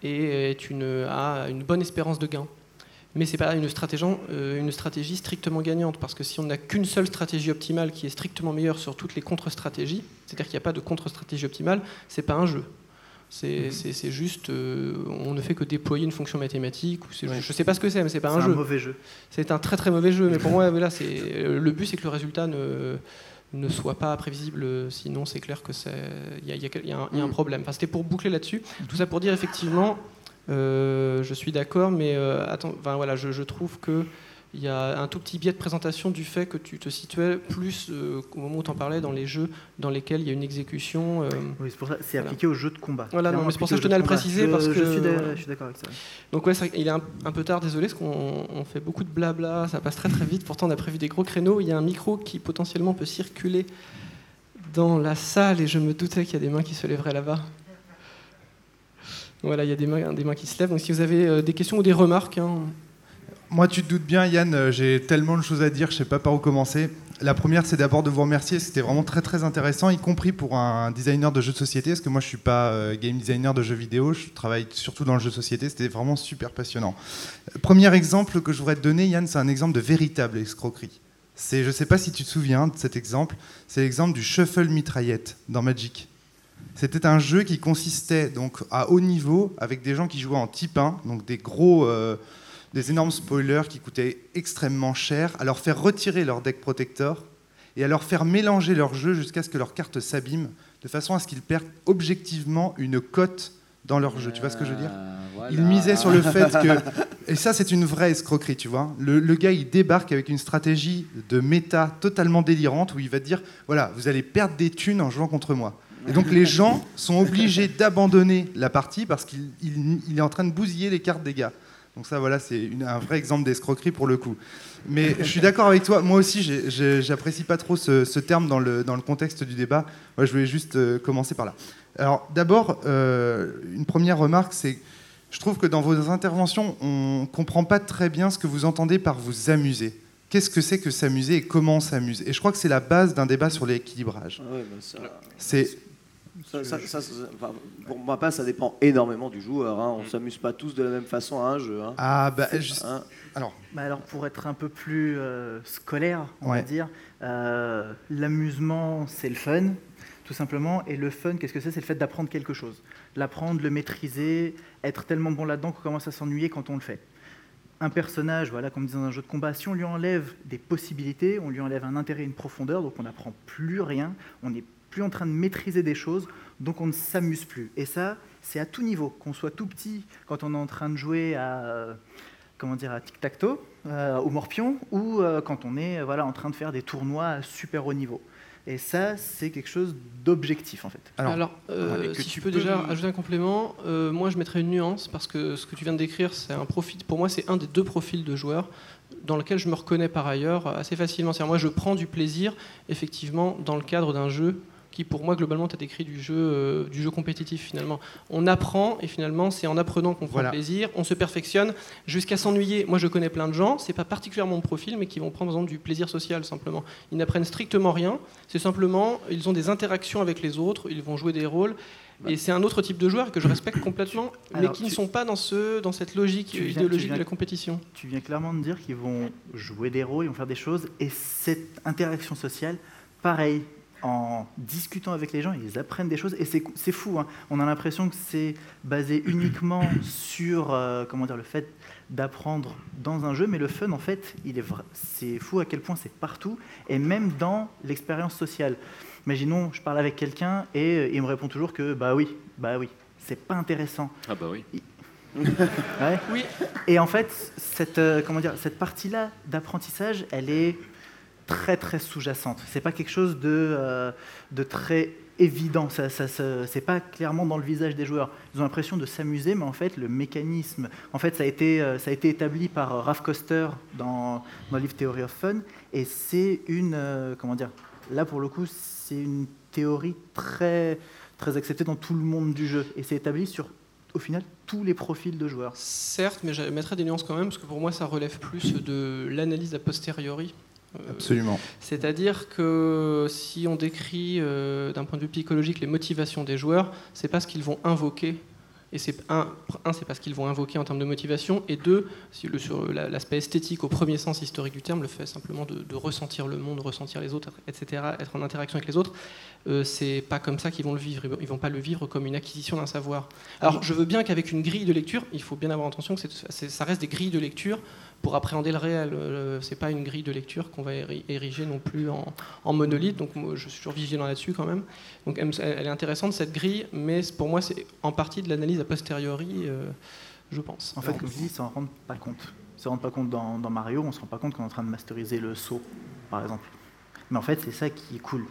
A: est est une, a une bonne espérance de gain. Mais ce n'est pas une stratégie, euh, une stratégie strictement gagnante, parce que si on n'a qu'une seule stratégie optimale qui est strictement meilleure sur toutes les contre-stratégies, c'est-à-dire qu'il n'y a pas de contre-stratégie optimale, c'est pas un jeu. C'est c'est- c'est juste, euh, on ne fait que déployer une fonction mathématique, ou c'est- je ne sais pas ce que c'est, mais c'est pas
C: C'est
A: un
C: un
A: jeu.
C: mauvais jeu.
A: C'est un très très mauvais jeu, mais pour *laughs* moi, voilà, c'est le but, c'est que le résultat ne ne soit pas prévisible. Sinon, c'est clair que c'est il y y y a un- un problème. Enfin, c'était pour boucler là-dessus. Tout ça pour dire effectivement, euh, je suis d'accord, mais euh, attends, voilà, je, je trouve que il y a un tout petit biais de présentation du fait que tu te situais plus euh, au moment où tu en parlais dans les jeux dans lesquels il y a une exécution. euh,
C: Oui, c'est pour ça, c'est
A: Voilà.
C: appliqué au jeu de combat.
A: Voilà, non, mais c'est pour ça que je tenais à le préciser, parce
C: Je-
A: que,
C: suis
A: voilà.
C: je suis d'accord avec ça.
A: Donc ouais, vrai qu'il est un, un peu tard, désolé, parce qu'on on fait beaucoup de blabla, ça passe très très vite. Pourtant, on a prévu des gros créneaux. Il y a un micro qui potentiellement peut circuler dans la salle, et je me doutais qu'il y a des mains qui se lèveraient là-bas. Voilà, il y a des mains, des mains qui se lèvent. Donc si vous avez euh, des questions ou des remarques, hein,
F: Moi, tu te doutes bien, Yann, euh, j'ai tellement de choses à dire, je sais pas par où commencer. La première, c'est d'abord de vous remercier. C'était vraiment très très intéressant, y compris pour un designer de jeux de société, parce que moi, je suis pas euh, game designer de jeux vidéo, je travaille surtout dans le jeu de société. C'était vraiment super passionnant. Euh, Premier exemple que je voudrais te donner, Yann, c'est un exemple de véritable escroquerie. C'est, je sais pas si tu te souviens de cet exemple. C'est l'exemple du shuffle mitraillette dans Magic. C'était un jeu qui consistait donc à haut niveau avec des gens qui jouaient en type 1, donc des gros, des énormes spoilers qui coûtaient extrêmement cher, à leur faire retirer leur deck protector et à leur faire mélanger leur jeu jusqu'à ce que leur carte s'abîme, de façon à ce qu'ils perdent objectivement une cote dans leur jeu. Tu vois ce que je veux dire?
G: Euh, voilà.
F: Il misait sur le fait que. *laughs* Et ça, c'est une vraie escroquerie, tu vois. Le, le gars, il débarque avec une stratégie de méta totalement délirante où il va dire voilà, vous allez perdre des thunes en jouant contre moi. Et donc, les gens sont obligés d'abandonner la partie parce qu'il il- il est en train de bousiller les cartes des gars. Donc, ça, voilà, c'est un vrai exemple d'escroquerie pour le coup. Mais je suis d'accord avec toi. Moi aussi, j'apprécie pas trop ce, ce terme dans le, dans le contexte du débat. Moi, je voulais juste euh, commencer par là. Alors, d'abord, euh, une première remarque, c'est je trouve que dans vos interventions, on ne comprend pas très bien ce que vous entendez par vous amuser. Qu'est-ce que c'est que s'amuser et comment on s'amuse Et je crois que c'est la base d'un débat sur l'équilibrage.
G: Ah ouais, ça-
F: C'est
G: ça- ça- ça- enfin, pour ma part, ça dépend énormément du joueur. hein.
C: Mm.
G: On s'amuse pas tous de la même façon à un jeu. hein.
F: ah bah
G: Hein.
F: alors
C: Bah alors pour être un peu plus euh, scolaire, on va dire, euh, l'amusement c'est le fun, tout simplement, et le fun, qu'est-ce que c'est? C'est le fait d'apprendre quelque chose, l'apprendre, le maîtriser, être tellement bon là-dedans qu'on commence à s'ennuyer quand on le fait. Un personnage, voilà, comme dit dans un jeu de combat, si on lui enlève des possibilités, on lui enlève un intérêt, une profondeur, donc on n'apprend plus rien, on n'est plus en train de maîtriser des choses, donc on ne s'amuse plus. Et ça, c'est à tout niveau, qu'on soit tout petit, quand on est en train de jouer à, euh, comment dire, à tic-tac-toe, euh, au morpion, ou euh, quand on est voilà, en train de faire des tournois à super haut niveau. Et ça, c'est quelque chose d'objectif, en fait.
F: Alors,
A: euh,
D: ouais,
A: si
D: tu
A: peux
D: peux
A: déjà
D: me-
A: ajouter un complément, euh, moi je mettrais une nuance parce que ce que tu viens de décrire, c'est un profil. Pour moi, c'est un des deux profils de joueurs dans lequel je me reconnais par ailleurs assez facilement. C'est-à-dire, moi, je prends du plaisir, effectivement, dans le cadre d'un jeu qui, pour moi, globalement, tu as décrit du jeu, euh, du jeu compétitif finalement. On apprend et finalement, c'est en apprenant qu'on prend
F: Voilà.
A: plaisir, on se perfectionne jusqu'à s'ennuyer. Moi, je connais plein de gens, c'est pas particulièrement mon profil, mais qui vont prendre, exemple, du plaisir social simplement. Ils n'apprennent strictement rien, c'est simplement, ils ont des interactions avec les autres, ils vont jouer des rôles. Et c'est un autre type de joueur que je respecte *coughs* complètement, mais qui ne sont pas dans, ce, dans cette logique
C: viens-
A: idéologique
C: viens-
A: de la compétition.
C: Tu viens clairement de dire qu'ils vont jouer des rôles, ils vont faire des choses, et cette interaction sociale, pareil, en discutant avec les gens, ils apprennent des choses, et c'est c'est fou. hein. On a l'impression que c'est basé *clears throat* uniquement sur euh, comment dire, le fait d'apprendre dans un jeu, mais le fun, en fait, il est vra- c'est fou à quel point c'est partout, et même dans l'expérience sociale. Imaginons, je parle avec quelqu'un, et euh, il me répond toujours que, bah oui, bah oui, c'est pas intéressant.
E: Ah bah oui. *laughs*
C: Ouais.
A: Oui.
C: Et en fait, cette, euh, comment dire, cette partie-là d'apprentissage, elle est très très sous-jacente. C'est pas quelque chose de, euh, de très évident. Ça, ça, c'est pas clairement dans le visage des joueurs. Ils ont l'impression de s'amuser, mais en fait, le mécanisme, en fait, ça a été, euh, ça a été établi par euh, Ralph Koster dans, dans le livre Theory of Fun, et c'est une, comment dire, là pour le coup, c'est une théorie très très acceptée dans tout le monde du jeu, et c'est établi sur, au final, tous les profils de joueurs.
A: Certes, mais je mettrais des nuances quand même, parce que pour moi, ça relève plus de l'analyse a posteriori. Euh,
F: absolument.
A: C'est-à-dire que si on décrit euh, d'un point de vue psychologique les motivations des joueurs, c'est pas ce qu'ils vont invoquer. Et c'est un, un c'est pas ce qu'ils vont invoquer en termes de motivation, et deux, si le, sur la- l'aspect esthétique au premier sens historique du terme, le fait simplement de, de ressentir le monde, ressentir les autres, etc., être en interaction avec les autres, euh, c'est pas comme ça qu'ils vont le vivre. Ils vont- pas le vivre comme une acquisition d'un savoir. Alors, je veux bien qu'avec une grille de lecture, il faut bien avoir attention que ça reste des grilles de lecture pour appréhender le réel. Euh, c'est pas une grille de lecture qu'on va éri- ériger non plus en, en monolithe. Donc, moi, je suis toujours vigilant là-dessus quand même. Donc, elle, est intéressante cette grille, mais pour moi, c'est en partie de l'analyse a posteriori, euh, je pense.
C: En fait, comme je dis, ils s'en rendent pas compte. Se rendent pas compte dans, dans Mario, on se rend pas compte qu'on est en train de masteriser le saut, par exemple. Mais en fait, c'est ça qui est cool.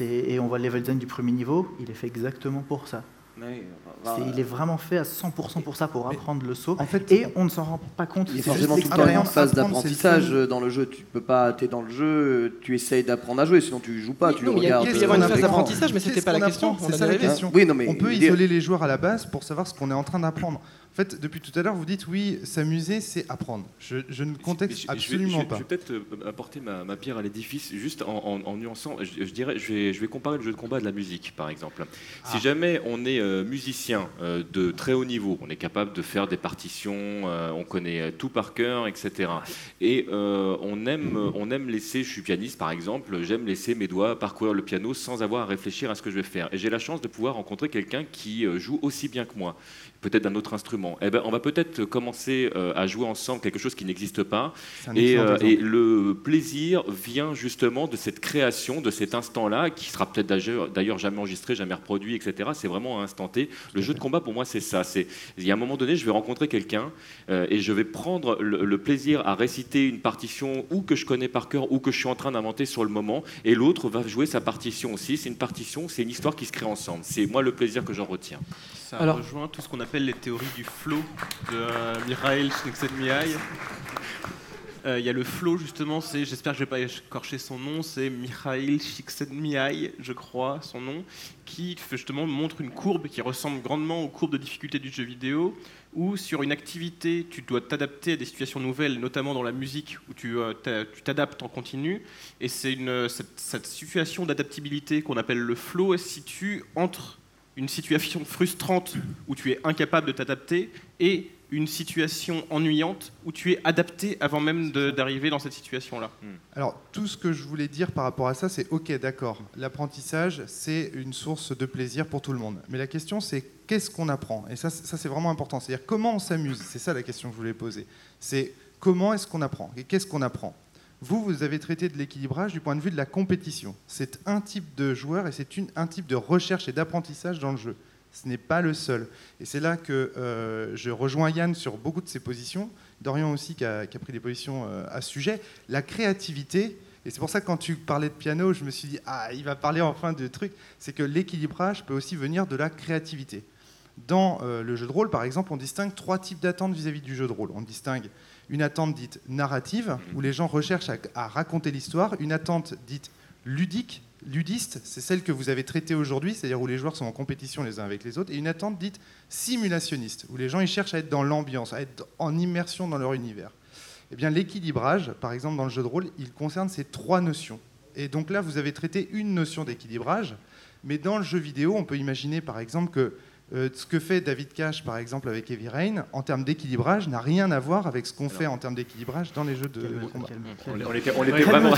C: Et on voit le level design du premier niveau, il est fait exactement pour ça.
G: Oui,
C: C'est- il est vraiment fait à 100% pour ça, pour apprendre le saut.
F: En fait,
C: Et on ne s'en rend pas compte.
G: Il est
C: c'est
G: forcément tout le temps une phase d'apprentissage euh, dans le jeu. Tu peux pas, t'es dans le jeu, tu essayes d'apprendre à jouer, sinon tu joues pas,
A: Oui,
G: tu
A: non,
G: le
A: mais il y a-
G: regardes.
A: il peut y
F: qu'on
A: une phase
F: apprend
A: d'apprentissage, mais c'était pas la question. On
F: C'est
A: en
F: ça la
A: avait-
F: question.
G: Oui, non, mais
F: On peut isoler les joueurs à la base pour savoir ce qu'on est en train d'apprendre. En fait, depuis tout à l'heure, vous dites oui, s'amuser, c'est apprendre. Je, je ne contexte
E: je-
F: absolument
E: je
F: pas.
E: Je vais peut-être euh, apporter ma, ma pierre à l'édifice, juste en, en- en nuançant. Je, dirais, je vais, je vais comparer le jeu de combat à de la musique, par exemple.
F: Ah.
E: Si jamais on est euh, musicien euh, de très haut niveau, on est capable de faire des partitions, euh, on connaît tout par cœur, etc. Et on aime, on aime laisser. Je suis pianiste, par exemple. J'aime laisser mes doigts parcourir le piano sans avoir à réfléchir à ce que je vais faire. Et j'ai la chance de pouvoir rencontrer quelqu'un qui joue aussi bien que moi, peut-être d'un autre instrument. Eh ben, on va peut-être commencer euh, à jouer ensemble quelque chose qui n'existe pas. Et, euh, et le plaisir vient justement de cette création, de cet instant-là, qui sera peut-être d'ailleurs- d'ailleurs jamais enregistré, jamais reproduit, etc. C'est vraiment un instant T. Le jeu de combat, pour moi, c'est ça. C'est il y a un moment donné, je vais rencontrer quelqu'un euh, et je vais prendre le, le plaisir à réciter une partition ou que je connais par cœur ou que je suis en train d'inventer sur le moment, et l'autre va jouer sa partition aussi. C'est une partition, c'est une histoire qui se crée ensemble. C'est moi le plaisir que j'en retiens.
D: Ça
A: Alors-
D: rejoint tout ce qu'on appelle les théories du flow de euh, Mikhail Csikszentmihalyi. Euh, Il y a le flow justement, c'est, j'espère que je vais pas écorcher son nom, c'est Mikhail Csikszentmihalyi, je crois, son nom, qui justement montre une courbe qui ressemble grandement aux courbes de difficulté du jeu vidéo, où sur une activité, tu dois t'adapter à des situations nouvelles, notamment dans la musique, où tu euh, t'adaptes en continu. Et c'est cette, cette situation d'adaptabilité qu'on appelle le flow, elle se situe entre une situation frustrante où tu es incapable de t'adapter et une situation ennuyante où tu es adapté avant même d'arriver dans cette situation-là.
F: Alors, tout ce que je voulais dire par rapport à ça, c'est OK, d'accord. L'apprentissage, c'est une source de plaisir pour tout le monde. Mais la question, c'est qu'est-ce qu'on apprend? Et ça, c'est- ça c'est vraiment important. C'est-à-dire comment on s'amuse? C'est ça la question que je voulais poser. C'est comment est-ce qu'on apprend? Et qu'est-ce qu'on apprend? Vous, vous avez traité de l'équilibrage du point de vue de la compétition. C'est un type de joueur et c'est un type de recherche et d'apprentissage dans le jeu. Ce n'est pas le seul. Et c'est là que euh, je rejoins Yann sur beaucoup de ses positions, Dorian aussi qui a, qui a pris des positions euh, à ce sujet. La créativité, et c'est pour ça que quand tu parlais de piano, je me suis dit, ah, il va parler enfin de trucs, c'est que l'équilibrage peut aussi venir de la créativité. Dans euh, le jeu de rôle, par exemple, on distingue trois types d'attentes vis-à-vis du jeu de rôle. On distingue une attente dite narrative, où les gens recherchent à, à raconter l'histoire, une attente dite ludique, ludiste, c'est celle que vous avez traitée aujourd'hui, c'est-à-dire où les joueurs sont en compétition les uns avec les autres, et une attente dite simulationniste, où les gens ils cherchent à être dans l'ambiance, à être en immersion dans leur univers. Eh bien, l'équilibrage, par exemple, dans le jeu de rôle, il concerne ces trois notions. Et donc là, vous avez traité une notion d'équilibrage, mais dans le jeu vidéo, on peut imaginer, par exemple, que euh, ce que fait David Cage, par exemple, avec Heavy Rain, en termes d'équilibrage, n'a rien à voir avec ce qu'on fait en termes d'équilibrage dans les jeux de, de combat.
E: On, on était, *laughs* on était vraiment,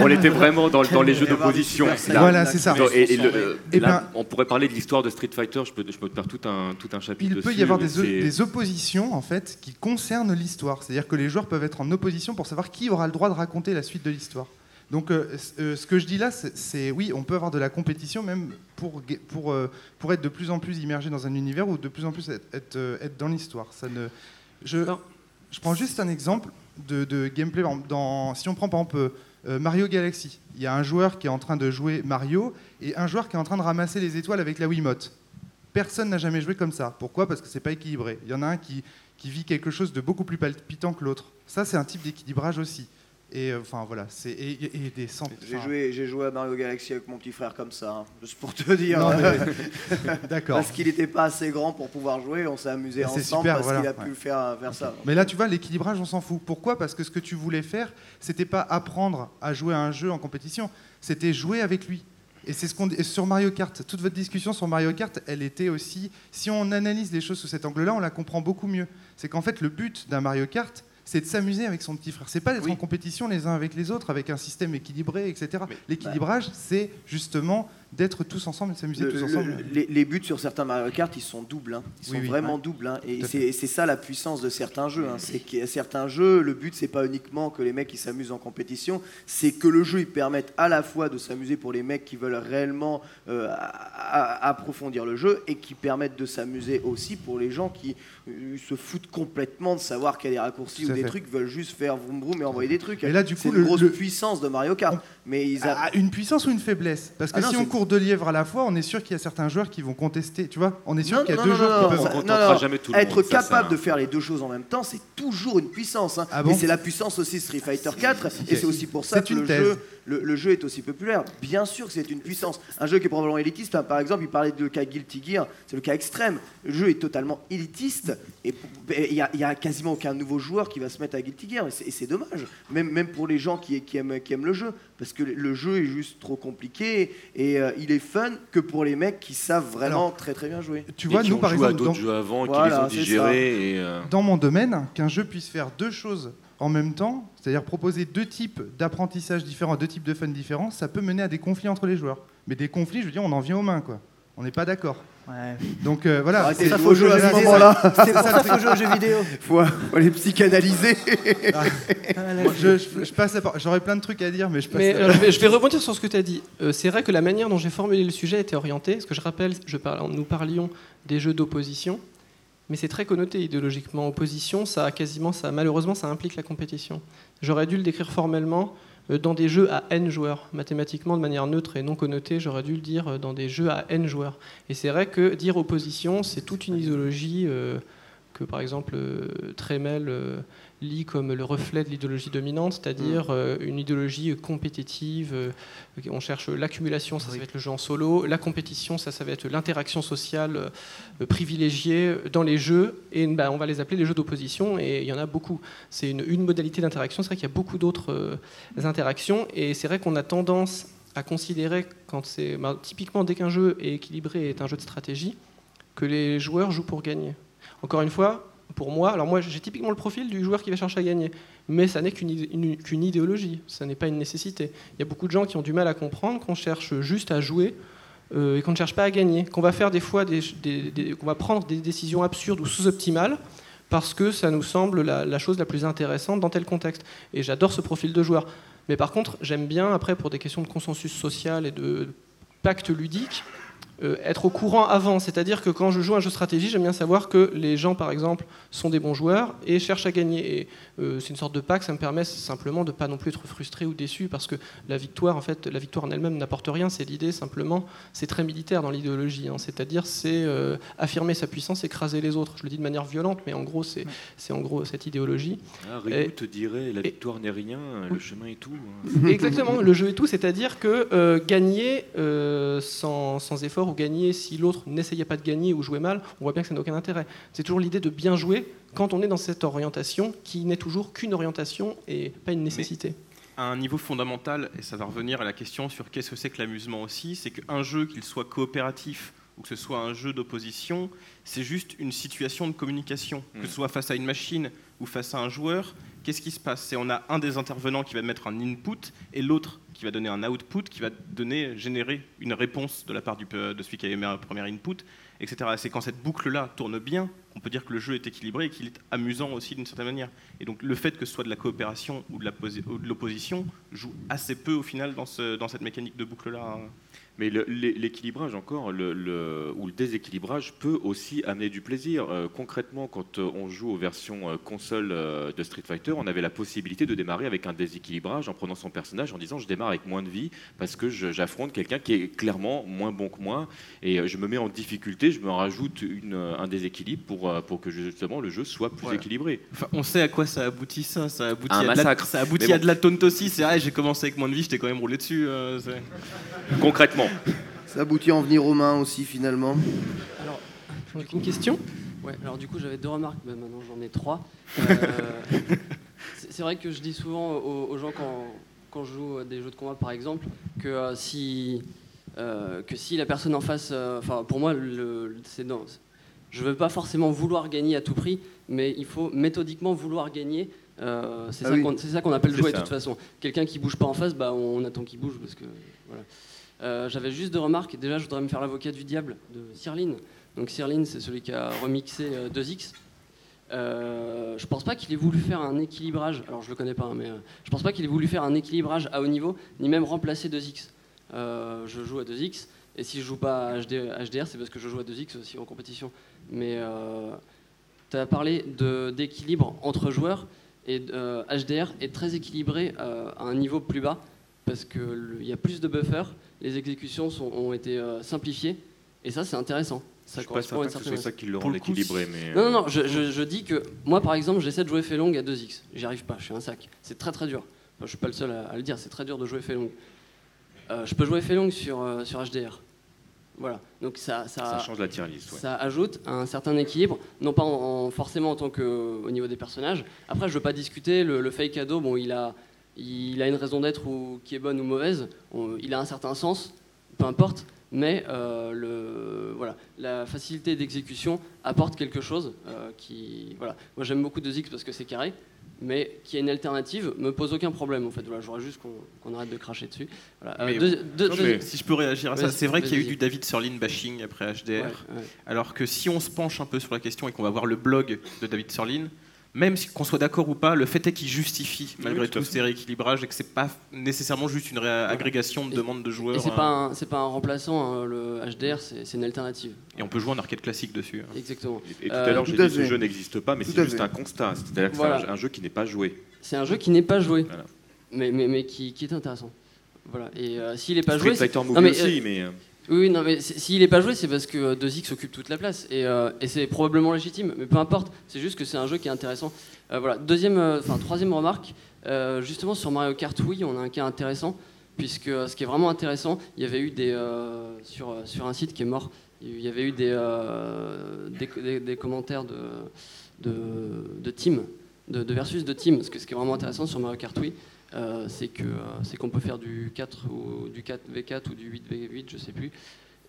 E: on était vraiment dans, dans les jeux d'opposition.
F: Voilà, c'est ça.
E: Et, le- euh,
F: Eh
E: là,
F: ben-
E: on pourrait parler de l'histoire de Street Fighter. Je peux, je peux te faire tout un, tout un chapitre
F: Il peut y avoir des, des oppositions en fait qui concernent l'histoire. C'est-à-dire que les joueurs peuvent être en opposition pour savoir qui aura le droit de raconter la suite de l'histoire. Donc euh, euh, ce que je dis là, c'est- oui, on peut avoir de la compétition même pour, pour, euh, pour être de plus en plus immergé dans un univers ou de plus en plus être, être, être dans l'histoire. Ça ne, je, je prends juste un exemple de, de gameplay. Dans, si on prend par exemple Mario Galaxy, il y a un joueur qui est en train de jouer Mario et un joueur qui est en train de ramasser les étoiles avec la Wiimote. Personne n'a jamais joué comme ça. Pourquoi? Parce que c'est pas équilibré. Il y en a un qui, qui vit quelque chose de beaucoup plus palpitant que l'autre. Ça, c'est un type d'équilibrage aussi. Et euh, enfin voilà, c'est et, et- et des cent-
B: J'ai joué, j'ai joué à Mario Galaxy avec mon petit frère comme ça, hein, juste pour te dire. Euh, *laughs*
F: D'accord.
B: parce qu'il n'était pas assez grand pour pouvoir jouer, on s'est amusé
F: C'est
B: ensemble
F: super,
B: parce
F: voilà,
B: qu'il a
F: ouais.
B: pu faire, faire ça.
F: Mais là, tu vois, l'équilibrage, on s'en fout. Pourquoi? Parce que ce que tu voulais faire, c'était pas apprendre à jouer à un jeu en compétition, c'était jouer avec lui. Et c'est ce qu'on et sur Mario Kart. Toute votre discussion sur Mario Kart, elle était aussi. Si on analyse les choses sous cet angle-là, on la comprend beaucoup mieux. C'est qu'en fait, le but d'un Mario Kart, c'est de s'amuser avec son petit frère. C'est pas d'être
B: Oui.
F: en compétition les uns avec les autres, avec un système équilibré, etc.
B: Mais-
F: L'équilibrage, c'est justement d'être tous ensemble et de s'amuser tous
B: le-
F: ensemble.
B: les, les buts sur certains Mario Kart, ils sont doubles. hein. Ils sont
F: Oui, oui.
B: vraiment
F: Ouais.
B: doubles. hein. Et c'est c'est ça la puissance de certains jeux. hein. C'est a certains jeux, le but, c'est pas uniquement que les mecs ils s'amusent en compétition, c'est que le jeu il permette à la fois de s'amuser pour les mecs qui veulent réellement euh, approfondir le jeu et qui permettent de s'amuser aussi pour les gens qui euh, se foutent complètement de savoir qu'il y a des raccourcis ou des
F: fait.
B: trucs, veulent juste faire vroom vroom et envoyer des trucs.
F: Et là, du
B: c'est
F: coup,
B: une
F: le-
B: grosse
F: le-
B: puissance de Mario Kart. Mais ils a-
F: Ah, une puissance ou une faiblesse Parce que
B: Ah non,
F: si on court deux lièvres à la fois, on est sûr qu'il y a certains joueurs qui vont contester. Tu vois, on est sûr qu'il y a
B: non,
F: deux
B: non,
F: joueurs
B: non,
F: qui
B: non,
F: peuvent.
E: On
B: ça-
E: contentera
B: non,
E: jamais tout le
B: Être
E: monde,
B: capable
E: ça-
B: de faire les deux choses en même temps, c'est toujours une puissance. hein.
F: Ah
B: c'est la puissance aussi de Street Fighter 4, et c'est aussi pour ça que
F: une
B: le
F: thèse.
B: jeu, le, le jeu est aussi populaire. Bien sûr que c'est une puissance. Un jeu qui est probablement élitiste, hein, par exemple, il parlait de cas Guilty Gear, c'est le cas extrême. Le jeu est totalement élitiste, et il n'y a, quasiment aucun nouveau joueur qui va se mettre à Guilty Gear, et c'est- et c'est dommage. Même, même pour les gens qui, qui aiment, qui aiment le jeu, parce que le jeu est juste trop compliqué, et euh, il est fun que pour les mecs qui savent vraiment
F: Alors,
B: très très bien jouer.
F: Tu
E: et
F: vois,
E: qui
F: nous
E: ont
F: par
E: joué à
F: exemple,
E: d'autres
F: dans,
E: jeux avant, qui les ont digérés. Et, euh,
F: dans mon domaine, qu'un jeu puisse faire deux choses en même temps, c'est-à-dire proposer deux types d'apprentissage différents, deux types de fun différents, ça peut mener à des conflits entre les joueurs. Mais des conflits, je veux dire, on en vient aux mains, quoi. On n'est pas d'accord.
C: Ouais.
F: Donc euh, voilà.
G: Arrêtez
F: c'est-
G: de jouer au jeu à ce moment-là.
C: C'est pour ça qu'il faut jouer aux jeux vidéo. *laughs*
G: Faut, faut les psychanalyser. *laughs*
F: Moi, je, je- je passe la par- J'aurais plein de trucs à dire, mais je passe.
A: Mais
F: la-
A: euh, je, vais, je vais rebondir sur ce que tu as dit. Euh, c'est vrai que la manière dont j'ai formulé le sujet était orientée. Ce que je rappelle, je parle- nous parlions des jeux d'opposition, mais c'est très connoté idéologiquement. Opposition, ça a quasiment, ça, malheureusement, ça implique la compétition. J'aurais dû le décrire formellement euh, dans des jeux à n joueurs, mathématiquement de manière neutre et non connotée. J'aurais dû le dire euh, dans des jeux à n joueurs. Et c'est vrai que dire opposition, c'est toute une idéologie euh, que, par exemple, euh, lit comme le reflet de l'idéologie dominante, c'est-à-dire euh, une idéologie compétitive. euh, on cherche l'accumulation, ça, ça va être le jeu en solo. La compétition, ça, ça va être l'interaction sociale euh, privilégiée dans les jeux. Et bah, on va les appeler les jeux d'opposition. Et il y en a beaucoup. C'est une, une modalité d'interaction. C'est vrai qu'il y a beaucoup d'autres interactions. Et c'est vrai qu'on a tendance à considérer, quand c'est bah, typiquement dès qu'un jeu est équilibré et est un jeu de stratégie, que les joueurs jouent pour gagner. Encore une fois, pour moi, alors moi j'ai typiquement le profil du joueur qui va chercher à gagner, mais ça n'est qu'une idé- une- qu'une idéologie, ça n'est pas une nécessité. Il y a beaucoup de gens qui ont du mal à comprendre qu'on cherche juste à jouer euh, et qu'on ne cherche pas à gagner, qu'on va faire des fois qu'on va prendre des décisions absurdes ou sous-optimales parce que ça nous semble la, la chose la plus intéressante dans tel contexte. Et j'adore ce profil de joueur. Mais par contre, j'aime bien après pour des questions de consensus social et de pacte ludique euh, être au courant avant. C'est-à-dire que quand je joue un jeu de stratégie, j'aime bien savoir que les gens, par exemple, sont des bons joueurs et cherchent à gagner. Et euh, c'est une sorte de pacte, ça me permet simplement de pas non plus être frustré ou déçu parce que la victoire, en fait, la victoire en elle-même n'apporte rien. C'est l'idée simplement, c'est très militaire dans l'idéologie. hein. C'est-à-dire, c'est euh, affirmer sa puissance, écraser les autres. Je le dis de manière violente, mais en gros, c'est c'est en gros cette idéologie.
E: Ah,
A: Et-
E: te dirait la
A: et-
E: victoire n'est rien, le chemin est tout.
A: Exactement, le jeu et tout, c'est-à-dire que euh, gagner euh, sans, sans effort gagner si l'autre n'essayait pas de gagner ou jouait mal, on voit bien que ça n'a aucun intérêt. C'est toujours l'idée de bien jouer quand on est dans cette orientation qui n'est toujours qu'une orientation et pas une nécessité.
D: à un niveau fondamental, et ça va revenir à la question sur qu'est-ce que c'est que l'amusement aussi, c'est qu'un jeu, qu'il soit coopératif ou que ce soit un jeu d'opposition, c'est juste une situation de communication. Que ce soit face à une machine ou face à un joueur, qu'est-ce qui se passe? C'est on a un des intervenants qui va mettre un input et l'autre qui va donner un output, qui va donner, générer une réponse de la part pe- de celui qui a émis un premier input, etc. C'est quand cette boucle-là tourne bien qu'on peut dire que le jeu est équilibré et qu'il est amusant aussi d'une certaine manière. Et donc le fait que ce soit de la coopération ou de l'opposition joue assez peu au final dans, ce- dans cette mécanique de boucle-là.
E: Mais l'équilibrage encore, le, le- ou le déséquilibrage peut aussi amener du plaisir. Euh, concrètement, quand euh, on joue aux versions euh, console de Street Fighter, on avait la possibilité de démarrer avec un déséquilibrage en prenant son personnage en disant je démarre avec moins de vie parce que j'affronte quelqu'un qui est clairement moins bon que moi et je me mets en difficulté, je me rajoute une, un déséquilibre pour, pour que justement le jeu soit plus
D: Voilà.
E: équilibré.
D: Enfin, on sait à quoi ça aboutit ça. Ça aboutit,
E: Un
D: à, de la,
E: massacre.
D: ça aboutit
E: Mais
D: à
E: bon.
D: de la taunt aussi. C'est vrai, j'ai commencé avec moins de vie, je t'ai quand même roulé dessus. euh,
E: Concrètement.
G: Ça aboutit à en venir aux mains aussi finalement.
H: Alors,
A: Une question?
H: Ouais, alors du coup, j'avais deux remarques, mais maintenant j'en ai trois. Euh, c'est vrai que je dis souvent aux, aux gens quand, quand je joue à des jeux de combat, par exemple, que euh, si euh, que si la personne en face, euh, enfin pour moi, le, le- c'est dans, je veux pas forcément vouloir gagner à tout prix, mais il faut méthodiquement vouloir gagner. Euh, c'est
G: Ah
H: ça
G: oui.
H: qu'on c'est ça qu'on appelle
E: C'est
H: jouer de toute façon. Quelqu'un qui bouge pas en face, bah, on attend qu'il bouge parce que voilà. Euh, J'avais juste deux remarques. Déjà, je voudrais me faire l'avocat du diable de Cyrline. Donc Cyrline, c'est celui qui a remixé euh, 2X. Euh, je pense pas qu'il ait voulu faire un équilibrage. Alors je le connais pas, hein, mais euh, je pense pas qu'il ait voulu faire un équilibrage à haut niveau, ni même remplacer 2X. Euh, je joue à 2X, et si je joue pas à HD HDR, c'est parce que je joue à 2X aussi en compétition. Mais euh, tu as parlé d'équilibre entre joueurs, et euh, HDR est très équilibré euh, à un niveau plus bas, parce qu'il y a plus de buffers, les exécutions sont- ont été euh, simplifiées, et ça c'est intéressant.
E: Je
H: Ça
E: suis pas
H: correspond à
E: que ce soit
H: certaine
E: ça qui le rend équilibré. Mais...
H: non, non, non, je, je- je dis que moi par exemple, j'essaie de jouer Felong à 2x. J'y arrive pas, je suis un sac. C'est très très dur. Enfin, je suis pas le seul à, à le dire, c'est très dur de jouer Felong. Euh, je peux jouer Felong sur, euh, sur HDR. Voilà, donc ça, ça,
E: Ça change la tier list. ouais.
H: ça ajoute un certain équilibre, non pas en, en- forcément en tant que au niveau des personnages. Après, je veux pas discuter le, le fake ado. Bon, il a, il a une raison d'être ou qui est bonne ou mauvaise. On- il a un certain sens, peu importe. Mais euh, le, voilà, la facilité d'exécution apporte quelque chose euh, qui, voilà. Moi, j'aime beaucoup 2x parce que c'est carré, mais qui est une alternative, me pose aucun problème en fait. Voilà, j'aurais juste qu'on arrête de cracher dessus. Voilà. Euh,
D: Mais-
H: deux- deux-
D: Non,
H: deux-
D: mais si je peux réagir à ça, c'est vrai qu'il y a eu du David Sirlin bashing après HDR.
H: Ouais, ouais.
D: Alors que si on se penche un peu sur la question et qu'on va voir le blog de David Sirlin, même si qu'on soit d'accord ou pas, le fait est qu'il justifie malgré
E: tout
D: tout ces rééquilibrages et que c'est pas nécessairement juste une ré- agrégation de demandes de joueurs.
H: Et c'est
D: hein.
H: pas, un, c'est pas un remplaçant, hein, le HDR, c'est c'est une alternative.
D: Et on peut jouer en arcade classique dessus. hein.
H: Exactement.
E: Et, et tout
H: Euh,
E: à l'heure,
B: tout
E: j'ai dit ce
B: fait.
E: jeu n'existe pas, mais
B: Tout
E: c'est juste un constat. C'est-à-dire que
H: Voilà.
E: c'est un, un jeu qui n'est pas joué.
H: C'est un jeu qui n'est pas joué,
E: Voilà.
H: mais, mais, mais qui, qui est intéressant. Voilà. Et euh, s'il n'est pas
E: Street
H: joué, c'est-
E: Fighter Movie
H: Non, mais,
E: aussi, mais euh,
H: Oui, non, mais s'il n'est pas joué, c'est parce que euh, 2X occupe toute la place. Et, euh, et c'est probablement légitime, mais peu importe. C'est juste que c'est un jeu qui est intéressant. Euh, voilà. Deuxième, euh, enfin, troisième remarque, euh, justement sur Mario Kart Wii, on a un cas intéressant, puisque euh, ce qui est vraiment intéressant, il y avait eu des. euh, sur, euh, sur un site qui est mort, il y avait eu des, euh, des, commentaires de, de, de team, de, versus de team. Que ce qui est vraiment intéressant sur Mario Kart Wii, euh, c'est que euh, c'est qu'on peut faire du 4 ou du 4v4 ou du 8v8, je sais plus.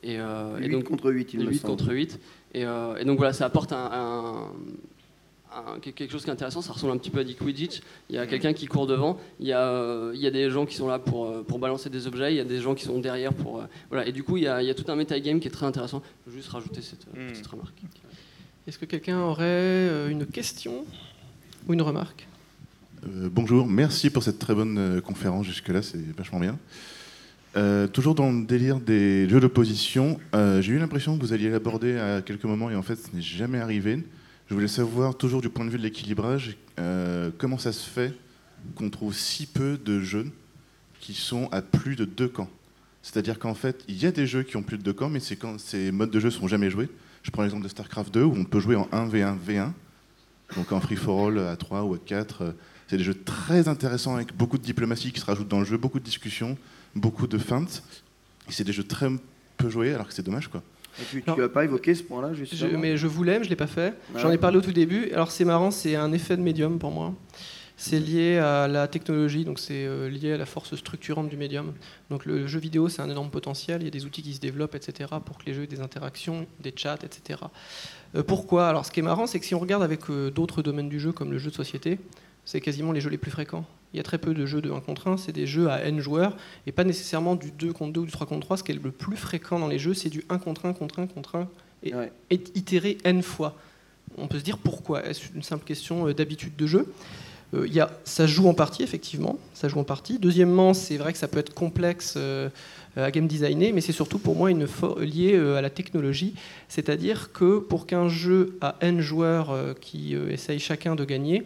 H: Et, euh, et
B: 8
H: donc
B: contre 8, il me
H: 8
B: semble.
H: contre 8. Et, euh, et donc voilà, ça apporte un, un- un- quelque chose qui est intéressant. Ça ressemble un petit peu à du Quidditch. Il y a quelqu'un qui court devant. Il y a, il y a des gens qui sont là pour, pour balancer des objets. Il y a des gens qui sont derrière pour. voilà. Et du coup, il y, a, il y a tout un metagame qui est très intéressant. Je veux juste rajouter cette
E: Hmm.
H: petite remarque.
A: Est-ce que quelqu'un aurait une question ou une remarque?
I: Euh, bonjour, merci pour cette très bonne euh, conférence jusque-là, c'est vachement bien. Euh, toujours dans le délire des jeux d'opposition, j'ai eu l'impression que vous alliez l'aborder à quelques moments et en fait ce n'est jamais arrivé. Je voulais savoir, toujours du point de vue de l'équilibrage, comment ça se fait qu'on trouve si peu de jeux qui sont à plus de deux camps. C'est-à-dire qu'en fait, il y a des jeux qui ont plus de deux camps, mais ces modes de jeu sont jamais joués. Je prends l'exemple de StarCraft 2 où on peut jouer en 1v1 V1, donc en free for all à 3 ou à 4. C'est des jeux très intéressants avec beaucoup de diplomatie qui se rajoute dans le jeu, beaucoup de discussions, beaucoup de feintes. Et c'est des jeux très peu joués, alors que c'est dommage quoi.
B: Et tu,
A: Non.
B: tu as pas évoqué ce point-là,
A: Je-
B: justement
A: mais je voulais, mais je l'ai pas fait.
B: Ah
A: J'en ai parlé au tout début. Alors c'est marrant, c'est un effet de médium pour moi. C'est lié à la technologie, donc c'est euh, lié à la force structurante du médium. Donc le jeu vidéo, c'est un énorme potentiel. Il y a des outils qui se développent, etc., pour que les jeux aient des interactions, des chats, etc. Euh, pourquoi? Alors ce qui est marrant, c'est que si on regarde avec euh, d'autres domaines du jeu, comme le jeu de société, c'est quasiment les jeux les plus fréquents. Il y a très peu de jeux de 1 contre 1, c'est des jeux à n joueurs, et pas nécessairement du 2 contre 2 ou du 3 contre 3. Ce qui est le plus fréquent dans les jeux, c'est du 1 contre 1 contre 1 contre 1, et,
B: Ouais.
A: et itéré n fois. On peut se dire pourquoi? Est-ce une simple question euh, d'habitude de jeu? Euh, y a, Ça joue en partie, effectivement. Ça joue en partie. Deuxièmement, c'est vrai que ça peut être complexe euh, à game designer, mais c'est surtout pour moi une lié euh, à la technologie. C'est-à-dire que pour qu'un jeu à n joueurs qui essayent chacun de gagner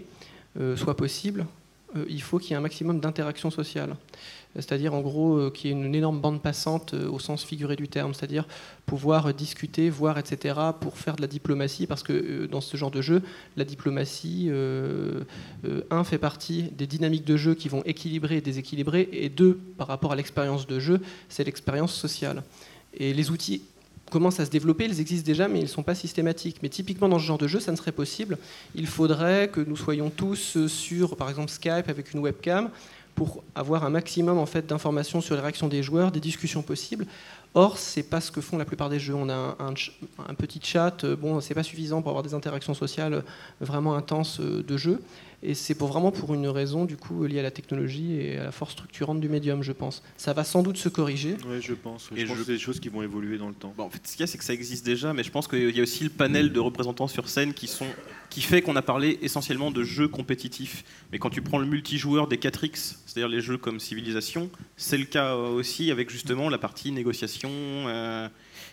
A: soit possible, euh, il faut qu'il y ait un maximum d'interaction sociale. C'est-à-dire en gros euh, qu'il y ait une énorme bande passante euh, au sens figuré du terme, c'est-à-dire pouvoir euh, discuter, voir, etc., pour faire de la diplomatie, parce que euh, dans ce genre de jeu, la diplomatie, euh, euh, un, fait partie des dynamiques de jeu qui vont équilibrer et déséquilibrer, et deux, par rapport à l'expérience de jeu, c'est l'expérience sociale. Et les outils commencent à se développer, ils existent déjà, mais ils ne sont pas systématiques. Mais typiquement dans ce genre de jeu, ça ne serait possible. Il faudrait que nous soyons tous euh, sur, par exemple, Skype avec une webcam, pour avoir un maximum en fait d'informations sur les réactions des joueurs, des discussions possibles. Or, c'est pas ce que font la plupart des jeux. On a un, un petit chat, euh, bon, c'est pas suffisant pour avoir des interactions sociales euh, vraiment intenses de jeu. Et c'est pour vraiment pour une raison du coup liée à la technologie et à la force structurante du médium, je pense. Ça va sans doute se corriger.
J: Ouais, je pense.
D: Et
J: Je pense
D: je-
J: que c'est des choses qui vont évoluer dans le temps.
D: Bon, en fait, ce qu'il y a, c'est que ça existe déjà, mais je pense qu'il y a aussi le panel de représentants sur scène qui, sont, qui fait qu'on a parlé essentiellement de jeux compétitifs. Mais quand tu prends le multijoueur des 4X, c'est-à-dire les jeux comme Civilization, c'est le cas aussi avec justement la partie négociation, euh,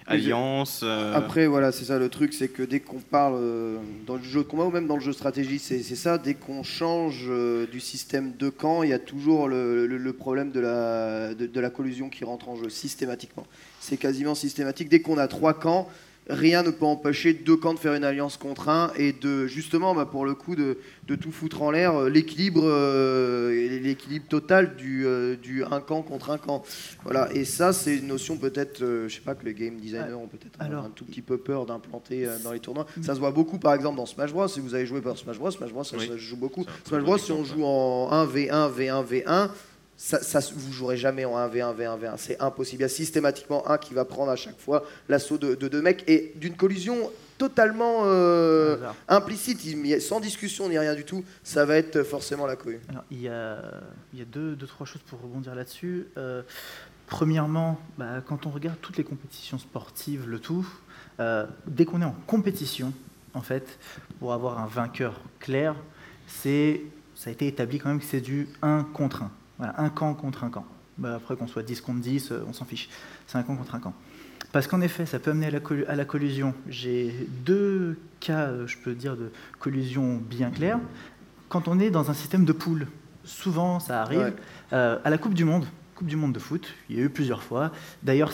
D: alliance. euh,
B: Après, voilà, c'est ça le truc, c'est que dès qu'on parle euh, dans le jeu de combat ou même dans le jeu stratégie, c'est c'est ça, dès qu'on change euh, du système de camp, il y a toujours le, le- le problème de la, de, de la collusion qui rentre en jeu systématiquement. C'est quasiment systématique. Dès qu'on a trois camps, rien ne peut empêcher deux camps de faire une alliance contre un et de justement, bah, pour le coup, de, de tout foutre en l'air, euh, l'équilibre euh, l'équilibre total du, euh, du un camp contre un camp. Voilà, et ça, c'est une notion peut-être, euh, je sais pas, que les game designers ont peut-être un-
C: alors-
B: un tout petit peu peur d'implanter euh, dans les tournois. Ça se voit beaucoup, par exemple, dans Smash Bros. Si vous avez joué par Smash Bros, Smash Bros, ça,
E: Oui.
B: ça se joue beaucoup. Smash Bros, si on joue en 1v1, V1, V1, ça, ça, vous jouerez jamais en 1v1, V1, V1. C'est impossible. Il y a systématiquement un qui va prendre à chaque fois l'assaut de, de deux mecs et d'une collision
G: totalement euh, implicite, il- sans discussion ni rien du tout, ça va être forcément la cohue.
C: Alors, il y a, il y a deux, deux, trois choses pour rebondir là-dessus. Euh, premièrement, bah, quand on regarde toutes les compétitions sportives, le tout, euh, dès qu'on est en compétition, en fait, pour avoir un vainqueur clair, c'est, ça a été établi quand même que c'est du 1 contre 1. Voilà, un camp contre un camp. Bah, après, qu'on soit 10 contre 10, euh, on s'en fiche. C'est un camp contre un camp. Parce qu'en effet, ça peut amener à la, collu- à la collusion. J'ai deux cas, euh, je peux dire, de collusion bien clairs. Quand on est dans un système de poule, souvent ça arrive.
G: Ouais.
C: Euh, à la Coupe du Monde, Coupe du Monde de foot, il y a eu plusieurs fois. D'ailleurs,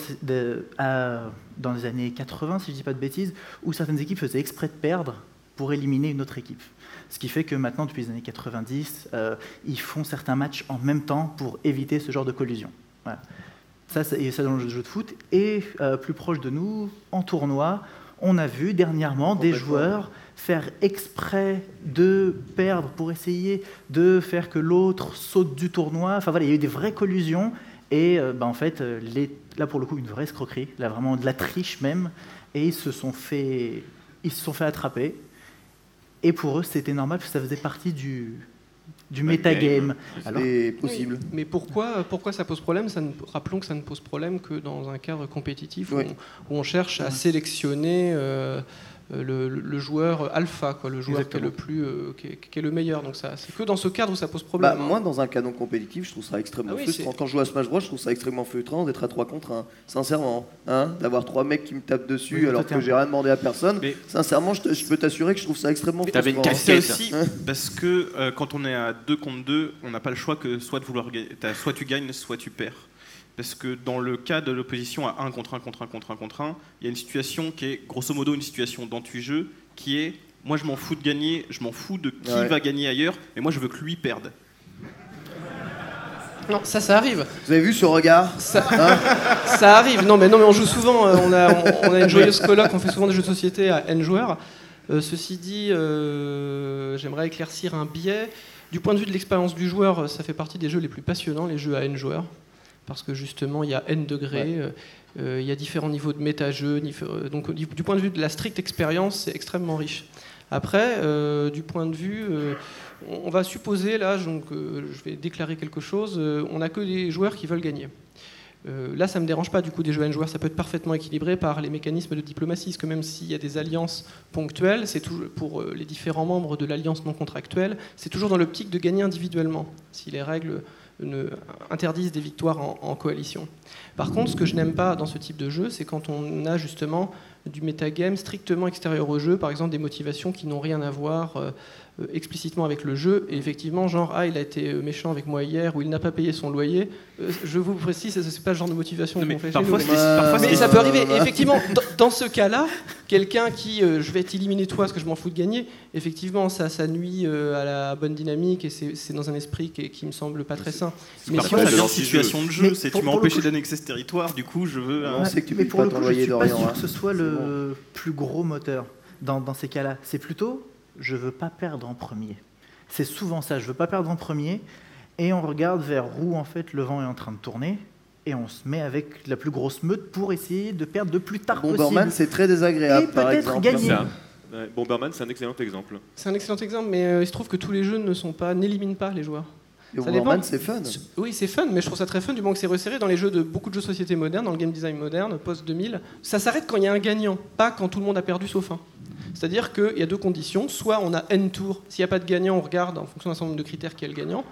C: dans les années 80, si je ne dis pas de bêtises, où certaines équipes faisaient exprès de perdre pour éliminer une autre équipe. Ce qui fait que maintenant, depuis les années 90, euh, ils font certains matchs en même temps pour éviter ce genre de collusion. Voilà. Ça, c'est ça dans le jeu de foot. Et euh, plus proche de nous, en tournoi, on a vu dernièrement des joueurs faire exprès de perdre pour essayer de faire que l'autre saute du tournoi. Enfin voilà, il y a eu des vraies collusions. Et euh, bah, en fait, euh, les- là pour le coup, une vraie escroquerie, là vraiment de la triche même. Et ils se sont fait, ils se sont fait attraper. Et pour eux, c'était normal parce que ça faisait partie du, du metagame. Alors,
G: C'est possible.
A: Oui, mais pourquoi, pourquoi ça pose problème ça ne, Rappelons que ça ne pose problème que dans un cadre compétitif
G: Oui.
A: où, on, où on cherche à sélectionner euh, euh, le, le joueur alpha, quoi, le joueur qui est le, plus, euh, qui, est, qui est le meilleur. Donc ça, c'est que dans ce cadre où ça pose problème.
G: Bah,
A: hein.
G: moi, dans un canon compétitif, je trouve ça extrêmement
A: Ah oui,
G: frustrant. Quand je joue à Smash Bros, je trouve ça extrêmement frustrant d'être à 3 contre 1. Sincèrement, hein, d'avoir trois mecs qui me tapent dessus
C: Oui,
G: alors que j'ai rien demandé à personne.
D: Mais-
G: Sincèrement, je, peux t'assurer que je trouve ça extrêmement
E: T'avais une
G: frustrant.
D: C'est
E: casquette.
D: aussi *laughs*
G: Hein
D: parce que euh, quand on est à 2 contre 2, on n'a pas le choix que soit de vouloir gagner. t'as- Soit tu gagnes, soit tu perds. Parce que dans le cas de l'opposition à 1 contre 1 contre 1 contre 1 contre 1, il y a une situation qui est grosso modo une situation d'anti-jeu qui est moi je m'en fous de gagner, je m'en fous de qui
G: Ouais.
D: va gagner ailleurs, mais moi je veux que lui perde.
A: Non, ça, ça arrive.
G: Vous avez vu ce regard
A: Ça,
G: Hein *laughs*
A: ça arrive. Non, mais non, mais on joue souvent. euh, on a, on, on a une joyeuse colloque. On fait souvent des jeux de société à n joueurs. Euh, ceci dit, euh, j'aimerais éclaircir un biais. Du point de vue de l'expérience du joueur, ça fait partie des jeux les plus passionnants, les jeux à n joueurs, parce que justement, il y a n degrés. euh, euh, il y a différents niveaux de méta-jeux. euh, Donc, du, du point de vue de la stricte expérience, c'est extrêmement riche. Après, euh, du point de vue, euh, on va supposer, là, donc, je vais déclarer quelque chose, on n'a que des joueurs qui veulent gagner. Euh, là, ça ne me dérange pas du coup des jeux à joueurs, ça peut être parfaitement équilibré par les mécanismes de diplomatie, parce que même s'il y a des alliances ponctuelles, c'est pour les différents membres de l'alliance non contractuelle, c'est toujours dans l'optique de gagner individuellement, si les règles ne interdisent des victoires en, en coalition. Par contre, ce que je n'aime pas dans ce type de jeu, c'est quand on a justement du metagame strictement extérieur au jeu, par exemple des motivations qui n'ont rien à voir euh, explicitement avec le jeu, et effectivement, genre, ah, il a été euh, méchant avec moi hier, ou il n'a pas payé son loyer, Euh, je vous précise, ce n'est pas le genre de motivation
D: Non,
A: qu'on
D: mais
A: fait chez
D: parfois,
A: nous.
D: parfois,
A: Mais
D: c'est
A: ça peut arriver. Et effectivement, dans, dans ce cas-là, quelqu'un qui, euh, je vais t'éliminer toi parce que je m'en fous de gagner, effectivement, ça, ça nuit euh, à la bonne dynamique et c'est c'est dans un esprit qui, qui me semble pas très sain. Mais si on-
D: situation de jeu,
C: Mais
D: c'est
C: pour-
D: tu m'as empêché d'annexer ce territoire, du coup je veux. un-
G: On sait que tu
C: mais
G: payes
C: pour
G: pas
C: le coup, je suis pas sûr
G: hein.
C: que ce soit le plus gros moteur dans, dans ces cas-là. C'est plutôt, je veux pas perdre en premier. C'est souvent ça, je veux pas perdre en premier, et on regarde vers où en fait le vent est en train de tourner, et on se met avec la plus grosse meute pour essayer de perdre le plus tard
G: Bomberman,
C: possible.
G: c'est très désagréable,
C: Et
G: par
C: peut-être
G: exemple.
C: gagner.
E: C'est un- ouais, Bomberman, c'est un excellent exemple.
A: C'est un excellent exemple, mais euh, il se trouve que tous les jeux ne sont pas, n'éliminent pas les joueurs.
G: Et
A: Ça
G: Bomberman, c'est fun.
A: Oui, c'est fun, mais je trouve ça très fun du moment que c'est resserré dans les jeux de beaucoup de jeux de société modernes, dans le game design moderne, post 2000. Ça s'arrête quand il y a un gagnant, pas quand tout le monde a perdu sauf un. C'est-à-dire qu'il y a deux conditions. Soit on a n tours, s'il n'y a pas de gagnant, on regarde en fonction d'un certain nombre de critères qui est le gagnant.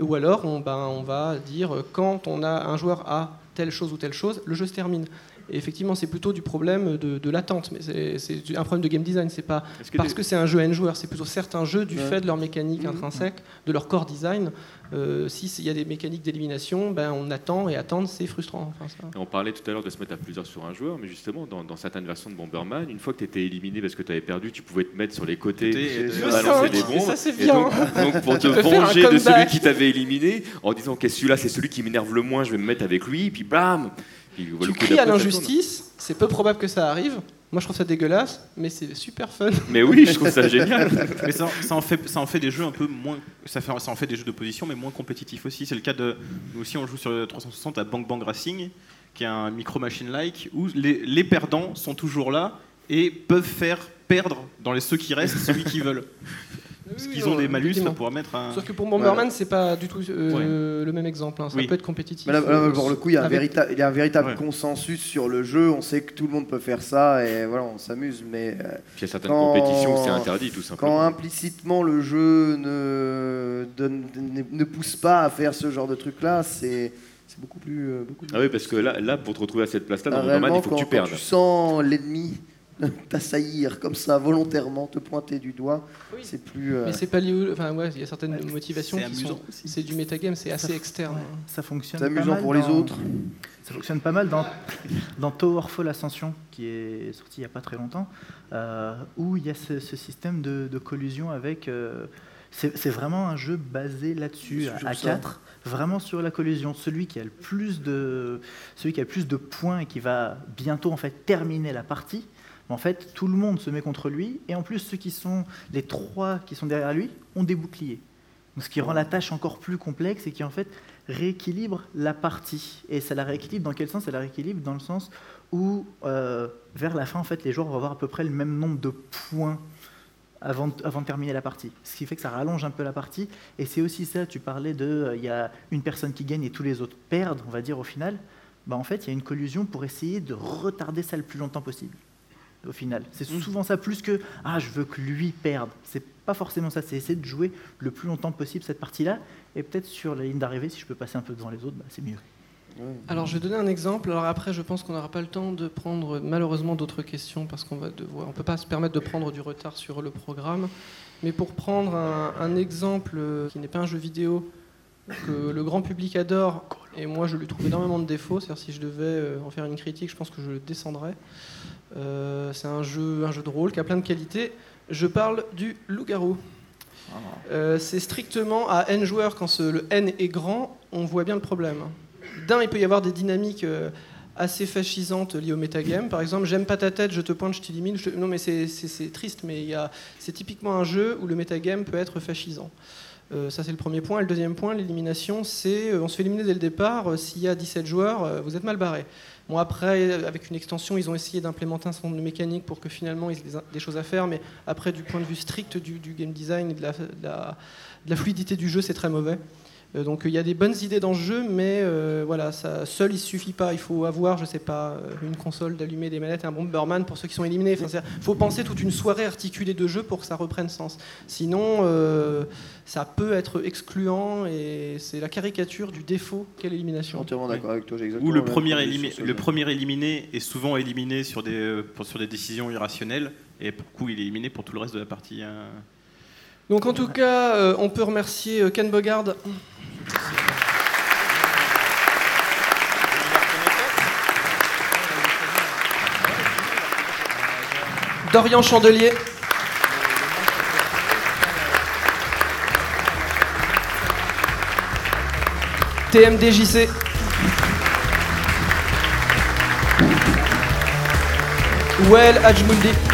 A: Ou alors on, ben, on va dire euh, quand on a un joueur a telle chose ou telle chose, le jeu se termine. Et effectivement, c'est plutôt du problème de, de l'attente, mais c'est- un problème de game design. C'est pas
E: que
A: parce
E: des-
A: que c'est un jeu n joueurs, c'est plutôt certains jeux du
G: Ouais.
A: fait de leur mécanique
G: Mhm.
A: intrinsèque, de leur core design. Euh, S'il y a des mécaniques d'élimination, ben, on attend et attendre, c'est frustrant. Enfin, ça-
E: On parlait tout à l'heure de se mettre à plusieurs sur un joueur, mais justement, dans, dans certaines versions de Bomberman, une fois que tu étais éliminé parce que tu avais perdu, tu pouvais te mettre sur les côtés,
D: Côté et
E: balancer des bombes.
A: ça, c'est
E: Et
A: bien.
E: donc, donc, pour te venger de celui qui t'avait éliminé, en disant que celui-là, c'est celui qui m'énerve le moins, je vais me mettre avec lui, et puis bam Puis,
A: Tu cries à l'injustice, c'est peu probable que ça arrive. Moi, je trouve ça dégueulasse, mais c'est super fun.
E: Mais oui, je trouve ça *laughs* génial.
D: Mais ça, ça en fait, ça en fait des jeux un peu moins. Ça, fait, ça en fait des jeux d'opposition, mais moins compétitifs aussi. C'est le cas de. Nous aussi, on joue sur le 360 à Bang Bang Racing, qui est un micro machine-like, où les, les perdants sont toujours là et peuvent faire perdre dans les ceux qui restent celui qu'ils veulent. *laughs* Parce qu'ils ont des malus pour pouvoir mettre un.
A: Sauf que pour Bomberman, c'est pas du tout euh, le même exemple. hein. Ça
D: Oui.
A: peut être compétitif.
G: Mais là, là,
A: euh,
G: pour le coup, il y a un,
A: avec-
G: vérita- il y a un véritable
D: Ouais.
G: consensus sur le jeu. On sait que tout le monde peut faire ça et voilà, on s'amuse. Mais euh,
E: Puis il y a certaines
G: Quand-
E: compétitions où c'est interdit, tout
G: quand
E: simplement.
G: implicitement le jeu ne, donne- ne, pousse pas à faire ce genre de truc-là, c'est c'est beaucoup plus. euh, beaucoup plus
E: Ah oui, parce que là, là, pour te retrouver à cette place-là, dans
G: Ah,
E: Bomberman, il faut que tu
G: quand-
E: perdes.
G: Quand tu sens l'ennemi *laughs* t'assaillir comme ça volontairement, te pointer du doigt,
A: Oui.
G: c'est plus. euh,
A: Mais c'est pas lié. au- Enfin, ouais, il y a certaines
C: Ouais,
A: motivations
D: c'est
A: qui
D: amusant
A: sont. C'est du metagame, c'est assez externe.
C: ouais, ça fonctionne.
G: c'est
C: pas
G: amusant
C: mal
G: pour les autres.
C: Ça fonctionne pas mal dans, dans Towerfall Ascension, qui est sorti il n'y a pas très longtemps, euh, où il y a ce, ce système de, de collusion avec. euh, c'est vraiment un jeu basé là-dessus, à
G: ça.
C: 4, vraiment sur la collusion. Celui qui a le plus de, celui qui a le plus de points et qui va bientôt en fait terminer la partie. En fait, tout le monde se met contre lui, et en plus, ceux qui sont les trois qui sont derrière lui ont des boucliers. Donc, ce qui rend la tâche encore plus complexe et qui en fait rééquilibre la partie. Et ça la rééquilibre dans quel sens? Ça la rééquilibre dans le sens où, euh, vers la fin, en fait, les joueurs vont avoir à peu près le même nombre de points avant, de- avant de terminer la partie. Ce qui fait que ça rallonge un peu la partie. Et c'est aussi ça, tu parlais de, euh, il y a une personne qui gagne et tous les autres perdent, on va dire au final. Bah, en fait, il y a une collusion pour essayer de retarder ça le plus longtemps possible. Au final, c'est souvent ça plus que ah je veux que lui perde. C'est pas forcément ça. C'est essayer de jouer le plus longtemps possible cette partie-là. Et peut-être sur la ligne d'arrivée, si je peux passer un peu devant les autres, bah, c'est mieux.
A: Alors, je vais donner un exemple. Alors après, je pense qu'on n'aura pas le temps de prendre malheureusement d'autres questions parce qu'on va devoir, on peut pas se permettre de prendre du retard sur le programme. Mais pour prendre un, un exemple euh, qui n'est pas un jeu vidéo que le grand public adore et moi je lui trouve énormément de défauts. C'est-à-dire si je devais euh, en faire une critique, je pense que je le descendrais. Euh, c'est un jeu, un jeu de rôle qui a plein de qualités. Je parle du loup-garou. Euh, c'est strictement à n joueurs, quand ce- le n est grand, on voit bien le problème. D'un, il peut y avoir des dynamiques euh, assez fascisantes liées au metagame. Par exemple, j'aime pas ta tête, je te pointe, je t'élimine. je Non, mais c'est- triste, mais c'est typiquement un jeu où le metagame peut être fascisant. Euh, ça, c'est le premier point. Et le deuxième point, l'élimination, c'est euh, on se fait éliminer dès le départ. euh, S'il y a 17 joueurs, vous êtes mal barré. Bon, après, avec une extension, ils ont essayé d'implémenter un certain nombre de mécaniques pour que finalement, ils aient des, choses à faire. Mais après, du point de vue strict du, game design et de la fluidité du jeu, c'est très mauvais. Euh, donc il y a des bonnes idées dans ce jeu, mais euh, voilà, ça, seul il suffit pas. Il faut avoir, je sais pas, euh, une console, d'allumer des manettes et un Bomberman pour ceux qui sont éliminés. Enfin, il faut penser toute une soirée articulée de jeu pour que ça reprenne sens. Sinon, euh, ça peut être excluant et c'est la caricature du défaut qu'est
G: Je suis
A: l'élimination.
G: entièrement d'accord avec toi. j'ai exactement
D: Ou le premier, élimi- le premier éliminé est souvent éliminé sur des, pour- sur des décisions irrationnelles, et pour le coup, il est éliminé pour tout le reste de la partie. hein.
A: Donc en tout cas, euh, on peut remercier euh, Ken Bogard. Dorian Chandelier. TMDJC. Well Ajmouldi.